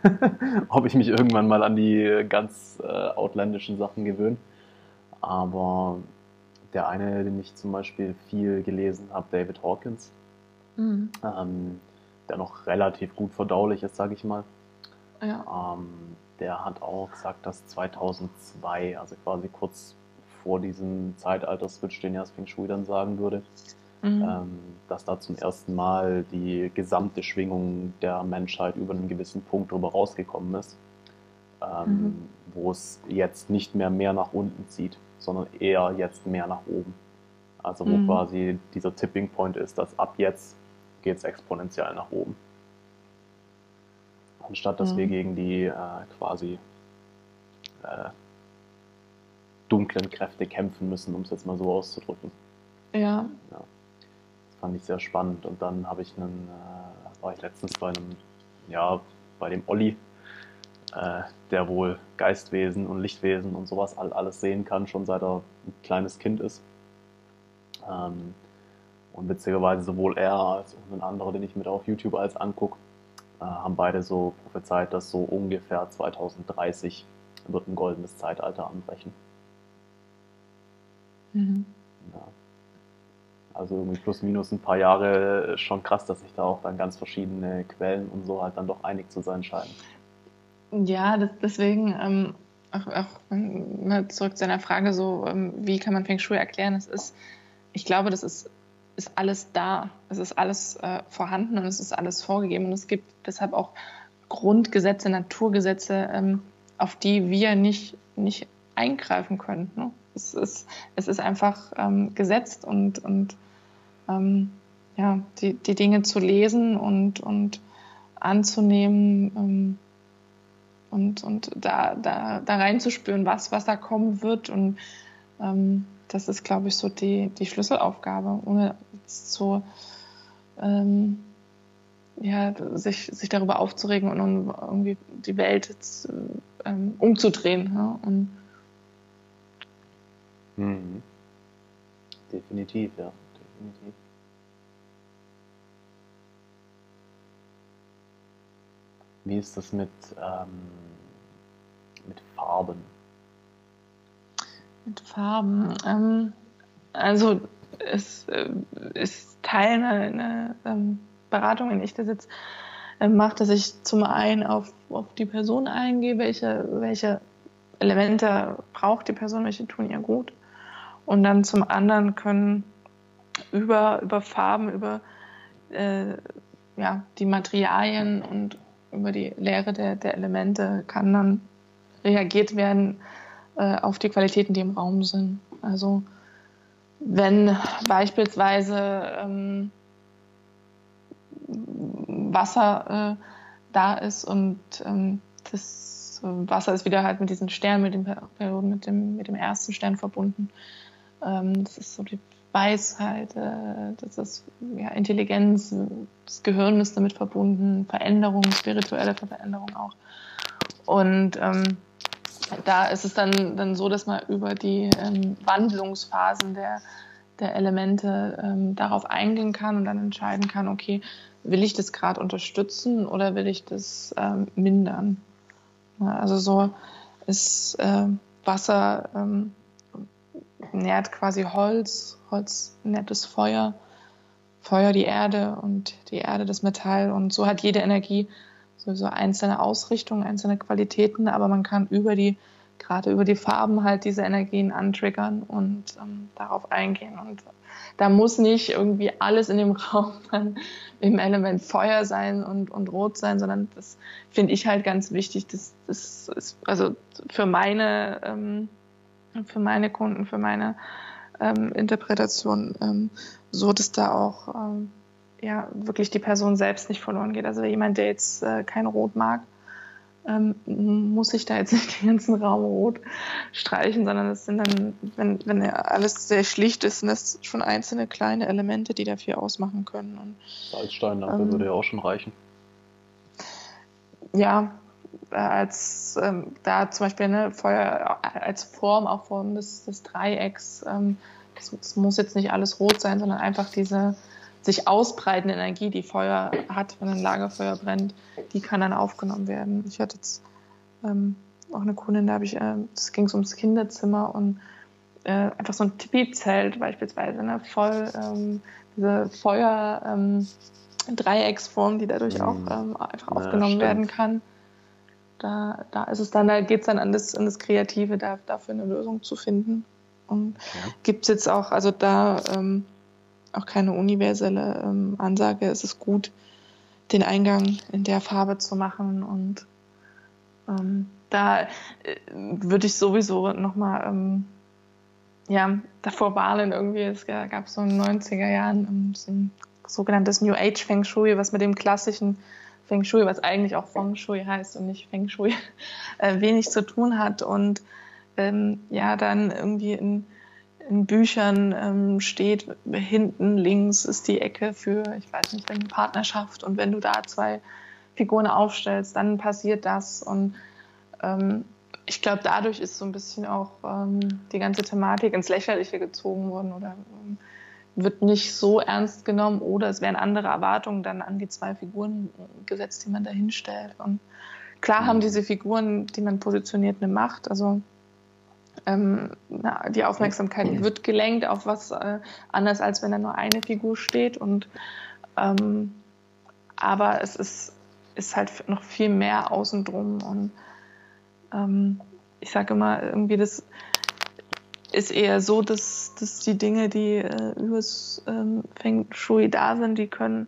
ob ich mich irgendwann mal an die ganz äh, outländischen Sachen gewöhne. Aber der eine, den ich zum Beispiel viel gelesen habe, David Hawkins, mhm. ähm, der noch relativ gut verdaulich ist, sage ich mal. Ja. Ähm, der hat auch gesagt, dass 2002, also quasi kurz vor diesem Zeitalter-Switch, den ja Feng Shui dann sagen würde, mhm. ähm, dass da zum ersten Mal die gesamte Schwingung der Menschheit über einen gewissen Punkt drüber rausgekommen ist, ähm, mhm. wo es jetzt nicht mehr mehr nach unten zieht, sondern eher jetzt mehr nach oben. Also wo mhm. quasi dieser Tipping Point ist, dass ab jetzt geht es exponentiell nach oben. Anstatt dass mhm. wir gegen die äh, quasi äh, dunklen Kräfte kämpfen müssen, um es jetzt mal so auszudrücken. Ja. ja. Das fand ich sehr spannend. Und dann habe ich einen, äh, war ich letztens bei einem, ja, bei dem Olli, äh, der wohl Geistwesen und Lichtwesen und sowas alles sehen kann, schon seit er ein kleines Kind ist. Ähm, und witzigerweise sowohl er als auch ein anderer, den ich mir auf YouTube als angucke, äh, haben beide so prophezeit, dass so ungefähr 2030 wird ein goldenes Zeitalter anbrechen. Mhm. Ja. Also irgendwie plus minus ein paar Jahre schon krass, dass sich da auch dann ganz verschiedene Quellen und so halt dann doch einig zu sein scheinen. Ja, das, deswegen ähm, auch, auch zurück zu deiner Frage so, ähm, wie kann man Feng Shui erklären? Es ist, ich glaube, das ist ist alles da. Es ist alles äh, vorhanden und es ist alles vorgegeben. Und es gibt deshalb auch Grundgesetze, Naturgesetze, ähm, auf die wir nicht, nicht eingreifen können. Ne? Es, ist, es ist einfach ähm, gesetzt und, und ähm, ja, die, die Dinge zu lesen und, und anzunehmen ähm, und, und da, da, da reinzuspüren, was, was da kommen wird. Und ähm, das ist, glaube ich, so die, die Schlüsselaufgabe, ohne so ähm, ja, sich, sich darüber aufzuregen und um irgendwie die Welt jetzt, ähm, umzudrehen. Ja? Und mhm. Definitiv, ja, definitiv. Wie ist das mit, ähm, mit Farben? Mit Farben. Ähm, also es äh, ist Teil einer, einer ähm, Beratung, wenn ich das jetzt äh, mache, dass ich zum einen auf, auf die Person eingehe, welche, welche Elemente braucht die Person, welche tun ihr gut. Und dann zum anderen können über, über Farben, über äh, ja, die Materialien und über die Lehre der, der Elemente kann dann reagiert werden äh, auf die Qualitäten, die im Raum sind. Also wenn beispielsweise ähm, Wasser äh, da ist und ähm, das Wasser ist wieder halt mit diesen Sternen, mit dem Perioden, mit dem, mit dem ersten Stern verbunden. Ähm, das ist so die Weisheit, äh, das ist ja, Intelligenz, das Gehirn ist damit verbunden, Veränderung, spirituelle Veränderung auch. Und ähm, da ist es dann, dann so, dass man über die ähm, Wandlungsphasen der, der Elemente ähm, darauf eingehen kann und dann entscheiden kann, okay, will ich das gerade unterstützen oder will ich das ähm, mindern? Ja, also so ist äh, Wasser ähm, nährt quasi Holz, Holz nährt das Feuer, Feuer die Erde und die Erde das Metall. Und so hat jede Energie sowieso einzelne Ausrichtungen, einzelne Qualitäten, aber man kann über die gerade über die Farben halt diese Energien antriggern und ähm, darauf eingehen. Und da muss nicht irgendwie alles in dem Raum dann im Element Feuer sein und, und Rot sein, sondern das finde ich halt ganz wichtig. Das, das ist also für meine, ähm, für meine Kunden, für meine ähm, Interpretation ähm, so, dass da auch ähm, ja wirklich die Person selbst nicht verloren geht. Also jemand, der jetzt äh, kein Rot mag, ähm, muss ich da jetzt nicht den ganzen Raum rot streichen, sondern es sind dann, wenn, wenn alles sehr schlicht ist, sind das schon einzelne kleine Elemente, die dafür ausmachen können. Und, Salzsteinlampe ähm, würde ja auch schon reichen. Ja, äh, als ähm, da zum Beispiel ne, Feuer als Form, auch Form des, des Dreiecks, ähm, das, das muss jetzt nicht alles rot sein, sondern einfach diese sich ausbreitende Energie, die Feuer hat, wenn ein Lagerfeuer brennt, die kann dann aufgenommen werden. Ich hatte jetzt ähm, auch eine Kundin, da habe ich, äh, das ging ums Kinderzimmer und äh, einfach so ein Tipi-Zelt beispielsweise, ne, voll ähm, diese Feuer ähm, Dreiecksform, die dadurch mhm. auch ähm, einfach ja, aufgenommen stimmt. werden kann. Da, da ist es dann, da geht es dann an das, an das Kreative, da, dafür eine Lösung zu finden. Und ja. gibt es jetzt auch, also da ähm, auch keine universelle ähm, Ansage. Es ist gut, den Eingang in der Farbe zu machen und ähm, da äh, würde ich sowieso nochmal ähm, ja, davor warnen irgendwie. Es gab so in den 90er Jahren ähm, so ein sogenanntes New Age Feng Shui, was mit dem klassischen Feng Shui, was eigentlich auch Feng Shui heißt und nicht Feng Shui, äh, wenig zu tun hat und ähm, ja, dann irgendwie in in Büchern ähm, steht, hinten links ist die Ecke für, ich weiß nicht, eine Partnerschaft und wenn du da zwei Figuren aufstellst, dann passiert das und ähm, ich glaube, dadurch ist so ein bisschen auch ähm, die ganze Thematik ins Lächerliche gezogen worden oder ähm, wird nicht so ernst genommen oder es werden andere Erwartungen dann an die zwei Figuren gesetzt, die man da hinstellt. Und klar haben mhm. diese Figuren, die man positioniert, eine Macht. Also ähm, na, die Aufmerksamkeit wird gelenkt auf was äh, anders, als wenn da nur eine Figur steht. Und ähm, aber es ist, ist halt noch viel mehr außen drum. Und ähm, ich sage immer, irgendwie das, ist eher so, dass, dass die Dinge, die äh, übers ähm, Feng Shui da sind, die können,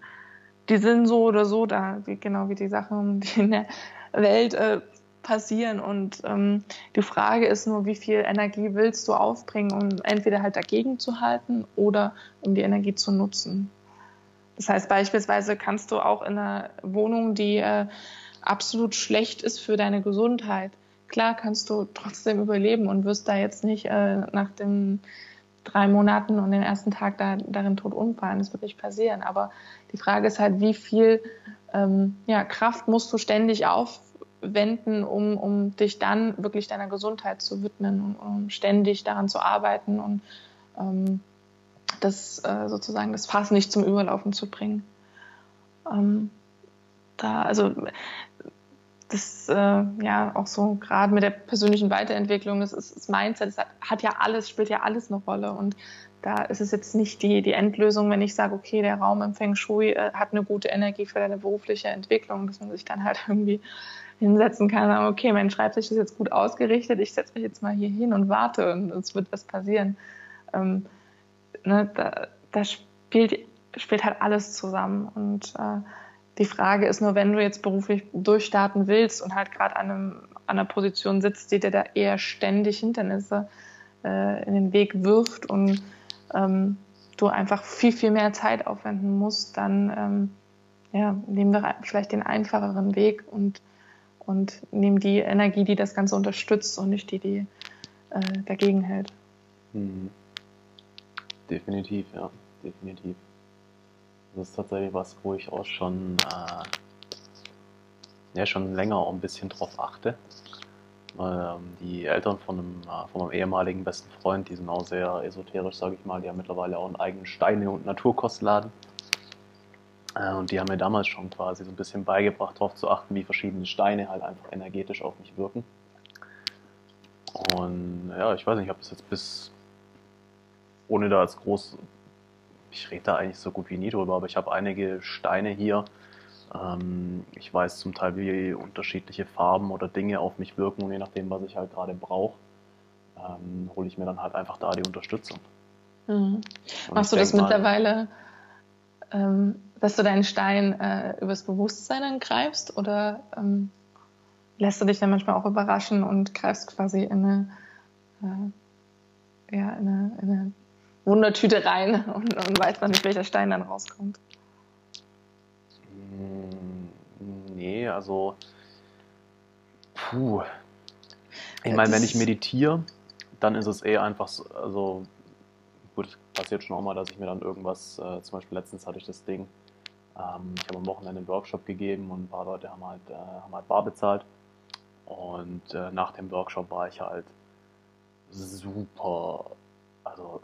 die sind so oder so da, wie, genau wie die Sachen, die in der Welt äh, passieren. Und ähm, die Frage ist nur, wie viel Energie willst du aufbringen, um entweder halt dagegen zu halten oder um die Energie zu nutzen. Das heißt, beispielsweise kannst du auch in einer Wohnung, die äh, absolut schlecht ist für deine Gesundheit, klar kannst du trotzdem überleben und wirst da jetzt nicht äh, nach den drei Monaten und den ersten Tag da, darin tot umfallen. Das wird nicht passieren. Aber die Frage ist halt, wie viel ähm, ja, Kraft musst du ständig aufwenden, um, um dich dann wirklich deiner Gesundheit zu widmen und um ständig daran zu arbeiten und ähm, das äh, sozusagen das Fass nicht zum Überlaufen zu bringen. Ähm, da, also das äh, ja auch so gerade mit der persönlichen Weiterentwicklung, das ist das Mindset, das hat, hat, ja alles, spielt ja alles eine Rolle und da ist es jetzt nicht die, die Endlösung, wenn ich sage, okay, der Raum im Feng Shui äh, hat eine gute Energie für deine berufliche Entwicklung, dass man sich dann halt irgendwie hinsetzen kann, sagen, okay, mein Schreibtisch ist jetzt gut ausgerichtet, ich setze mich jetzt mal hier hin und warte und es wird was passieren. Ähm, ne, da, da spielt, spielt halt alles zusammen und äh, die Frage ist nur, wenn du jetzt beruflich durchstarten willst und halt gerade an, an einer Position sitzt, die dir da eher ständig Hindernisse äh, in den Weg wirft und ähm, du einfach viel, viel mehr Zeit aufwenden musst, dann ähm, ja, nehmen wir vielleicht den einfacheren Weg und, und nehmen die Energie, die das Ganze unterstützt und nicht die, die äh, dagegen hält. Mhm. Definitiv, ja, definitiv. Das ist tatsächlich was, wo ich auch schon, äh, ja, schon länger auch ein bisschen drauf achte. Ähm, die Eltern von einem, äh, von einem ehemaligen besten Freund, die sind auch sehr esoterisch, sage ich mal. Die haben mittlerweile auch einen eigenen Steine- und Naturkostladen. Äh, und die haben mir damals schon quasi so ein bisschen beigebracht, darauf zu achten, wie verschiedene Steine halt einfach energetisch auf mich wirken. Und ja, ich weiß nicht, ich habe das jetzt bis, ohne da als groß ich rede da eigentlich so gut wie nie drüber, aber ich habe einige Steine hier. Ähm, ich weiß zum Teil, wie unterschiedliche Farben oder Dinge auf mich wirken und je nachdem, was ich halt gerade brauche, ähm, hole ich mir dann halt einfach da die Unterstützung. Mhm. Machst du das mittlerweile, ähm, dass du deinen Stein äh, übers Bewusstsein angreifst oder ähm, lässt du dich dann manchmal auch überraschen und greifst quasi in eine, äh, ja, in eine, in eine Wundertüte rein und, und weiß dann nicht, welcher Stein dann rauskommt. Mm, nee, also. Puh. Ich meine, wenn ich meditiere, dann ist es eh einfach so, also gut, passiert schon auch mal, dass ich mir dann irgendwas, äh, zum Beispiel letztens hatte ich das Ding, ähm, ich habe am Wochenende einen Workshop gegeben und ein paar Leute haben halt, äh, haben halt bar bezahlt und äh, nach dem Workshop war ich halt super, also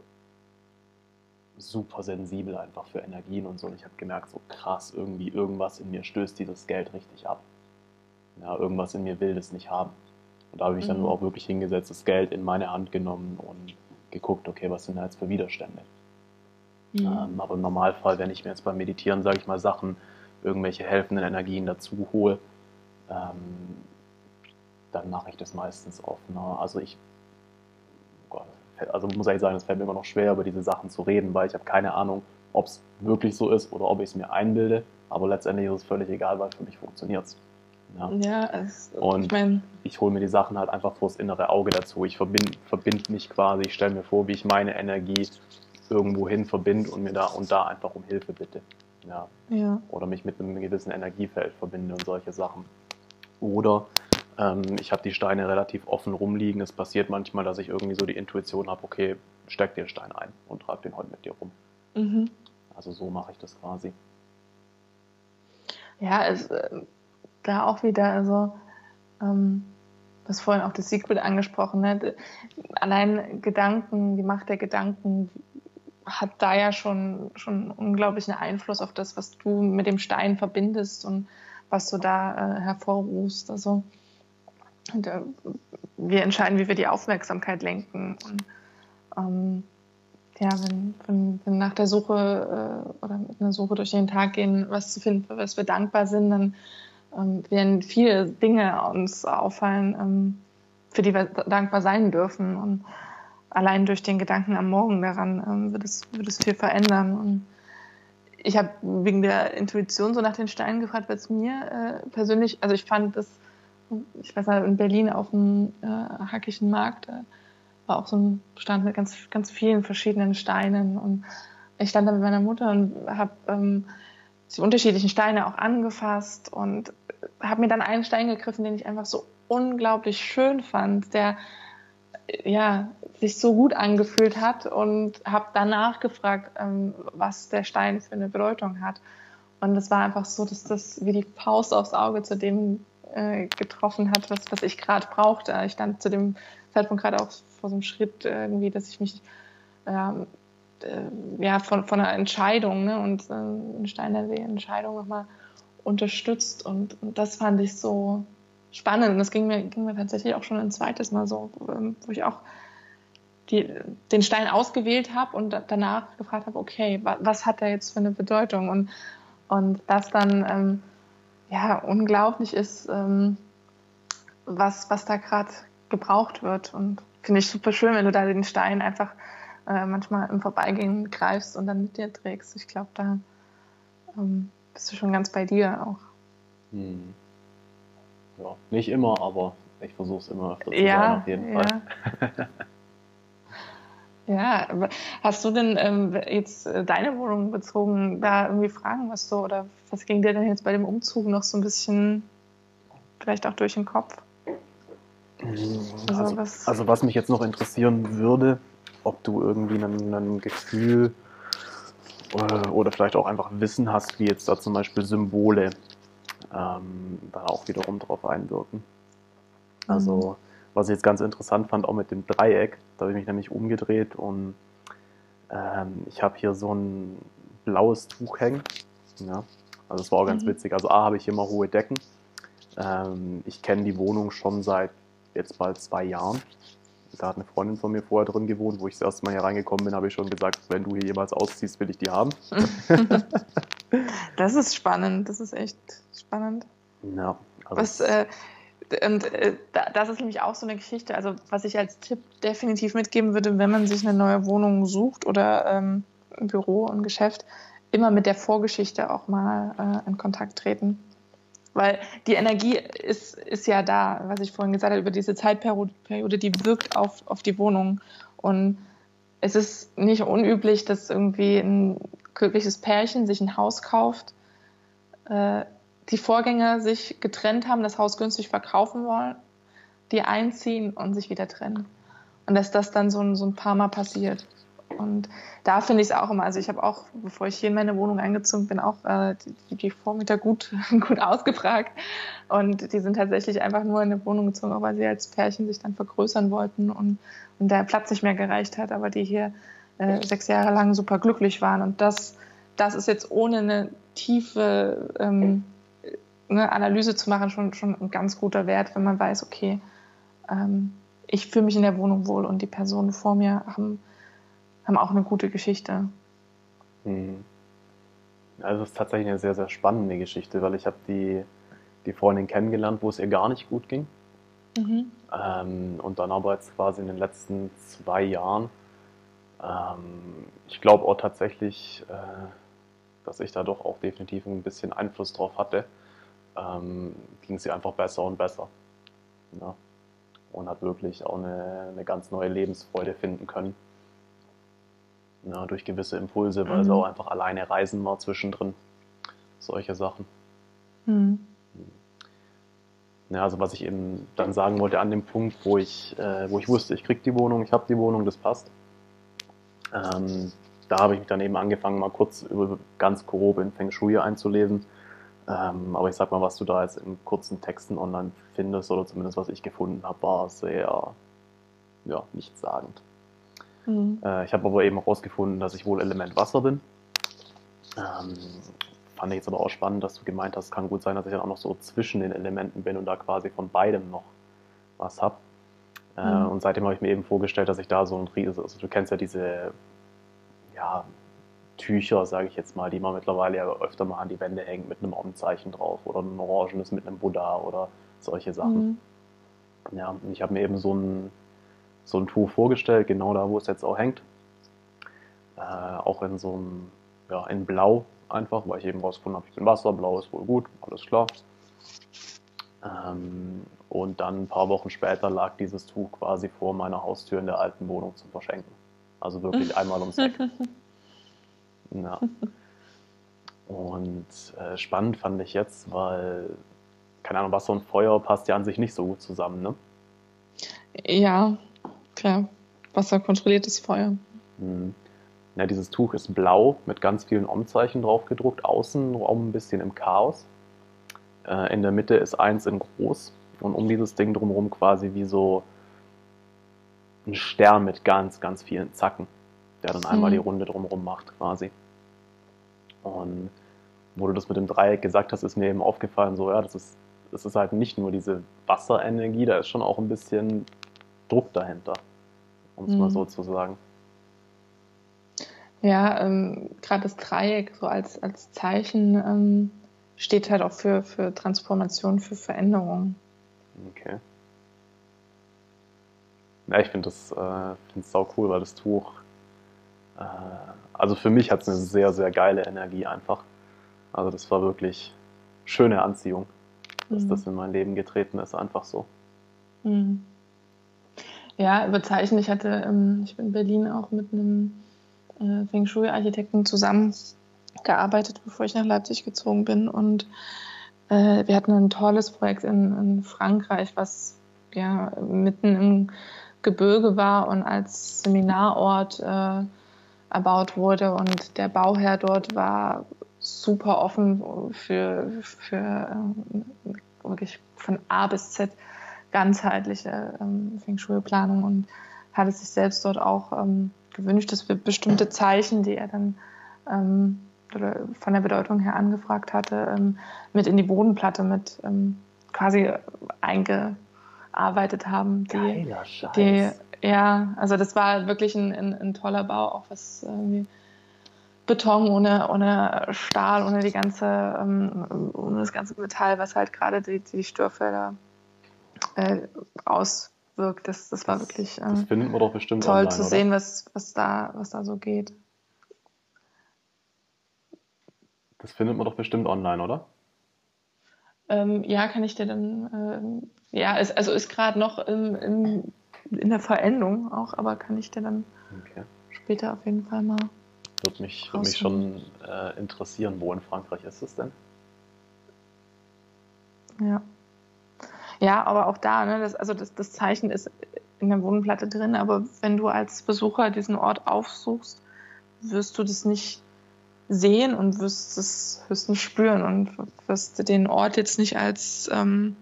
super sensibel einfach für Energien und so. Und ich habe gemerkt, so krass, irgendwie irgendwas in mir stößt dieses Geld richtig ab. Ja, irgendwas in mir will das nicht haben. Und da habe ich mhm. dann nur auch wirklich hingesetzt, das Geld in meine Hand genommen und geguckt, okay, was sind da jetzt für Widerstände. Mhm. Ähm, aber im Normalfall, wenn ich mir jetzt beim Meditieren, sage ich mal, Sachen, irgendwelche helfenden Energien dazu hole, ähm, dann mache ich das meistens offener. Also ich also muss ich sagen, es fällt mir immer noch schwer, über diese Sachen zu reden, weil ich habe keine Ahnung, ob es wirklich so ist oder ob ich es mir einbilde. Aber letztendlich ist es völlig egal, weil für mich funktioniert es. Ja, ja es, und ich, mein, ich hole mir die Sachen halt einfach vors innere Auge dazu. Ich verbinde verbind mich quasi, ich stelle mir vor, wie ich meine Energie irgendwo hin verbinde und mir da und da einfach um Hilfe bitte. Ja. ja. Oder mich mit einem gewissen Energiefeld verbinde und solche Sachen. Oder ähm, ich habe die Steine relativ offen rumliegen. Es passiert manchmal, dass ich irgendwie so die Intuition habe, okay, steck den Stein ein und treib den heute mit dir rum. Mhm. Also so mache ich das quasi. Ja, es, äh, da auch wieder, also ähm, du hast vorhin auch das Secret angesprochen, ne? allein Gedanken, die Macht der Gedanken hat da ja schon, schon unglaublichen Einfluss auf das, was du mit dem Stein verbindest und was du da äh, hervorrufst. Also und, äh, wir entscheiden, wie wir die Aufmerksamkeit lenken. Und, ähm, ja, wenn, wenn, wenn, nach der Suche äh, oder mit einer Suche durch den Tag gehen, was zu finden, für was wir dankbar sind, dann ähm, werden viele Dinge uns auffallen, ähm, für die wir dankbar sein dürfen. Und allein durch den Gedanken am Morgen daran ähm, wird, es, wird es viel verändern. Und ich habe wegen der Intuition so nach den Steinen gefragt, weil es mir äh, persönlich, also ich fand das, ich weiß nicht, in Berlin auf dem äh, Hackischen Markt äh, war auch so ein Stand mit ganz, ganz vielen verschiedenen Steinen und ich stand da mit meiner Mutter und habe ähm, die unterschiedlichen Steine auch angefasst und habe mir dann einen Stein gegriffen, den ich einfach so unglaublich schön fand, der ja, sich so gut angefühlt hat und habe danach gefragt, ähm, was der Stein für eine Bedeutung hat. Und es war einfach so, dass das wie die Faust aufs Auge zu dem äh, getroffen hat, was, was ich gerade brauchte. Ich stand zu dem Zeitpunkt gerade auch vor so einem Schritt irgendwie, dass ich mich ähm, äh, ja, von, von einer Entscheidung ne, und äh, ein Stein der Entscheidung nochmal unterstützt. Und, und das fand ich so, spannend. Das ging mir, ging mir tatsächlich auch schon ein zweites Mal so, ähm, wo ich auch die, den Stein ausgewählt habe und danach gefragt habe, okay, was, was hat der jetzt für eine Bedeutung? Und, und das dann ähm, ja unglaublich ist, ähm, was, was da gerade gebraucht wird. Und finde ich super schön, wenn du da den Stein einfach äh, manchmal im Vorbeigehen greifst und dann mit dir trägst. Ich glaube, da ähm, bist du schon ganz bei dir auch. Hm ja, nicht immer, aber ich versuche es immer öfter zu ja, sein, auf jeden ja. Fall. ja, hast du denn ähm, jetzt äh, deine Wohnung bezogen, da irgendwie Fragen, was so, oder was ging dir denn jetzt bei dem Umzug noch so ein bisschen vielleicht auch durch den Kopf? Also, also, was, also was mich jetzt noch interessieren würde, ob du irgendwie ein, ein Gefühl äh, oder vielleicht auch einfach Wissen hast, wie jetzt da zum Beispiel Symbole ähm, da auch wiederum drauf einwirken. Also, mhm. was ich jetzt ganz interessant fand, auch mit dem Dreieck, da habe ich mich nämlich umgedreht und ähm, ich habe hier so ein blaues Tuch hängen. Ja. Also, es war auch ganz mhm. witzig. Also, A, habe ich hier mal hohe Decken. Ähm, ich kenne die Wohnung schon seit jetzt bald zwei Jahren. Da hat eine Freundin von mir vorher drin gewohnt, wo ich das erste Mal hier reingekommen bin, habe ich schon gesagt, wenn du hier jemals ausziehst, will ich die haben. das ist spannend, das ist echt spannend. Ja. Also was, äh, und äh, das ist nämlich auch so eine Geschichte, also was ich als Tipp definitiv mitgeben würde, wenn man sich eine neue Wohnung sucht oder ähm, ein Büro, ein Geschäft, immer mit der Vorgeschichte auch mal äh, in Kontakt treten. Weil die Energie ist, ist ja da, was ich vorhin gesagt habe, über diese Zeitperiode, die wirkt auf, auf die Wohnung. Und es ist nicht unüblich, dass irgendwie ein glückliches Pärchen sich ein Haus kauft, äh, die Vorgänger sich getrennt haben, das Haus günstig verkaufen wollen, die einziehen und sich wieder trennen. Und dass das dann so ein, so ein paar Mal passiert. Und da finde ich es auch immer, also ich habe auch, bevor ich hier in meine Wohnung eingezogen bin, auch äh, die, die, Vormieter gut, gut ausgefragt. Und die sind tatsächlich einfach nur in eine Wohnung gezogen, weil sie als Pärchen sich dann vergrößern wollten und, und der Platz nicht mehr gereicht hat, aber die hier äh, sechs Jahre lang super glücklich waren. Und das, das ist jetzt ohne eine tiefe ähm, eine Analyse zu machen schon, schon ein ganz guter Wert, wenn man weiß, okay, ähm, ich fühle mich in der Wohnung wohl und die Personen vor mir haben haben auch eine gute Geschichte. Hm. Also es ist tatsächlich eine sehr, sehr spannende Geschichte, weil ich habe die, die Freundin kennengelernt, wo es ihr gar nicht gut ging. Mhm. Ähm, und dann aber jetzt quasi in den letzten zwei Jahren, ähm, ich glaube auch tatsächlich, äh, dass ich da doch auch definitiv ein bisschen Einfluss drauf hatte, ähm, ging sie einfach besser und besser. Ja. Und hat wirklich auch eine, eine ganz neue Lebensfreude finden können ja, durch gewisse Impulse, weil mhm. sie auch einfach alleine reisen war zwischendrin. Solche Sachen. Mhm. Ja, also was ich eben dann sagen wollte an dem Punkt, wo ich, äh, wo ich wusste, ich kriege die Wohnung, ich habe die Wohnung, das passt. Ähm, da habe ich mich dann eben angefangen, mal kurz über ganz grob in Feng Shui einzulesen. Ähm, aber ich sag mal, was du da jetzt in kurzen Texten online findest, oder zumindest was ich gefunden habe, war sehr ja, nichtssagend. Mhm. Äh, ich habe aber eben herausgefunden, dass ich wohl Element Wasser bin. Ähm, fand ich jetzt aber auch spannend, dass du gemeint hast, kann gut sein, dass ich dann auch noch so zwischen den Elementen bin und da quasi von beidem noch was habe. Äh, mhm. Und seitdem habe ich mir eben vorgestellt, dass ich da so ein riesiges, also du kennst ja diese ja, Tücher, sage ich jetzt mal, die man mittlerweile ja öfter mal an die Wände hängt mit einem Onnenzeichen drauf oder ein Orangenes mit einem Buddha oder solche Sachen. Mhm. Ja, und ich habe mir eben so ein so ein Tuch vorgestellt, genau da, wo es jetzt auch hängt. Äh, auch in so einem, ja, in Blau einfach, weil ich eben rausgefunden habe, ich bin Wasser, Blau ist wohl gut, alles klar. Ähm, und dann ein paar Wochen später lag dieses Tuch quasi vor meiner Haustür in der alten Wohnung zum Verschenken. Also wirklich einmal ums Eck. Ja. Und äh, spannend fand ich jetzt, weil, keine Ahnung, Wasser und Feuer passt ja an sich nicht so gut zusammen, ne? Ja, klar. Wasser kontrolliert das Feuer. Mhm. Ja, dieses Tuch ist blau mit ganz vielen Om-Zeichen drauf gedruckt, außenrum ein bisschen im Chaos. Äh, in der Mitte ist eins in groß und um dieses Ding drumherum quasi wie so ein Stern mit ganz, ganz vielen Zacken, der dann einmal mhm. die Runde drumherum macht quasi. Und wo du das mit dem Dreieck gesagt hast, ist mir eben aufgefallen, so ja, das ist, das ist halt nicht nur diese Wasserenergie, da ist schon auch ein bisschen Druck dahinter, um es mhm. mal so zu sagen. Ja, ähm, gerade das Dreieck so als, als Zeichen ähm, steht halt auch für, für Transformation, für Veränderung. Okay. Ja, ich finde das äh, sau cool, weil das Tuch, äh, also für mich hat es eine sehr, sehr geile Energie einfach. Also das war wirklich schöne Anziehung, dass mhm. das in mein Leben getreten ist, einfach so. Mhm. Ja, überzeichnet. Ich hatte, ähm, ich bin in Berlin auch mit einem äh, Feng Shui-Architekten zusammengearbeitet, bevor ich nach Leipzig gezogen bin. Und äh, wir hatten ein tolles Projekt in, in, Frankreich, was ja mitten im Gebirge war und als Seminarort äh, erbaut wurde. Und der Bauherr dort war super offen für, für äh, wirklich von A bis Z ganzheitliche ähm, Feng Shui-Planung und hatte sich selbst dort auch ähm, gewünscht, dass wir bestimmte Zeichen, die er dann ähm, von der Bedeutung her angefragt hatte, ähm, mit in die Bodenplatte mit ähm, quasi eingearbeitet haben. Die, Geiler Scheiß. Die, ja, also das war wirklich ein, ein, ein toller Bau, auch was irgendwie Beton ohne, ohne Stahl, ohne die ganze, ähm, ohne das ganze Metall, was halt gerade die, die Störfelder äh, aus wirkt. Das, das war wirklich äh, das findet man doch bestimmt toll online, zu oder? sehen, was, was, da, was da so geht. Das findet man doch bestimmt online, oder? Ähm, ja, kann ich dir dann, ähm, ja, es, also ist gerade noch im, im, in der Verendung auch, aber kann ich dir dann okay. später auf jeden Fall mal. Würde mich, würde mich schon äh, interessieren, wo in Frankreich ist es denn? Ja. Ja, aber auch da, ne, das, also das, das Zeichen ist in der Bodenplatte drin, aber wenn du als Besucher diesen Ort aufsuchst, wirst du das nicht sehen und wirst es höchstens spüren und wirst den Ort jetzt nicht als ähm,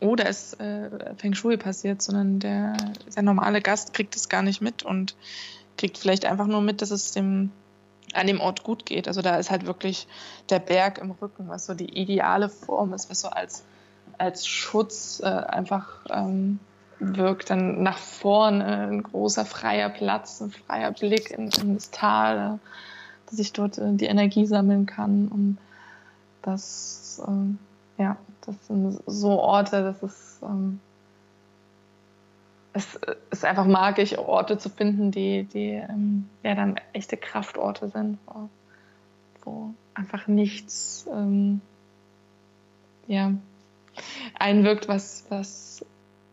oh, da ist äh, Feng Shui passiert, sondern der, der normale Gast kriegt es gar nicht mit und kriegt vielleicht einfach nur mit, dass es dem an dem Ort gut geht. Also da ist halt wirklich der Berg im Rücken, was so die ideale Form ist, was so als als Schutz äh, einfach ähm, wirkt. Dann nach vorne ein großer freier Platz, ein freier Blick in, in das Tal, äh, dass ich dort äh, die Energie sammeln kann. Und das, ähm, ja, das sind so Orte, das ist, ähm, es ist einfach magisch, Orte zu finden, die, die ähm, ja dann echte Kraftorte sind, wo, wo einfach nichts, ja, einwirkt, was, was,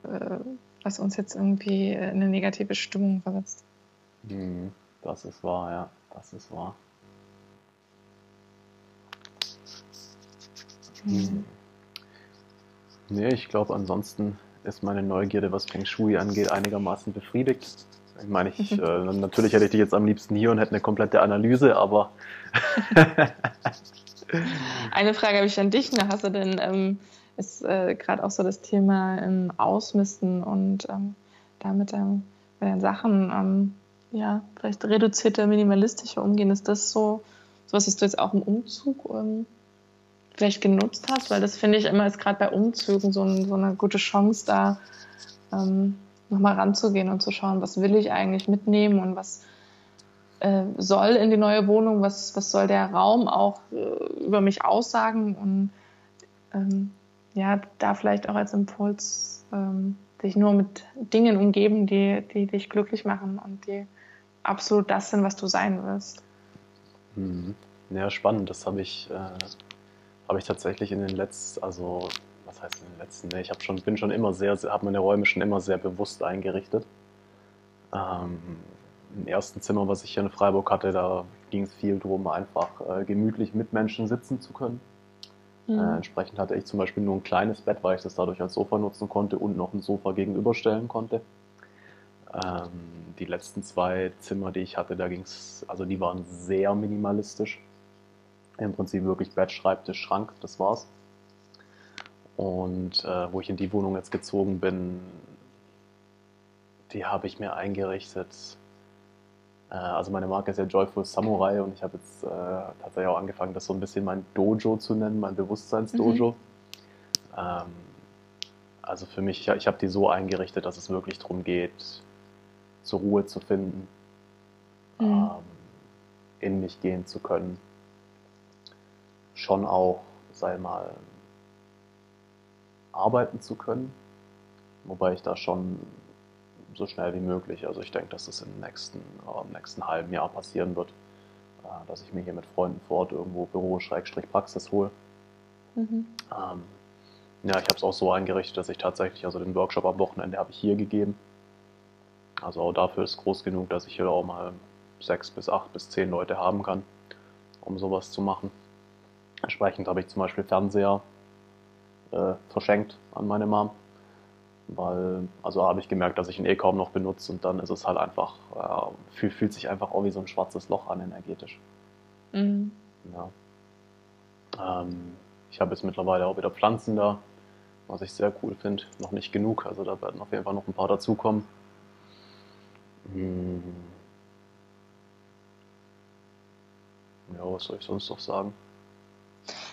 äh, was uns jetzt irgendwie in eine negative Stimmung versetzt. Mhm. Das ist wahr, ja. Das ist wahr. Mhm. Nee, ich glaube, ansonsten ist meine Neugierde, was Feng Shui angeht, einigermaßen befriedigt. Ich meine, ich, mhm. äh, natürlich hätte ich dich jetzt am liebsten hier und hätte eine komplette Analyse, aber. eine Frage habe ich an dich. Hast du denn ähm, ist äh, gerade auch so das Thema ähm, Ausmisten und ähm, damit ähm, mit den Sachen, ähm, ja, vielleicht reduzierte, minimalistische umgehen. Ist das so, so was, was du jetzt auch im Umzug ähm, vielleicht genutzt hast? Weil das finde ich immer ist gerade bei Umzügen so, ein, so, eine gute Chance da, ähm, nochmal ranzugehen und zu schauen, was will ich eigentlich mitnehmen und was äh, soll in die neue Wohnung, was, was soll der Raum auch äh, über mich aussagen und ähm, ja, da vielleicht auch als Impuls ähm, dich nur mit Dingen umgeben, die, die dich glücklich machen und die absolut das sind, was du sein wirst. Mhm. Ja, spannend. Das habe ich, äh, hab ich tatsächlich in den letzten, also was heißt in den letzten? Nee, ich schon, bin schon immer sehr, habe meine Räume schon immer sehr bewusst eingerichtet. Ähm, Im ersten Zimmer, was ich hier in Freiburg hatte, da ging es viel darum, einfach äh, gemütlich mit Menschen sitzen zu können. Mhm. Äh, entsprechend hatte ich zum Beispiel nur ein kleines Bett, weil ich das dadurch als Sofa nutzen konnte und noch ein Sofa gegenüberstellen konnte. Ähm, die letzten zwei Zimmer, die ich hatte, da ging es, also die waren sehr minimalistisch. Im Prinzip wirklich Bett, Schreibtisch, Schrank, das war's. Und äh, wo ich in die Wohnung jetzt gezogen bin, die habe ich mir eingerichtet. Äh, also meine Marke ist ja Joyful Samurai und ich habe jetzt äh, tatsächlich auch angefangen, das so ein bisschen mein Dojo zu nennen, mein Bewusstseinsdojo. Mhm. Ähm, also für mich, ich, habe die so eingerichtet, dass es wirklich darum geht, zur Ruhe zu finden, mhm. ähm, in mich gehen zu können. Schon auch, sei mal, arbeiten zu können, wobei ich da schon so schnell wie möglich, also ich denke, dass das im nächsten, äh, im nächsten halben Jahr passieren wird, äh, dass ich mir hier mit Freunden vor Ort irgendwo Büro-Praxis hole. Mhm. Ähm, ja, ich habe es auch so eingerichtet, dass ich tatsächlich, also den Workshop am Wochenende habe ich hier gegeben. Also auch dafür ist groß genug, dass ich hier auch mal sechs bis acht bis zehn Leute haben kann, um sowas zu machen. Entsprechend habe ich zum Beispiel Fernseher äh, verschenkt an meine Mom, weil, also habe ich gemerkt, dass ich ihn eh kaum noch benutze und dann ist es halt einfach, äh, fühlt, fühlt sich einfach auch wie so ein schwarzes Loch an energetisch. Mhm. Ja. Ähm, ich habe jetzt mittlerweile auch wieder Pflanzen da, was ich sehr cool finde. Noch nicht genug, also da werden auf jeden Fall noch ein paar dazukommen. Hm. Ja, was soll ich sonst noch sagen?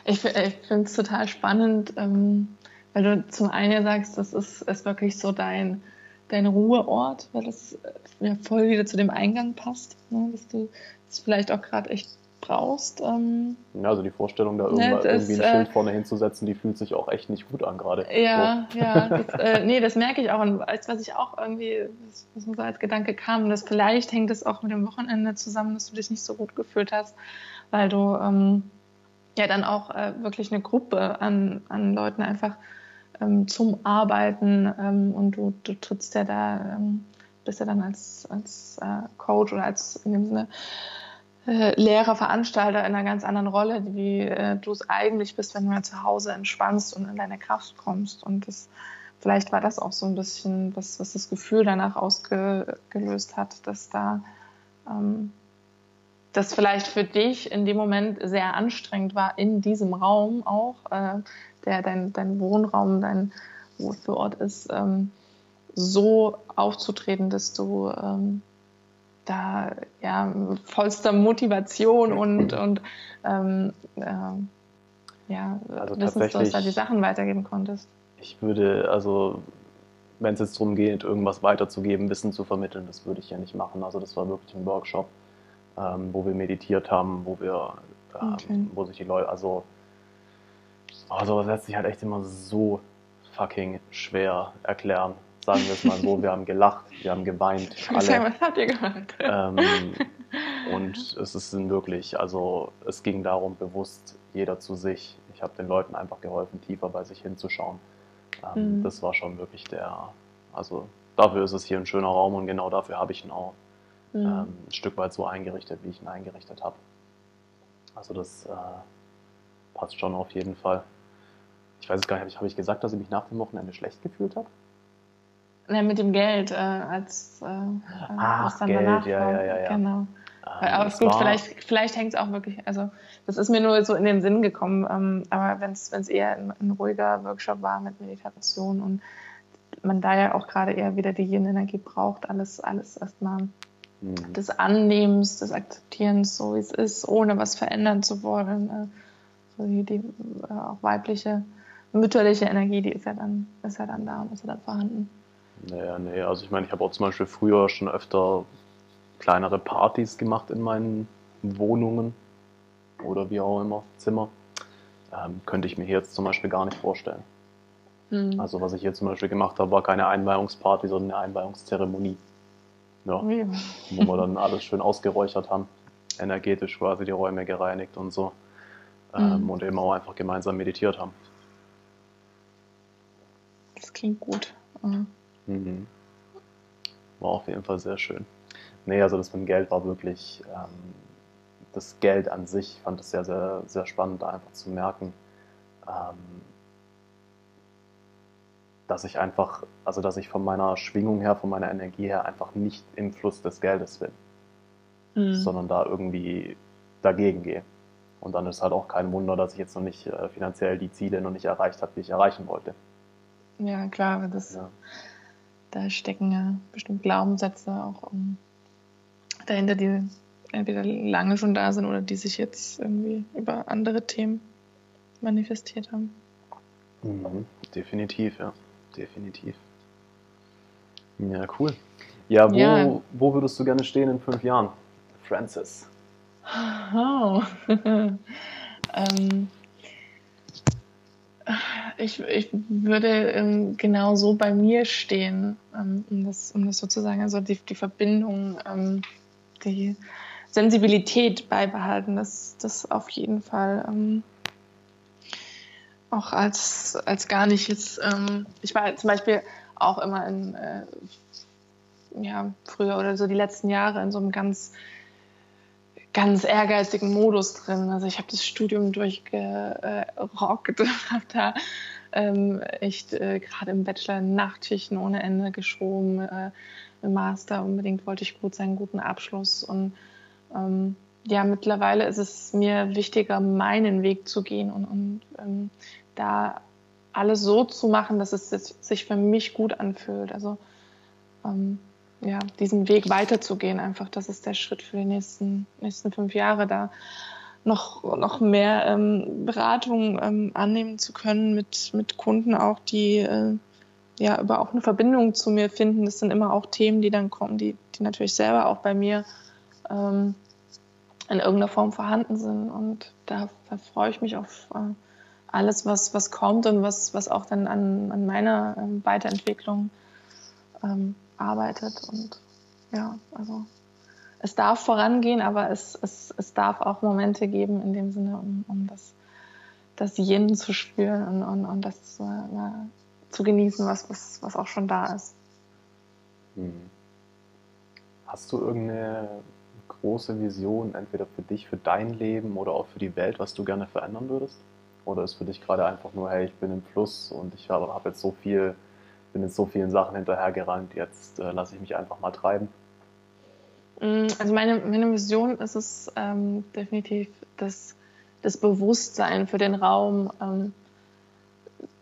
Ich, ich finde es total spannend, ähm, weil du zum einen ja sagst, das ist, ist wirklich so dein, dein Ruheort, weil das ja voll wieder zu dem Eingang passt, ne? dass du das vielleicht auch gerade echt brauchst. Ähm, ja, also die Vorstellung, da irgendwann ne, irgendwie ein Schild äh, vorne hinzusetzen, die fühlt sich auch echt nicht gut an gerade. Ja, so. ja. Das, äh, nee, das merke ich auch. Und als was ich auch irgendwie, was mir so als Gedanke kam, dass vielleicht hängt es auch mit dem Wochenende zusammen, dass du dich nicht so gut gefühlt hast, weil du ähm, ja dann auch äh, wirklich eine Gruppe an, an Leuten einfach ähm, zum Arbeiten ähm, und du, du trittst ja da, ähm, bist ja dann als, als äh, Coach oder als in dem Sinne äh, Lehrer, Veranstalter in einer ganz anderen Rolle, wie äh, du es eigentlich bist, wenn du mal zu Hause entspannst und in deine Kraft kommst. Und das, vielleicht war das auch so ein bisschen, was, was das Gefühl danach ausgelöst hat, dass da ähm, das vielleicht für dich in dem Moment sehr anstrengend war, in diesem Raum auch, äh, der dein, dein Wohnraum, dein Wohlfühlort ist, ähm, so aufzutreten, dass du ähm, da ja vollster Motivation und, und ähm, äh, ja, also wissenslos da die Sachen weitergeben konntest. Ich würde, also wenn es jetzt darum geht, irgendwas weiterzugeben, Wissen zu vermitteln, das würde ich ja nicht machen. Also das war wirklich ein Workshop, ähm, wo wir meditiert haben, wo wir, ähm, okay. wo sich die Leute, also, also das lässt sich halt echt immer so fucking schwer erklären sagen wir es mal so. Wir haben gelacht, wir haben geweint. Alle. Was habt ihr gemacht? Ähm, und es ist wirklich, also es ging darum, bewusst jeder zu sich. Ich habe den Leuten einfach geholfen, tiefer bei sich hinzuschauen. Ähm, mhm. Das war schon wirklich der, also dafür ist es hier ein schöner Raum und genau dafür habe ich ihn auch mhm. ähm, ein Stück weit so eingerichtet, wie ich ihn eingerichtet habe. Also das äh, passt schon auf jeden Fall. Ich weiß es gar nicht, habe ich gesagt, dass ich mich nach dem Wochenende schlecht gefühlt habe? Ja, mit dem Geld, äh, als äh, Ach, was dann Geld, danach ja, ja, ja, ja. Genau. Ähm, aber ist gut, vielleicht, vielleicht hängt es auch wirklich, also das ist mir nur so in den Sinn gekommen, ähm, aber wenn es eher ein, ein, ruhiger Workshop war mit Meditation und man da ja auch gerade eher wieder die Yin-Energie braucht, alles, alles erstmal mhm. des Annehmens, des Akzeptierens, so wie es ist, ohne was verändern zu wollen. Äh, so die, die äh, auch weibliche, mütterliche Energie, die ist ja dann, ist ja dann da und ist ja dann vorhanden. Naja, nee, also ich meine, ich habe auch zum Beispiel früher schon öfter kleinere Partys gemacht in meinen Wohnungen oder wie auch immer, Zimmer. Ähm, könnte ich mir hier jetzt zum Beispiel gar nicht vorstellen. Mhm. Also was ich hier zum Beispiel gemacht habe, war keine Einweihungsparty, sondern eine Einweihungszeremonie. Ja. Wo wir dann alles schön ausgeräuchert haben, energetisch quasi die Räume gereinigt und so. Ähm, mhm. Und eben auch einfach gemeinsam meditiert haben. Das klingt gut. Mhm. mhm. War auf jeden Fall sehr schön. Nee, also das mit dem Geld war wirklich, ähm, das Geld an sich, ich fand es sehr, sehr, sehr spannend, da einfach zu merken, ähm, dass ich einfach, also dass ich von meiner Schwingung her, von meiner Energie her einfach nicht im Fluss des Geldes bin, mhm. sondern da irgendwie dagegen gehe. Und dann ist halt auch kein Wunder, dass ich jetzt noch nicht äh, finanziell die Ziele noch nicht erreicht habe, die ich erreichen wollte. Ja, klar, das, ja. da stecken ja bestimmt Glaubenssätze auch um, dahinter, die entweder lange schon da sind oder die sich jetzt irgendwie über andere Themen manifestiert haben. Mhm, definitiv, ja definitiv. Ja, cool. Ja, wo, ja. wo würdest du gerne stehen in fünf Jahren, Francis? Oh. ähm, ich, ich würde ähm, genau so bei mir stehen, ähm, um, das, um das sozusagen, also die, die Verbindung, ähm, die Sensibilität beibehalten, das, das auf jeden Fall ähm, auch als, als gar nicht jetzt, ähm, ich war zum Beispiel auch immer in, äh, ja, früher oder so die letzten Jahre in so einem ganz, ganz ehrgeizigen Modus drin. Also ich habe das Studium durchgerockt habe da ähm, echt äh, gerade im Bachelor Nachtschichten ohne Ende geschoben. Äh, Im Master unbedingt wollte ich gut sein, guten Abschluss und ähm, ja, mittlerweile ist es mir wichtiger, meinen Weg zu gehen und, und ähm, da alles so zu machen, dass es sich für mich gut anfühlt. Also ähm, ja, diesen Weg weiterzugehen, einfach, das ist der Schritt für die nächsten, nächsten fünf Jahre, da noch, noch mehr ähm, Beratung ähm, annehmen zu können mit, mit Kunden auch, die äh, ja über auch eine Verbindung zu mir finden. Das sind immer auch Themen, die dann kommen, die, die natürlich selber auch bei mir ähm, in irgendeiner Form vorhanden sind. Und da, da freue ich mich auf äh, alles, was, was kommt und was, was auch dann an, an meiner ähm, Weiterentwicklung ähm, arbeitet. Und ja, also es darf vorangehen, aber es, es, es darf auch Momente geben, in dem Sinne, um, um das, das Yin zu spüren und, und, und das äh, zu genießen, was, was, was auch schon da ist. Hm. Hast du irgendeine große Vision, entweder für dich, für dein Leben oder auch für die Welt, was du gerne verändern würdest? Oder ist für dich gerade einfach nur, hey, ich bin im Fluss und ich habe hab jetzt so viel, bin jetzt so vielen Sachen hinterhergerannt, jetzt äh, lasse ich mich einfach mal treiben? Mm, also meine, meine Vision ist es ähm, definitiv, das, das Bewusstsein für den Raum ähm,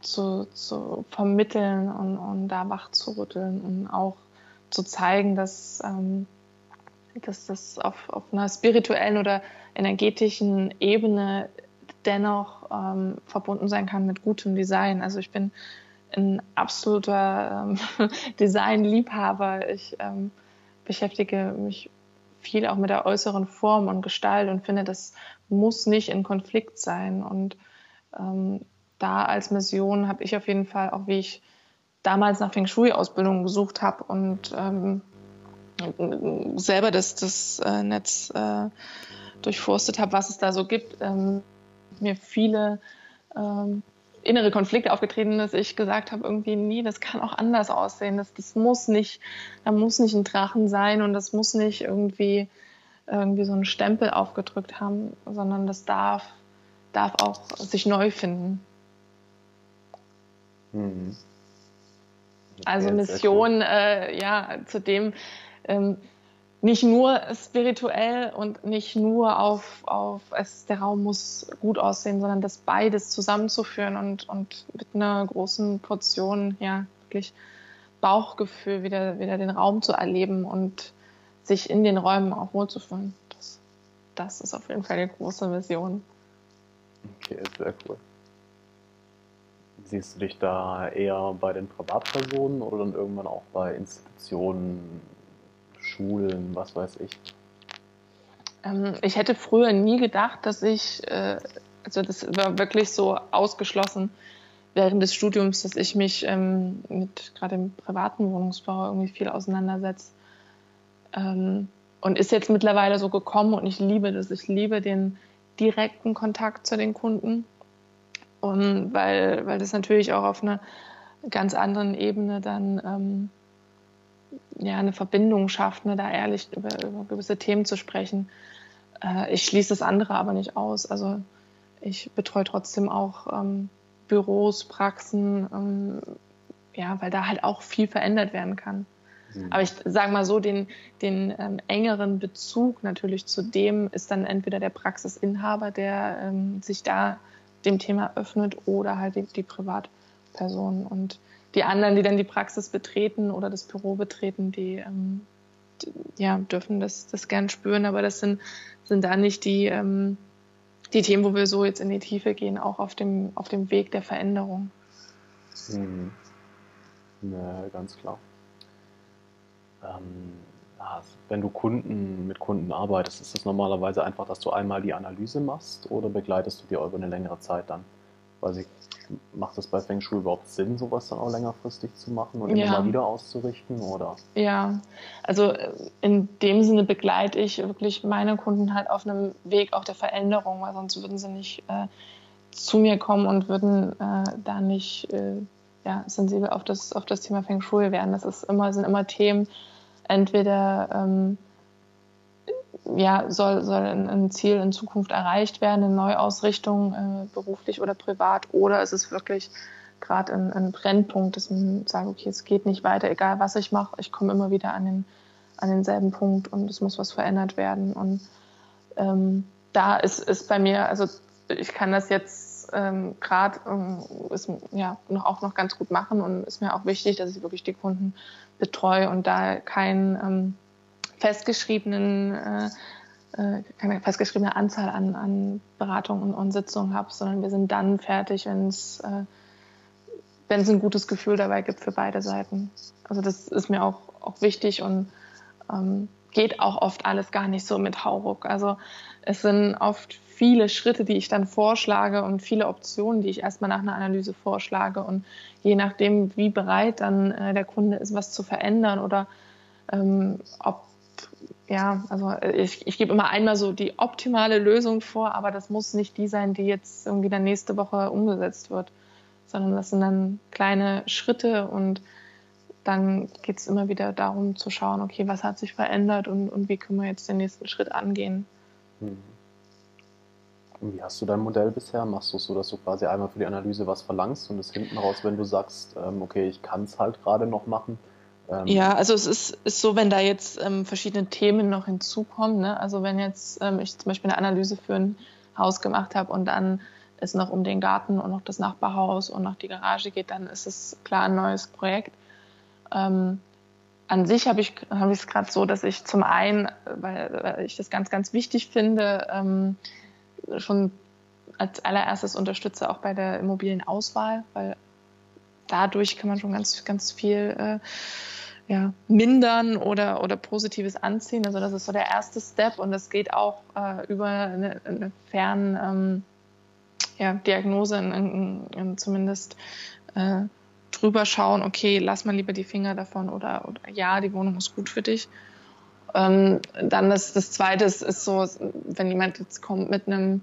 zu, zu vermitteln und, und da rütteln und auch zu zeigen, dass ähm, dass das auf, auf einer spirituellen oder energetischen Ebene dennoch ähm, verbunden sein kann mit gutem Design. Also ich bin ein absoluter ähm, Designliebhaber. Ich ähm, beschäftige mich viel auch mit der äußeren Form und Gestalt und finde, das muss nicht in Konflikt sein. Und ähm, da als Mission habe ich auf jeden Fall, auch wie ich damals nach Feng Shui-Ausbildung gesucht habe und ähm, selber das, das äh, Netz äh, durchforstet habe, was es da so gibt, ähm, mir viele ähm, innere Konflikte aufgetreten, dass ich gesagt habe, irgendwie, nee, das kann auch anders aussehen. Das, das muss nicht, da muss nicht ein Drachen sein und das muss nicht irgendwie, irgendwie so einen Stempel aufgedrückt haben, sondern das darf, darf auch sich neu finden. Mhm. Also Mission, äh, ja, zu dem, ähm, nicht nur spirituell und nicht nur auf, auf es, der Raum muss gut aussehen, sondern das beides zusammenzuführen und, und mit einer großen Portion, ja, wirklich Bauchgefühl wieder, wieder den Raum zu erleben und sich in den Räumen auch wohlzufühlen. Das, das ist auf jeden Fall die große Vision. Okay, sehr cool. Siehst du dich da eher bei den Privatpersonen oder dann irgendwann auch bei Institutionen, Schulen, was weiß ich? Ähm, ich hätte früher nie gedacht, dass ich, äh, also das war wirklich so ausgeschlossen, während des Studiums, dass ich mich ähm, mit gerade im privaten Wohnungsbau irgendwie viel auseinandersetze. Ähm, und ist jetzt mittlerweile so gekommen und ich liebe das. Ich liebe den direkten Kontakt zu den Kunden. Und weil, weil das natürlich auch auf einer ganz anderen Ebene dann ähm, ja, eine Verbindung schafft, ne, da ehrlich über, über gewisse Themen zu sprechen. Äh, ich schließe das andere aber nicht aus. Also ich betreue trotzdem auch ähm, Büros, Praxen, ähm, ja, weil da halt auch viel verändert werden kann. Mhm. Aber ich sage mal so, den, den ähm, engeren Bezug natürlich zu dem ist dann entweder der Praxisinhaber, der ähm, sich da dem Thema öffnet oder halt die, die Privatperson. Und die anderen, die dann die Praxis betreten oder das Büro betreten, die, ähm, die ja, dürfen das, das gern spüren, aber das sind, sind da nicht die, ähm, die Themen, wo wir so jetzt in die Tiefe gehen, auch auf dem, auf dem Weg der Veränderung. Mhm. Ja, ganz klar. Ähm, wenn du Kunden mit Kunden arbeitest, ist es normalerweise einfach, dass du einmal die Analyse machst oder begleitest du die über eine längere Zeit dann? Weiß ich, macht es bei Feng Shui überhaupt Sinn, sowas dann auch längerfristig zu machen und immer mal wieder auszurichten? Oder? Ja, also äh, in dem Sinne begleite ich wirklich meine Kunden halt auf einem Weg auch der Veränderung, weil sonst würden sie nicht äh, zu mir kommen und würden äh, da nicht äh, ja, sensibel auf das, auf das Thema Feng Shui werden. Das ist immer, sind immer Themen, entweder ähm, ja, soll, soll ein, Ziel in Zukunft erreicht werden, eine Neuausrichtung, äh, beruflich oder privat, oder ist es wirklich gerade ein, ein, Brennpunkt, dass man sagt, okay, es geht nicht weiter, egal was ich mache, ich komme immer wieder an, den, an denselben Punkt und es muss was verändert werden. Und ähm, da ist, ist bei mir, also ich kann das jetzt ähm, gerade ähm, ja, noch, auch noch ganz gut machen und ist mir auch wichtig, dass ich wirklich die Kunden betreue und da kein ähm, festgeschriebenen, äh, äh, keine festgeschriebene Anzahl an, an Beratungen und Sitzungen habe, sondern wir sind dann fertig, wenn es äh, wenn es ein gutes Gefühl dabei gibt für beide Seiten. Also das ist mir auch, auch wichtig und ähm, geht auch oft alles gar nicht so mit Hauruck. Also es sind oft viele Schritte, die ich dann vorschlage und viele Optionen, die ich erstmal nach einer Analyse vorschlage. Und je nachdem, wie bereit dann äh, der Kunde ist, was zu verändern oder ähm, ob ja, also ich, ich gebe immer einmal so die optimale Lösung vor, aber das muss nicht die sein, die jetzt irgendwie dann nächste Woche umgesetzt wird, sondern das sind dann kleine Schritte und dann geht es immer wieder darum zu schauen, okay, was hat sich verändert und, und wie können wir jetzt den nächsten Schritt angehen. Hm. Wie hast du dein Modell bisher? Machst du es so, dass du quasi einmal für die Analyse was verlangst und es hinten raus, wenn du sagst, ähm, okay, ich kann es halt gerade noch machen, ähm, ja, also es ist, ist so, wenn da jetzt ähm, verschiedene Themen noch hinzukommen. Ne? Also wenn jetzt ähm, ich zum Beispiel eine Analyse für ein Haus gemacht habe und dann es noch um den Garten und noch das Nachbarhaus und noch die Garage geht, dann ist es klar ein neues Projekt. Ähm, an sich habe ich hab es gerade so, dass ich zum einen, weil, weil, ich das ganz, ganz wichtig finde, ähm, schon als allererstes unterstütze auch bei der Immobilienauswahl, weil dadurch kann man schon ganz, ganz viel äh, ja, mindern oder, oder Positives anziehen. Also das ist so der erste Step und das geht auch äh, über eine, eine fern ähm, ja, Diagnose in, in, in zumindest äh, drüber schauen, okay, lass mal lieber die Finger davon oder, oder ja, die Wohnung ist gut für dich. Ähm, dann das, das Zweite ist, ist so, wenn jemand jetzt kommt mit einem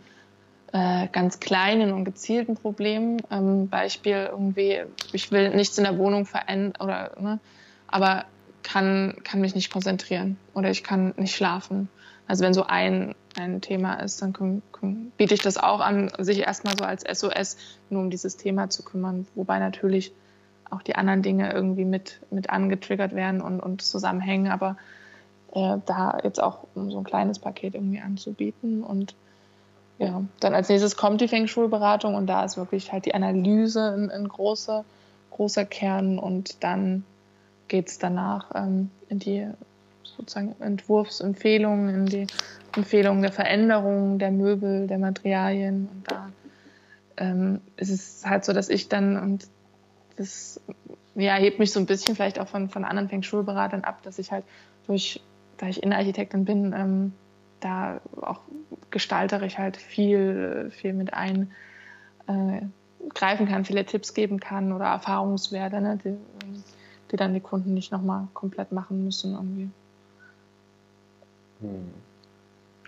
äh, ganz kleinen und gezielten Problemen, ähm, Beispiel irgendwie, ich will nichts in der Wohnung verändern oder ne, aber kann, kann mich nicht konzentrieren oder ich kann nicht schlafen. Also wenn so ein, ein Thema ist, dann können, können, biete ich das auch an, sich erstmal so als SOS nur um dieses Thema zu kümmern, wobei natürlich auch die anderen Dinge irgendwie mit, mit angetriggert werden und, und zusammenhängen, aber äh, da jetzt auch um so ein kleines Paket irgendwie anzubieten und ja, dann als nächstes kommt die Feng Shui-Beratung und da ist wirklich halt die Analyse ein, ein großer, großer Kern und dann geht es danach ähm, in die sozusagen Entwurfsempfehlungen, in die Empfehlungen der Veränderung der Möbel, der Materialien. Und da ähm, ist es halt so, dass ich dann, und das ja, hebt mich so ein bisschen vielleicht auch von, von anderen Feng Shui-Beratern ab, dass ich halt durch, da ich Innenarchitektin bin, ähm, da auch gestalterisch halt viel, viel mit ein äh, greifen kann, viele Tipps geben kann oder Erfahrungswerte, ne, die, die dann die Kunden nicht nochmal komplett machen müssen irgendwie. Hm.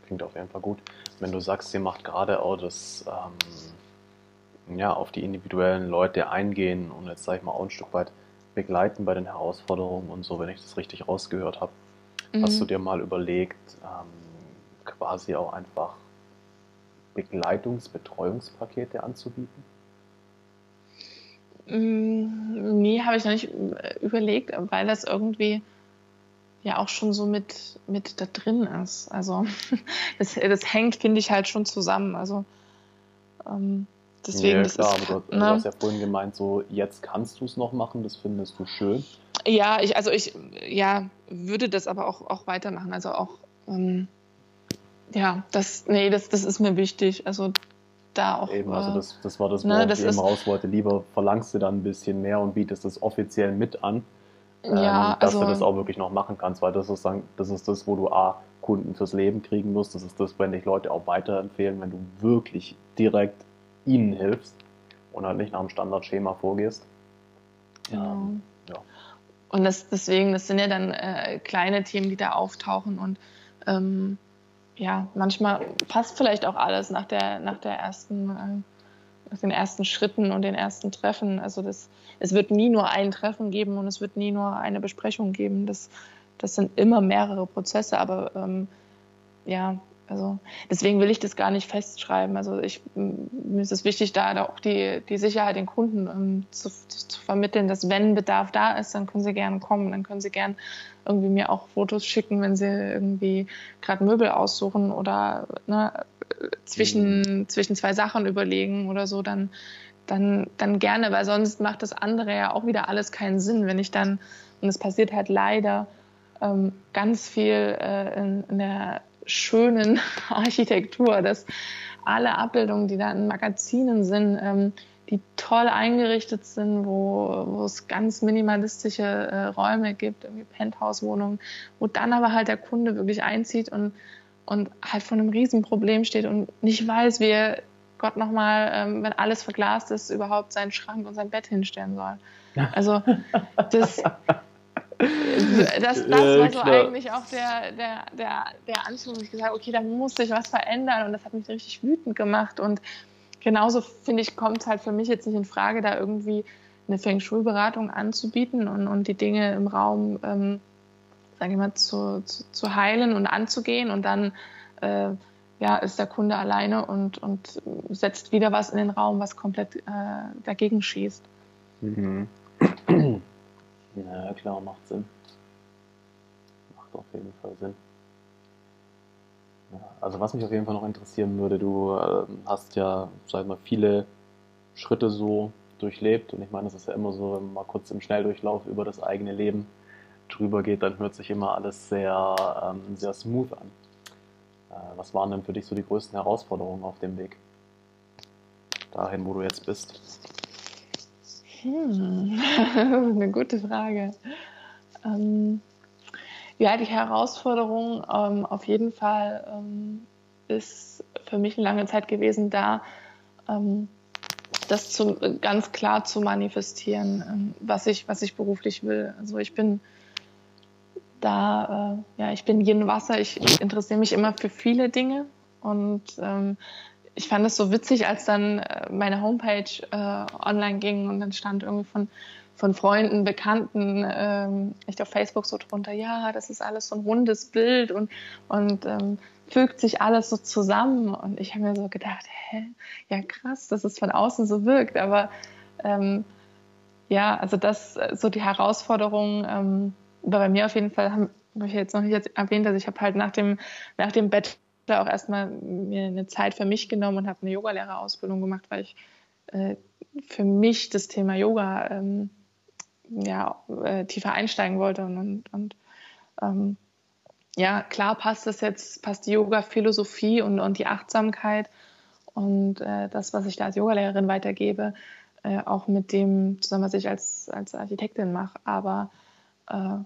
Klingt auf jeden Fall gut. Wenn du sagst, ihr macht gerade auch das ähm, ja, auf die individuellen Leute eingehen und jetzt sage ich mal auch ein Stück weit begleiten bei den Herausforderungen und so, wenn ich das richtig rausgehört habe. Mhm. Hast du dir mal überlegt, ähm, quasi auch einfach Begleitungs-, Betreuungspakete anzubieten? Mm, nee, habe ich noch nicht äh, überlegt, weil das irgendwie ja auch schon so mit, mit da drin ist. Also das, das hängt, finde ich, halt schon zusammen. Also ähm, deswegen. Ja, klar, ist, aber du, ne? du, hast ja vorhin gemeint, so jetzt kannst du es noch machen, das findest du schön. Ja, ich, also ich ja, würde das aber auch, auch weitermachen. Also auch ähm, ja, das, nee, das, das ist mir wichtig. Also da auch. Eben, also das, das war das, ne, worauf ne, ich eben raus wollte. Lieber verlangst du dann ein bisschen mehr und bietest das offiziell mit an, ja, ähm, dass also, du das auch wirklich noch machen kannst, weil das ist, das ist das, wo du A, Kunden fürs Leben kriegen musst. Das ist das, wenn dich Leute auch weiterempfehlen, wenn du wirklich direkt ihnen hilfst und halt nicht nach dem Standardschema vorgehst. Genau. Ähm, ja. Und das, deswegen, das sind ja dann äh, kleine Themen, die da auftauchen und ähm, ja, manchmal passt vielleicht auch alles nach der, nach der ersten, äh, nach den ersten Schritten und den ersten Treffen. Also das, es wird nie nur ein Treffen geben und es wird nie nur eine Besprechung geben. Das, das sind immer mehrere Prozesse, aber ähm, ja, also deswegen will ich das gar nicht festschreiben. Also ich, mir ist es wichtig, da auch die, die Sicherheit den Kunden ähm, zu, zu, vermitteln, dass wenn Bedarf da ist, dann können sie gerne kommen, dann können sie gerne irgendwie mir auch Fotos schicken, wenn sie irgendwie gerade Möbel aussuchen oder ne, zwischen, mhm. zwischen zwei Sachen überlegen oder so, dann, dann, dann gerne, weil sonst macht das andere ja auch wieder alles keinen Sinn, wenn ich dann, und es passiert halt leider ähm, ganz viel äh, in, in der schönen Architektur, dass alle Abbildungen, die da in Magazinen sind, ähm, die toll eingerichtet sind, wo, wo es ganz minimalistische äh, Räume gibt, irgendwie Penthouse-Wohnungen, wo dann aber halt der Kunde wirklich einzieht und, und halt vor einem Riesenproblem steht und nicht weiß, wie er Gott nochmal, ähm, wenn alles verglast ist, überhaupt seinen Schrank und sein Bett hinstellen soll. Also das, das, das war so eigentlich auch der, der, der, der Anschluss, wo ich gesagt habe, okay, da muss sich was verändern und das hat mich richtig wütend gemacht und genauso finde ich, kommt es halt für mich jetzt nicht in Frage, da irgendwie eine Feng Shui-Beratung anzubieten und, und die Dinge im Raum, ähm, sage ich mal, zu, zu, zu, heilen und anzugehen und dann äh, ja, ist der Kunde alleine und, und setzt wieder was in den Raum, was komplett äh, dagegen schießt. Mhm. Ja, klar, macht Sinn. Macht auf jeden Fall Sinn. Ja, also was mich auf jeden Fall noch interessieren würde, du äh, hast ja, sag ich mal, viele Schritte so durchlebt und ich meine, das ist ja immer so, wenn man mal kurz im Schnelldurchlauf über das eigene Leben drüber geht, dann hört sich immer alles sehr, ähm, sehr smooth an. Äh, was waren denn für dich so die größten Herausforderungen auf dem Weg? Dahin, wo du jetzt bist? Hm. Eine gute Frage. Ähm, ja, die Herausforderung ähm, auf jeden Fall ähm, ist für mich eine lange Zeit gewesen, da ähm, das zu, ganz klar zu manifestieren, ähm, was, ich, was ich beruflich will. Also ich bin da, äh, ja, ich bin Yin Wasser, ich, ich interessiere mich immer für viele Dinge und ähm, ich fand es so witzig, als dann äh, meine Homepage äh, online ging und dann stand irgendwie von, von Freunden, Bekannten, ähm, echt auf Facebook so drunter, ja, das ist alles so ein rundes Bild und, und ähm, fügt sich alles so zusammen. Und ich habe mir so gedacht, hä, ja krass, dass es von außen so wirkt. Aber ähm, ja, also das, so die Herausforderung ähm, bei mir auf jeden Fall, habe ich jetzt noch nicht erwähnt, dass ich habe halt nach dem, nach dem Bett da auch erstmal mir eine Zeit für mich genommen und habe eine Yogalehrerausbildung gemacht, weil ich äh, für mich das Thema Yoga ähm, ja, äh, tiefer einsteigen wollte. Und, und, und ähm, ja, klar passt das jetzt, passt die Yoga-Philosophie und, und die Achtsamkeit und äh, das, was ich da als Yogalehrerin weitergebe, äh, auch mit dem zusammen, was ich als, als Architektin mache. Aber äh,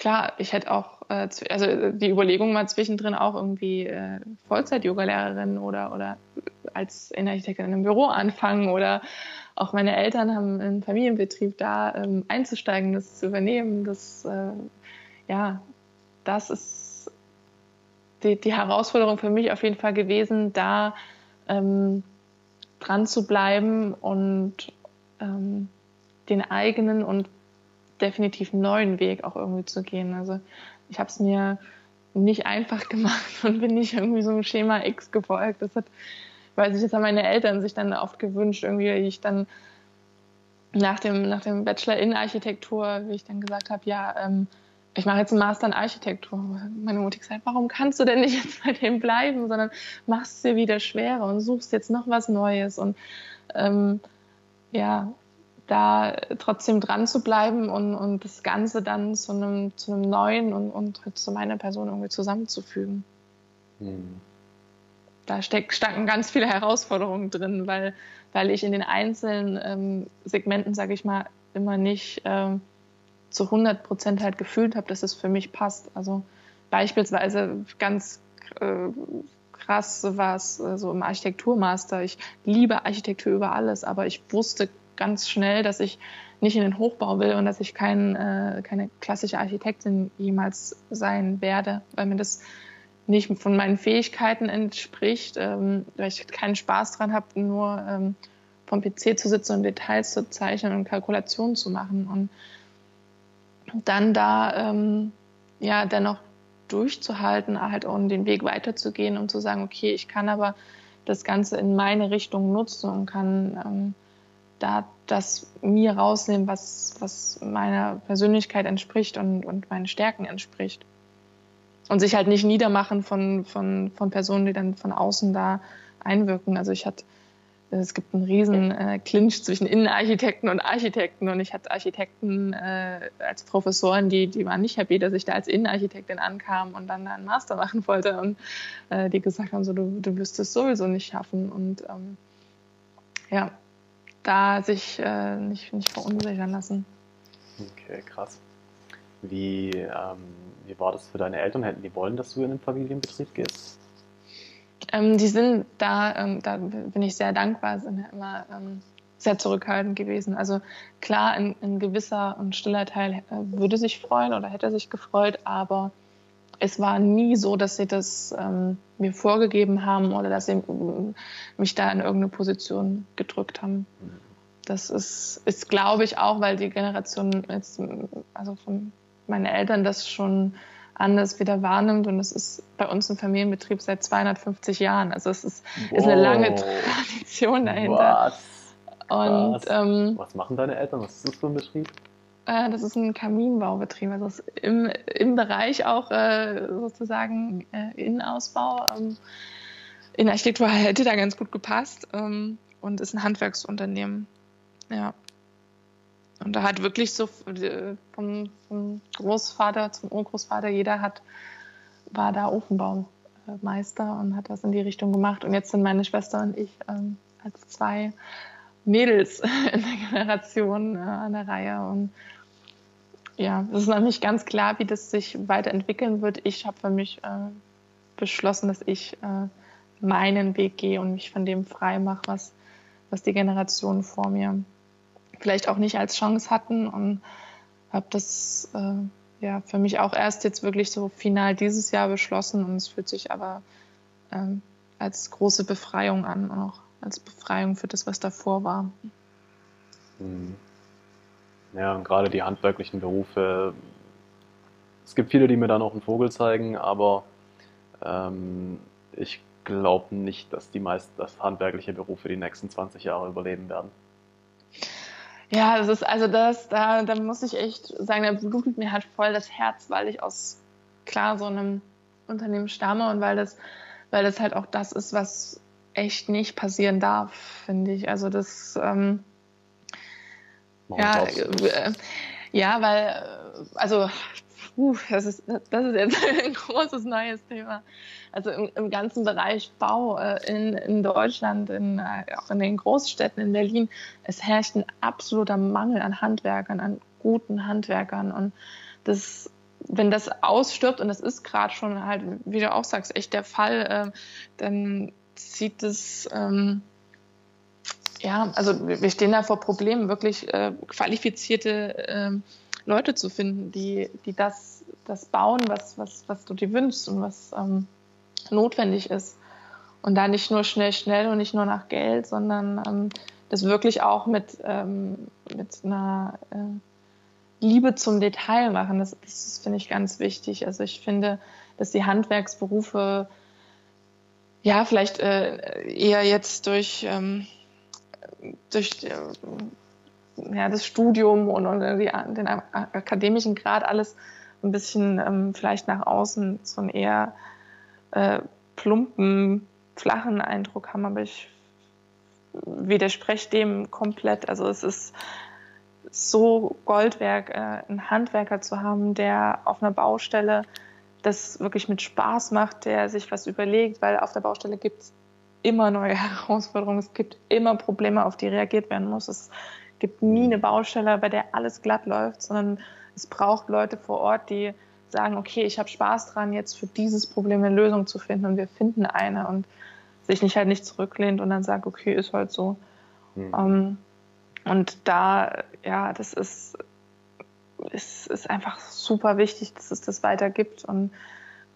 klar, ich hätte auch, äh, also die Überlegung mal zwischendrin auch irgendwie äh, Vollzeit-Yoga-Lehrerin oder, oder als Innenarchitektin in einem Büro anfangen oder auch meine Eltern haben einen Familienbetrieb da ähm, einzusteigen, das zu übernehmen. Das, äh, ja, das ist die, die, Herausforderung für mich auf jeden Fall gewesen, da ähm, dran zu bleiben und ähm, den eigenen und definitiv neuen Weg auch irgendwie zu gehen. Also ich habe es mir nicht einfach gemacht und bin nicht irgendwie so einem Schema X gefolgt. Das hat, weil sich das haben meine Eltern sich dann oft gewünscht, irgendwie ich dann nach dem, nach dem Bachelor in Architektur, wie ich dann gesagt habe, ja, ähm, ich mache jetzt einen Master in Architektur. Meine Mutter gesagt, warum kannst du denn nicht jetzt bei dem bleiben, sondern machst es dir wieder schwerer und suchst jetzt noch was Neues und ähm, ja, da trotzdem dran zu bleiben und, und das Ganze dann zu einem, zu einem neuen und, und zu meiner Person irgendwie zusammenzufügen. Hm. Da steck, stecken ganz viele Herausforderungen drin, weil, weil ich in den einzelnen ähm, Segmenten, sage ich mal, immer nicht ähm, zu 100 Prozent halt gefühlt habe, dass es für mich passt. Also beispielsweise ganz äh, krass war es äh, so im Architekturmaster. Ich liebe Architektur über alles, aber ich wusste ganz schnell, dass ich nicht in den Hochbau will und dass ich kein, äh, keine klassische Architektin jemals sein werde, weil mir das nicht von meinen Fähigkeiten entspricht, ähm, weil ich keinen Spaß dran habe, nur ähm, vom PC zu sitzen und Details zu zeichnen und Kalkulationen zu machen. Und dann da ähm, ja dennoch durchzuhalten, halt auch den Weg weiterzugehen und zu sagen, okay, ich kann aber das Ganze in meine Richtung nutzen und kann ähm, da das mir rausnehmen, was, was meiner Persönlichkeit entspricht und, und meinen Stärken entspricht. Und sich halt nicht niedermachen von, von, von Personen, die dann von außen da einwirken. Also ich hatte, es gibt einen riesen äh, Clinch zwischen Innenarchitekten und Architekten. Und ich hatte Architekten äh, als Professoren, die, die waren nicht happy, dass ich da als Innenarchitektin ankam und dann einen Master machen wollte. Und äh, die gesagt haben, so du, du wirst es sowieso nicht schaffen. Und ähm, ja, da sich äh, nicht, nicht verunsichern lassen. Okay, krass. Wie, ähm, wie war das für deine Eltern? Hätten die wollen, dass du in den Familienbetrieb gehst? Ähm, die sind da, ähm, da bin ich sehr dankbar, sind ja immer ähm, sehr zurückhaltend gewesen. Also klar, ein, ein gewisser und stiller Teil äh, würde sich freuen oder hätte sich gefreut, aber es war nie so, dass sie das ähm, mir vorgegeben haben oder dass sie äh, mich da in irgendeine Position gedrückt haben. Das ist, ist glaube ich, auch, weil die Generation jetzt, also von meinen Eltern das schon anders wieder wahrnimmt und es ist bei uns ein Familienbetrieb seit 250 Jahren. Also es ist, ist eine lange Tradition dahinter. Was? Und, Was? Ähm, Was machen deine Eltern? Was ist das für ein Betrieb? Äh, das ist ein Kaminbaubetrieb, also im, im Bereich auch äh, sozusagen äh, Innenausbau. Ähm, in Architektur hätte da ganz gut gepasst ähm, und ist ein Handwerksunternehmen. Ja. Und da hat wirklich so äh, vom, vom Großvater zum Urgroßvater, jeder hat, war da Ofenbaumeister und hat das in die Richtung gemacht. Und jetzt sind meine Schwester und ich ähm, als zwei Mädels in der Generation äh, an der Reihe. Und ja, es ist noch nicht ganz klar, wie das sich weiterentwickeln wird. Ich habe für mich äh, beschlossen, dass ich äh, meinen Weg gehe und mich von dem frei mache, was, was die Generationen vor mir vielleicht auch nicht als Chance hatten. Und habe das äh, ja für mich auch erst jetzt wirklich so final dieses Jahr beschlossen. Und es fühlt sich aber ähm, als große Befreiung an, auch als Befreiung für das, was davor war. Mhm. Ja, und gerade die handwerklichen Berufe, es gibt viele, die mir dann auch einen Vogel zeigen, aber ähm, ich glaube nicht, dass die meisten dass handwerkliche Berufe die nächsten 20 Jahre überleben werden. Ja, das ist also das, da, da muss ich echt sagen, da blutet mir halt voll das Herz, weil ich aus klar so einem Unternehmen stamme und weil das, weil das halt auch das ist, was echt nicht passieren darf, finde ich. Also das ähm, ja, äh, ja, weil, äh, also, uh, das, ist, das ist jetzt ein großes neues Thema. Also im, im ganzen Bereich Bau äh, in, in Deutschland, in, äh, auch in den Großstädten, in Berlin, es herrscht ein absoluter Mangel an Handwerkern, an guten Handwerkern. Und das, wenn das ausstirbt, und das ist gerade schon halt, wie du auch sagst, echt der Fall, äh, dann zieht es ähm, ja, also wir stehen da vor Problemen, wirklich äh, qualifizierte äh, Leute zu finden, die, die das, das bauen, was, was, was du dir wünschst und was ähm, notwendig ist. Und da nicht nur schnell, schnell und nicht nur nach Geld, sondern ähm, das wirklich auch mit, ähm, mit einer äh, Liebe zum Detail machen. Das, das finde ich ganz wichtig. Also ich finde, dass die Handwerksberufe ja vielleicht äh, eher jetzt durch, ähm, durch äh, ja, das Studium und, und die, den akademischen Grad alles ein bisschen ähm, vielleicht nach außen so einen eher äh, plumpen, flachen Eindruck haben, aber ich widerspreche dem komplett. Also es ist so Goldwerk, äh, einen Handwerker zu haben, der auf einer Baustelle das wirklich mit Spaß macht, der sich was überlegt, weil auf der Baustelle gibt es immer neue Herausforderungen, es gibt immer Probleme, auf die reagiert werden muss. Es gibt nie eine Baustelle, bei der alles glatt läuft, sondern es braucht Leute vor Ort, die sagen, okay, ich habe Spaß dran, jetzt für dieses Problem eine Lösung zu finden und wir finden eine und sich nicht halt nicht zurücklehnt und dann sagt, okay, ist halt so. Mhm. Um, und da, ja, das ist, ist, ist einfach super wichtig, dass es das weitergibt. Und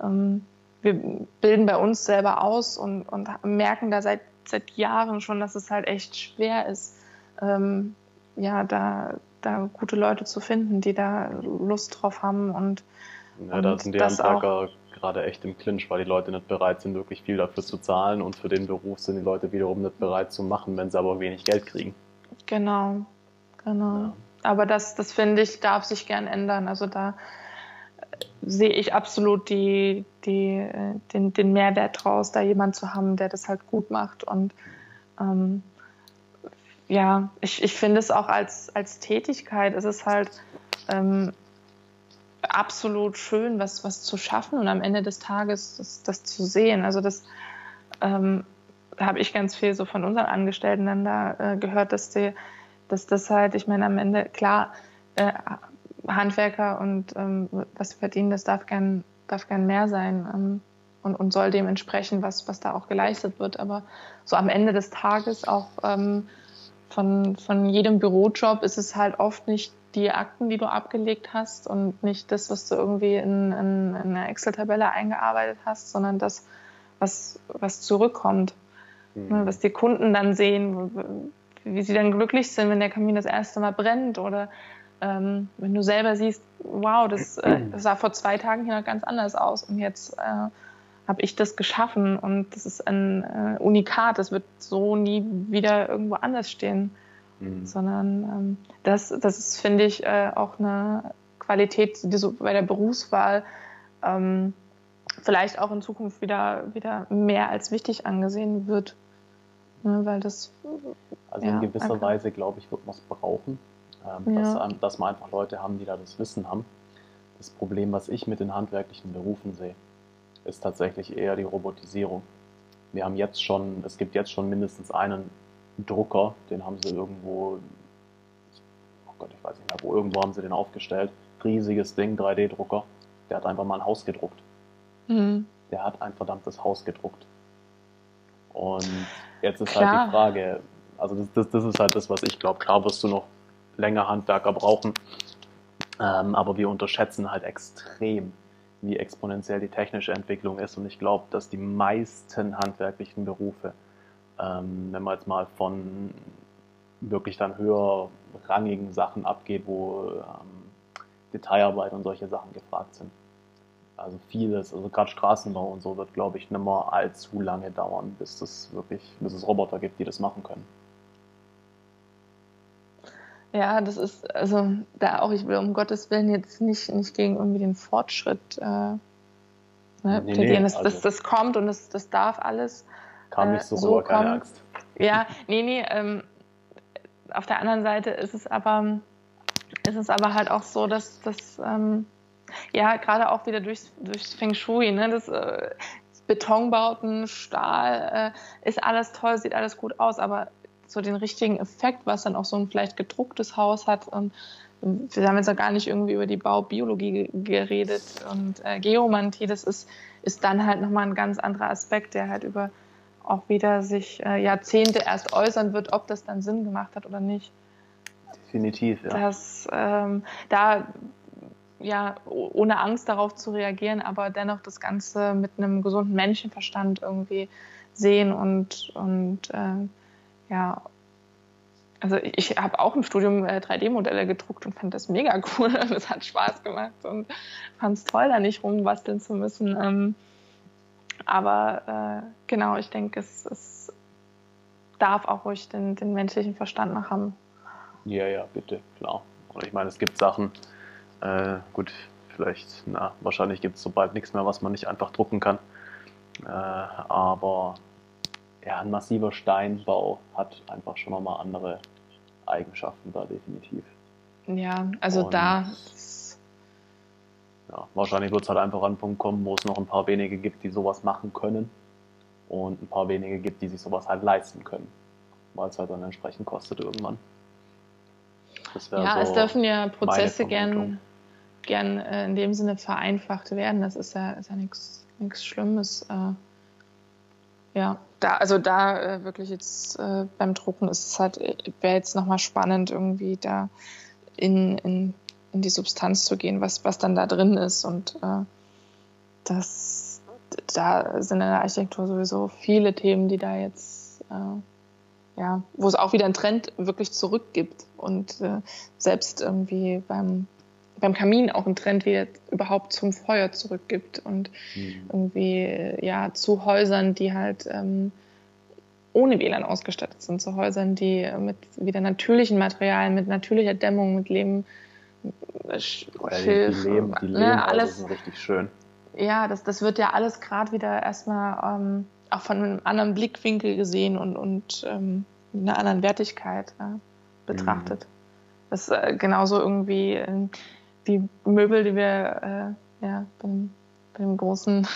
ähm, wir bilden bei uns selber aus und, und merken da seit, seit Jahren schon, dass es halt echt schwer ist, ähm, ja, da, da gute Leute zu finden, die da Lust drauf haben und, ja, da sind die Handwerker gerade echt im Clinch, weil die Leute nicht bereit sind, wirklich viel dafür zu zahlen und für den Beruf sind die Leute wiederum nicht bereit zu machen, wenn sie aber wenig Geld kriegen. Genau, genau. Ja. Aber das, das finde ich, darf sich gern ändern. Also da sehe ich absolut die, die, äh, den, den Mehrwert draus, da jemand zu haben, der das halt gut macht. Und ähm, ja, ich, ich finde es auch als, als Tätigkeit, es ist halt ähm, absolut schön, was, was zu schaffen und am Ende des Tages das, das zu sehen. Also das ähm, habe ich ganz viel so von unseren Angestellten dann da äh, gehört, dass die, dass das halt, ich meine, am Ende, klar, äh, Handwerker und ähm, was sie verdienen, das darf gern, darf gern mehr sein ähm, und, und soll dementsprechend, was, was da auch geleistet wird. Aber so am Ende des Tages auch ähm, von, von jedem Bürojob ist es halt oft nicht die Akten, die du abgelegt hast und nicht das, was du irgendwie in, in, in einer Excel-Tabelle eingearbeitet hast, sondern das, was, was zurückkommt. Mhm. Ne, was die Kunden dann sehen, wie sie dann glücklich sind, wenn der Kamin das erste Mal brennt oder ähm, wenn du selber siehst, wow, das, äh, das, sah vor zwei Tagen hier noch ganz anders aus und jetzt äh, habe ich das geschaffen und das ist ein äh, Unikat, das wird so nie wieder irgendwo anders stehen, mhm. sondern ähm, das, das ist, finde ich, äh, auch eine Qualität, die so bei der Berufswahl ähm, vielleicht auch in Zukunft wieder, wieder mehr als wichtig angesehen wird. Ne, weil das, also ja, in gewisser. Weise, glaube ich, wird man es brauchen, ähm, ja. dass, dass man einfach Leute haben, die da das Wissen haben. Das Problem, was ich mit den handwerklichen Berufen sehe, ist tatsächlich eher die Robotisierung. Wir haben jetzt schon, es gibt jetzt schon mindestens einen Drucker, den haben sie irgendwo, oh Gott, ich weiß nicht mehr, wo irgendwo haben sie den aufgestellt. Riesiges Ding, 3D-Drucker. Der hat einfach mal ein Haus gedruckt. Mhm. Der hat ein verdammtes Haus gedruckt. Und jetzt ist Klar. halt die Frage, also das, das, das ist halt das, was ich glaube. Klar wirst du noch länger Handwerker brauchen, ähm, aber wir unterschätzen halt extrem, wie exponentiell die technische Entwicklung ist. Und ich glaube, dass die meisten handwerklichen Berufe, ähm, wenn man jetzt mal von wirklich dann höherrangigen Sachen abgeht, wo ähm, Detailarbeit und solche Sachen gefragt sind. Also vieles, also gerade Straßenbau und so wird, glaube ich, nicht mehr allzu lange dauern, bis es wirklich, bis es Roboter gibt, die das machen können. Ja, das ist, also da auch, ich will um Gottes Willen jetzt nicht, nicht gegen irgendwie den Fortschritt äh, ne, nee, plädieren. Nee, das, also das, das kommt und das, das darf alles. Kam nicht so, äh, so rüber, keine Angst. Ja, nee, nee, ähm, auf der anderen Seite ist es aber, ist es aber halt auch so, dass, dass ähm, ja, gerade auch wieder durchs, durchs Feng Shui, ne, das, äh, Betonbauten, Stahl, äh, ist alles toll, sieht alles gut aus, aber so den richtigen Effekt, was dann auch so ein vielleicht gedrucktes Haus hat. Und wir haben jetzt auch gar nicht irgendwie über die Baubiologie geredet und äh, Geomantie, das ist, ist dann halt nochmal ein ganz anderer Aspekt, der halt über auch wieder sich äh, Jahrzehnte erst äußern wird, ob das dann Sinn gemacht hat oder nicht. Definitiv, ja. Dass ähm, da ja ohne Angst darauf zu reagieren, aber dennoch das Ganze mit einem gesunden Menschenverstand irgendwie sehen und, und äh, ja, also ich habe auch im Studium äh, 3D-Modelle gedruckt und fand das mega cool. Das hat Spaß gemacht und fand es toll, da nicht rumbasteln zu müssen. Ähm, aber äh, genau, ich denke, es, es, darf auch ruhig den, den menschlichen Verstand noch haben. Ja, ja, bitte, klar. Und ich meine, es gibt Sachen, äh, gut, vielleicht, na, wahrscheinlich gibt es so bald nichts mehr, was man nicht einfach drucken kann. Äh, aber ja, ein massiver Steinbau hat einfach schon nochmal andere Eigenschaften da definitiv. Ja, also Und, da. Ja, wahrscheinlich wird es halt einfach an einen Punkt kommen, wo es noch ein paar wenige gibt, die sowas machen können und ein paar wenige gibt, die sich sowas halt leisten können, weil es halt dann entsprechend kostet irgendwann. ja, so es dürfen ja Prozesse gern, gern äh, in dem Sinne vereinfacht werden. Das ist ja, ist ja nichts Schlimmes. Äh, ja, da, also da äh, wirklich jetzt äh, beim Drucken ist es halt, wäre jetzt nochmal spannend, irgendwie da in, in, in die Substanz zu gehen, was, was dann da drin ist. Und äh, das, da sind in der Architektur sowieso viele Themen, die da jetzt, äh, ja, wo es auch wieder einen Trend wirklich zurückgibt. Und äh, selbst irgendwie beim beim Kamin auch ein Trend wieder überhaupt zum Feuer zurückgibt und mhm. irgendwie ja zu Häusern, die halt ähm, ohne WLAN ausgestattet sind, zu Häusern, die mit wieder natürlichen Materialien, mit natürlicher Dämmung, mit Leben, äh, Schilf, die, Leben, die Leben ne, alles sind richtig schön. Ja, das, das wird ja alles gerade wieder erstmal ähm, auch von einem anderen Blickwinkel gesehen und, und ähm, einer anderen Wertigkeit äh, betrachtet. Mhm. Das ist äh, genauso irgendwie ähm, die Möbel, die wir äh, ja, beim, beim großen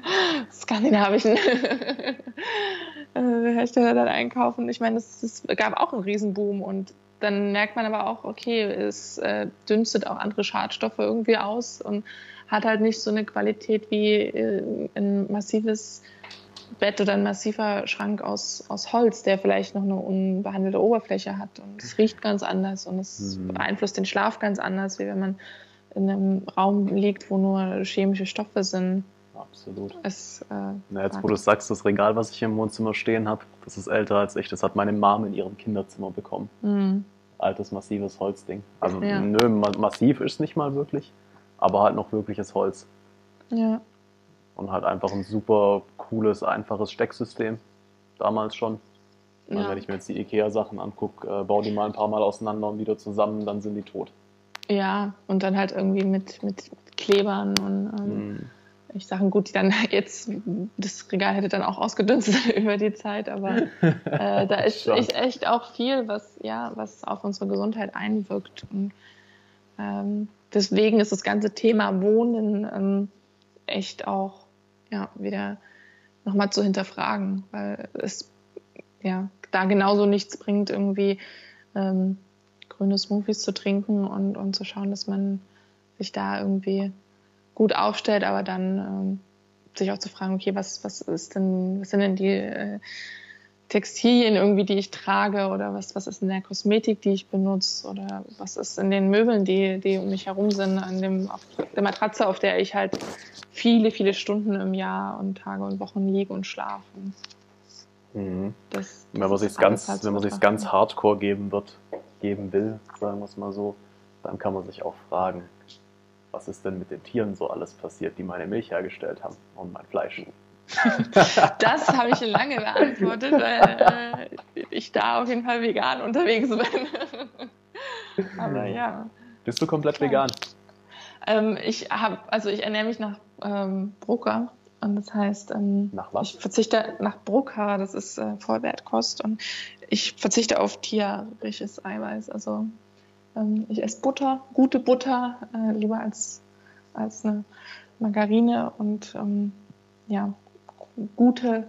skandinavischen äh, Hersteller dann einkaufen. Ich meine, es gab auch einen Riesenboom und dann merkt man aber auch, okay, es äh, dünstet auch andere Schadstoffe irgendwie aus und hat halt nicht so eine Qualität wie äh, ein massives Bett oder ein massiver Schrank aus, aus Holz, der vielleicht noch eine unbehandelte Oberfläche hat. Und es riecht ganz anders und es mhm. beeinflusst den Schlaf ganz anders, wie wenn man in einem Raum liegt, wo nur chemische Stoffe sind. Absolut. Es, äh, Na, jetzt, wo du sagst, das Regal, was ich hier im Wohnzimmer stehen habe, das ist älter als ich. Das hat meine Mom in ihrem Kinderzimmer bekommen. Mhm. Altes, massives Holzding. Also, ja. nö, massiv ist nicht mal wirklich, aber halt noch wirkliches Holz. Ja. Und halt einfach ein super cooles, einfaches Stecksystem. Damals schon. Ja. Wenn ich mir jetzt die IKEA-Sachen angucke, äh, baue die mal ein paar Mal auseinander und wieder zusammen, dann sind die tot. Ja, und dann halt irgendwie mit, mit Klebern und ähm, mm. ich Sachen gut, die dann jetzt, das Regal hätte dann auch ausgedünstet über die Zeit, aber äh, da ist echt, echt auch viel, was, ja, was auf unsere Gesundheit einwirkt. Und ähm, deswegen ist das ganze Thema Wohnen ähm, echt auch ja, wieder nochmal zu hinterfragen, weil es ja da genauso nichts bringt, irgendwie ähm, grüne Smoothies zu trinken und, und zu schauen, dass man sich da irgendwie gut aufstellt, aber dann ähm, sich auch zu fragen, okay, was, was ist denn, was sind denn die äh, Textilien irgendwie, die ich trage oder was, was ist in der Kosmetik, die ich benutze oder was ist in den Möbeln, die, die um mich herum sind, an dem, auf der Matratze, auf der ich halt viele, viele Stunden im Jahr und Tage und Wochen liege und schlafe. Mhm. Das, das wenn man sich ganz, halt wenn man sich ganz hardcore geben wird, geben will, sagen wir es mal so, dann kann man sich auch fragen, was ist denn mit den Tieren so alles passiert, die meine Milch hergestellt haben und mein Fleisch. Das habe ich lange beantwortet, weil äh, ich da auf jeden Fall vegan unterwegs bin. Aber ja. Bist du komplett klar. vegan? Ähm, ich habe, also ich ernähre mich nach ähm, Brucker. Und das heißt, ähm, ich verzichte nach Brucker, das ist äh, Vollwertkost. Und ich verzichte auf tierisches Eiweiß. Also ähm, ich esse Butter, gute Butter, äh, lieber als, als eine Margarine und ähm, ja, gute,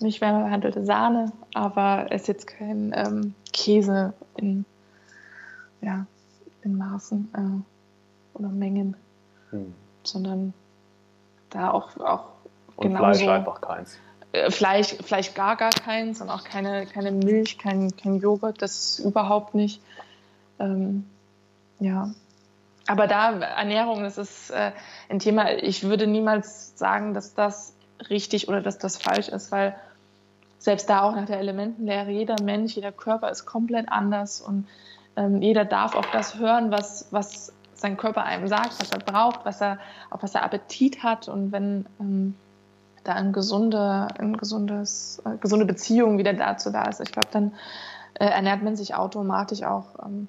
nicht wärmebehandelte Sahne, aber esse jetzt kein ähm, Käse in, ja, in Maßen äh, oder Mengen, hm. sondern da auch, auch und Fleisch einfach keins. äh, Fleisch, Fleisch gar, gar keins und auch keine, keine Milch, kein, kein Joghurt, das überhaupt nicht. Ähm, ja. Aber da, Ernährung, das ist äh, ein Thema, ich würde niemals sagen, dass das richtig oder dass das falsch ist, weil selbst da auch nach der Elementenlehre, jeder Mensch, jeder Körper ist komplett anders und ähm, jeder darf auch das hören, was, was sein Körper einem sagt, was er braucht, was er, auf was er Appetit hat. Und wenn ähm, da eine gesunde, ein gesundes, äh, gesunde Beziehung wieder dazu da ist, ich glaube, dann äh, ernährt man sich automatisch auch ähm,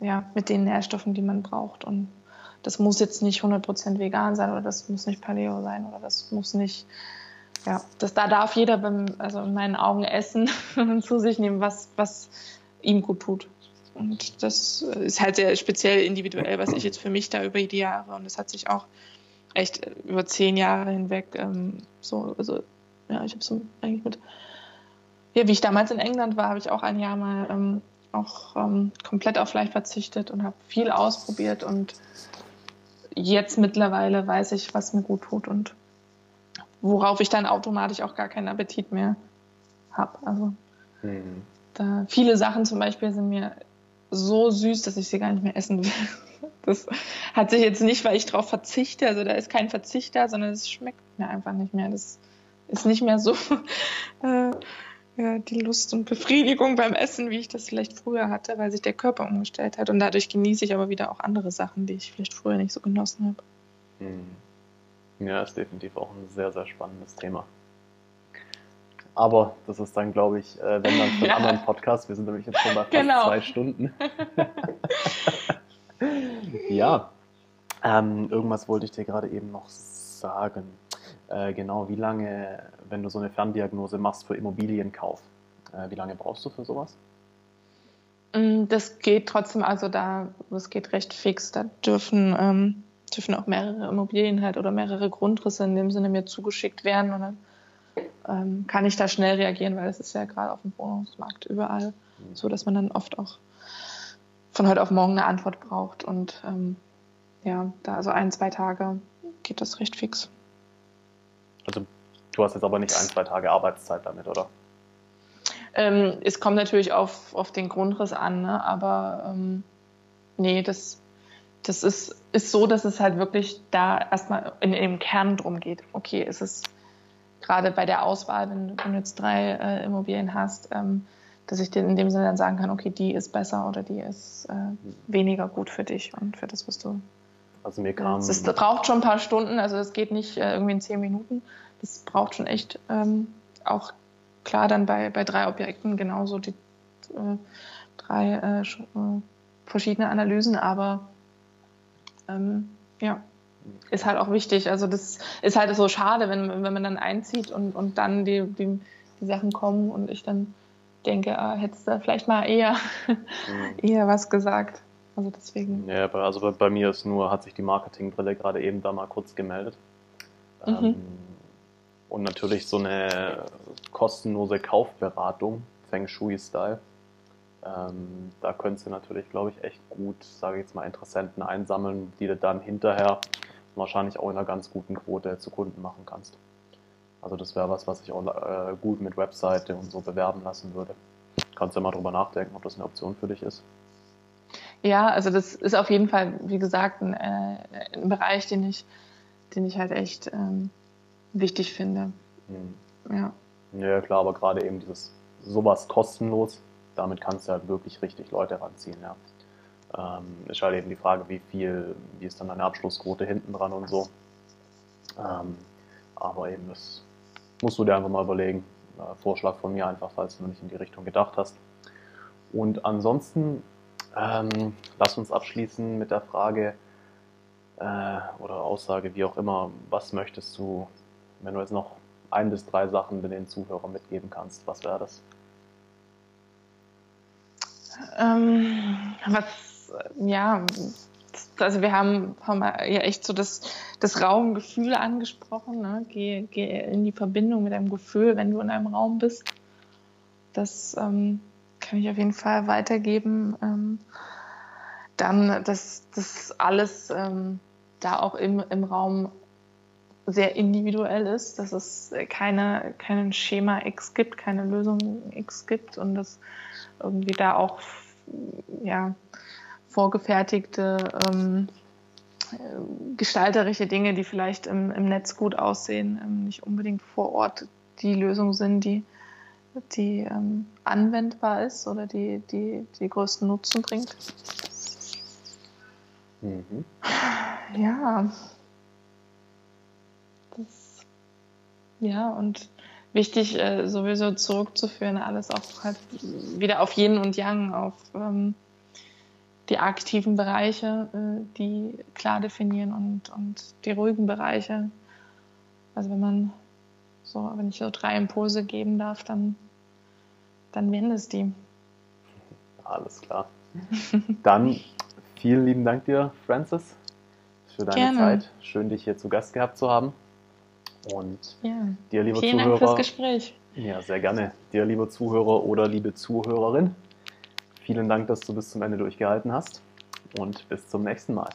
ja, mit den Nährstoffen, die man braucht. Und das muss jetzt nicht 100% vegan sein oder das muss nicht Paleo sein oder das muss nicht, ja, das, da darf jeder beim, also in meinen Augen essen und zu sich nehmen, was, was ihm gut tut. Und das ist halt sehr speziell individuell, was ich jetzt für mich da über die Jahre und das hat sich auch echt über zehn Jahre hinweg ähm, so, also ja, ich habe so eigentlich mit, ja, wie ich damals in England war, habe ich auch ein Jahr mal ähm, auch ähm, komplett auf Fleisch verzichtet und habe viel ausprobiert und jetzt mittlerweile weiß ich, was mir gut tut und worauf ich dann automatisch auch gar keinen Appetit mehr habe. Also mhm. da viele Sachen zum Beispiel sind mir so süß, dass ich sie gar nicht mehr essen will. Das hat sich jetzt nicht, weil ich darauf verzichte, also da ist kein Verzicht da, sondern es schmeckt mir einfach nicht mehr. Das ist nicht mehr so äh, ja, die Lust und Befriedigung beim Essen, wie ich das vielleicht früher hatte, weil sich der Körper umgestellt hat. Und dadurch genieße ich aber wieder auch andere Sachen, die ich vielleicht früher nicht so genossen habe. Hm. Ja, ist definitiv auch ein sehr, sehr spannendes Thema. Aber das ist dann, glaube ich, äh, wenn dann für einen ja. anderen Podcast. Wir sind nämlich jetzt schon bei fast genau. zwei Stunden. ja, ähm, irgendwas wollte ich dir gerade eben noch sagen. Äh, genau, wie lange, wenn du so eine Ferndiagnose machst für Immobilienkauf, äh, wie lange brauchst du für sowas? Mm, das geht trotzdem, also da, das geht recht fix. Da dürfen, ähm, dürfen auch mehrere Immobilien halt oder mehrere Grundrisse in dem Sinne mir zugeschickt werden und dann ähm, kann ich da schnell reagieren, weil es ist ja gerade auf dem Wohnungsmarkt überall mhm. so, dass man dann oft auch von heute auf morgen eine Antwort braucht und ähm, ja, da also ein, zwei Tage geht das recht fix. Also du hast jetzt aber nicht ein, zwei Tage Arbeitszeit damit, oder? Ähm, es kommt natürlich auf, auf den Grundriss an, ne? aber ähm, nee, das, das ist, ist so, dass es halt wirklich da erstmal in, dem Kern drum geht. Okay, es ist gerade bei der Auswahl, wenn, wenn du jetzt drei äh, Immobilien hast, ähm, dass ich dir in dem Sinne dann sagen kann, okay, die ist besser oder die ist äh, weniger gut für dich und für das, was du also mir kam. Es braucht schon ein paar Stunden, also es geht nicht äh, irgendwie in zehn Minuten. Das braucht schon echt ähm, auch klar dann bei, bei drei Objekten genauso die äh, drei äh, äh verschiedene Analysen, aber ähm, ja, ist halt auch wichtig. Also das ist halt so schade, wenn, wenn man dann einzieht und, und dann die, die, die Sachen kommen und ich dann denke, ah, hättest du vielleicht mal eher, mhm. eher was gesagt. Also deswegen. Ja, also bei, bei, mir ist nur, hat sich die Marketingbrille gerade eben da mal kurz gemeldet. Mhm. Ähm, und natürlich so eine kostenlose Kaufberatung, Feng Shui-Style. Ähm, da könntest du natürlich, glaube ich, echt gut, sage ich jetzt mal, Interessenten einsammeln, die du dann hinterher wahrscheinlich auch in einer ganz guten Quote zu Kunden machen kannst. Also das wäre was, was ich auch äh, gut mit Webseite und so bewerben lassen würde. Kannst du ja mal drüber nachdenken, ob das eine Option für dich ist. Ja, also das ist auf jeden Fall, wie gesagt, ein, äh, ein Bereich, den ich, den ich halt echt ähm, wichtig finde. Mhm. Ja. Ja, klar, aber gerade eben dieses sowas kostenlos, damit kannst du halt wirklich richtig Leute ranziehen, ja. Ähm, ist halt eben die Frage, wie viel, wie ist dann deine Abschlussquote hinten dran und so. Ähm, aber eben, das musst du dir einfach mal überlegen. Äh, Vorschlag von mir einfach, falls du noch nicht in die Richtung gedacht hast. Und ansonsten ähm, lass uns abschließen mit der Frage äh, oder Aussage, wie auch immer, was möchtest du, wenn du jetzt noch ein bis drei Sachen den Zuhörern mitgeben kannst, was wäre das? Ähm, was, ja, also wir haben, haben ja echt so das, das Raumgefühl angesprochen. Ne? Geh, geh in die Verbindung mit deinem Gefühl, wenn du in einem Raum bist. Das ähm, kann ich auf jeden Fall weitergeben. Ähm, dann, dass das alles ähm, da auch im, im Raum sehr individuell ist, dass es keine, keinen Schema X gibt, keine Lösung X gibt und dass irgendwie da auch ja, vorgefertigte ähm, gestalterische Dinge, die vielleicht im, im Netz gut aussehen, ähm, nicht unbedingt vor Ort die Lösung sind, die, die ähm, anwendbar ist oder die, die die größten Nutzen bringt. Mhm. Ja. Das, ja, und wichtig äh, sowieso zurückzuführen, alles auch halt wieder auf Yin und Yang, auf ähm, die aktiven Bereiche, äh, die klar definieren und, und die ruhigen Bereiche. Also wenn man so, wenn ich so drei Impulse geben darf, dann, dann wären es die. Alles klar. Dann vielen lieben Dank dir, Francis, für deine Gerne. Zeit. Schön, dich hier zu Gast gehabt zu haben. Und ja. dir, lieber Vielen Zuhörer. Dank fürs Gespräch. Ja, sehr gerne. Dir, lieber Zuhörer oder liebe Zuhörerin, vielen Dank, dass du bis zum Ende durchgehalten hast und bis zum nächsten Mal.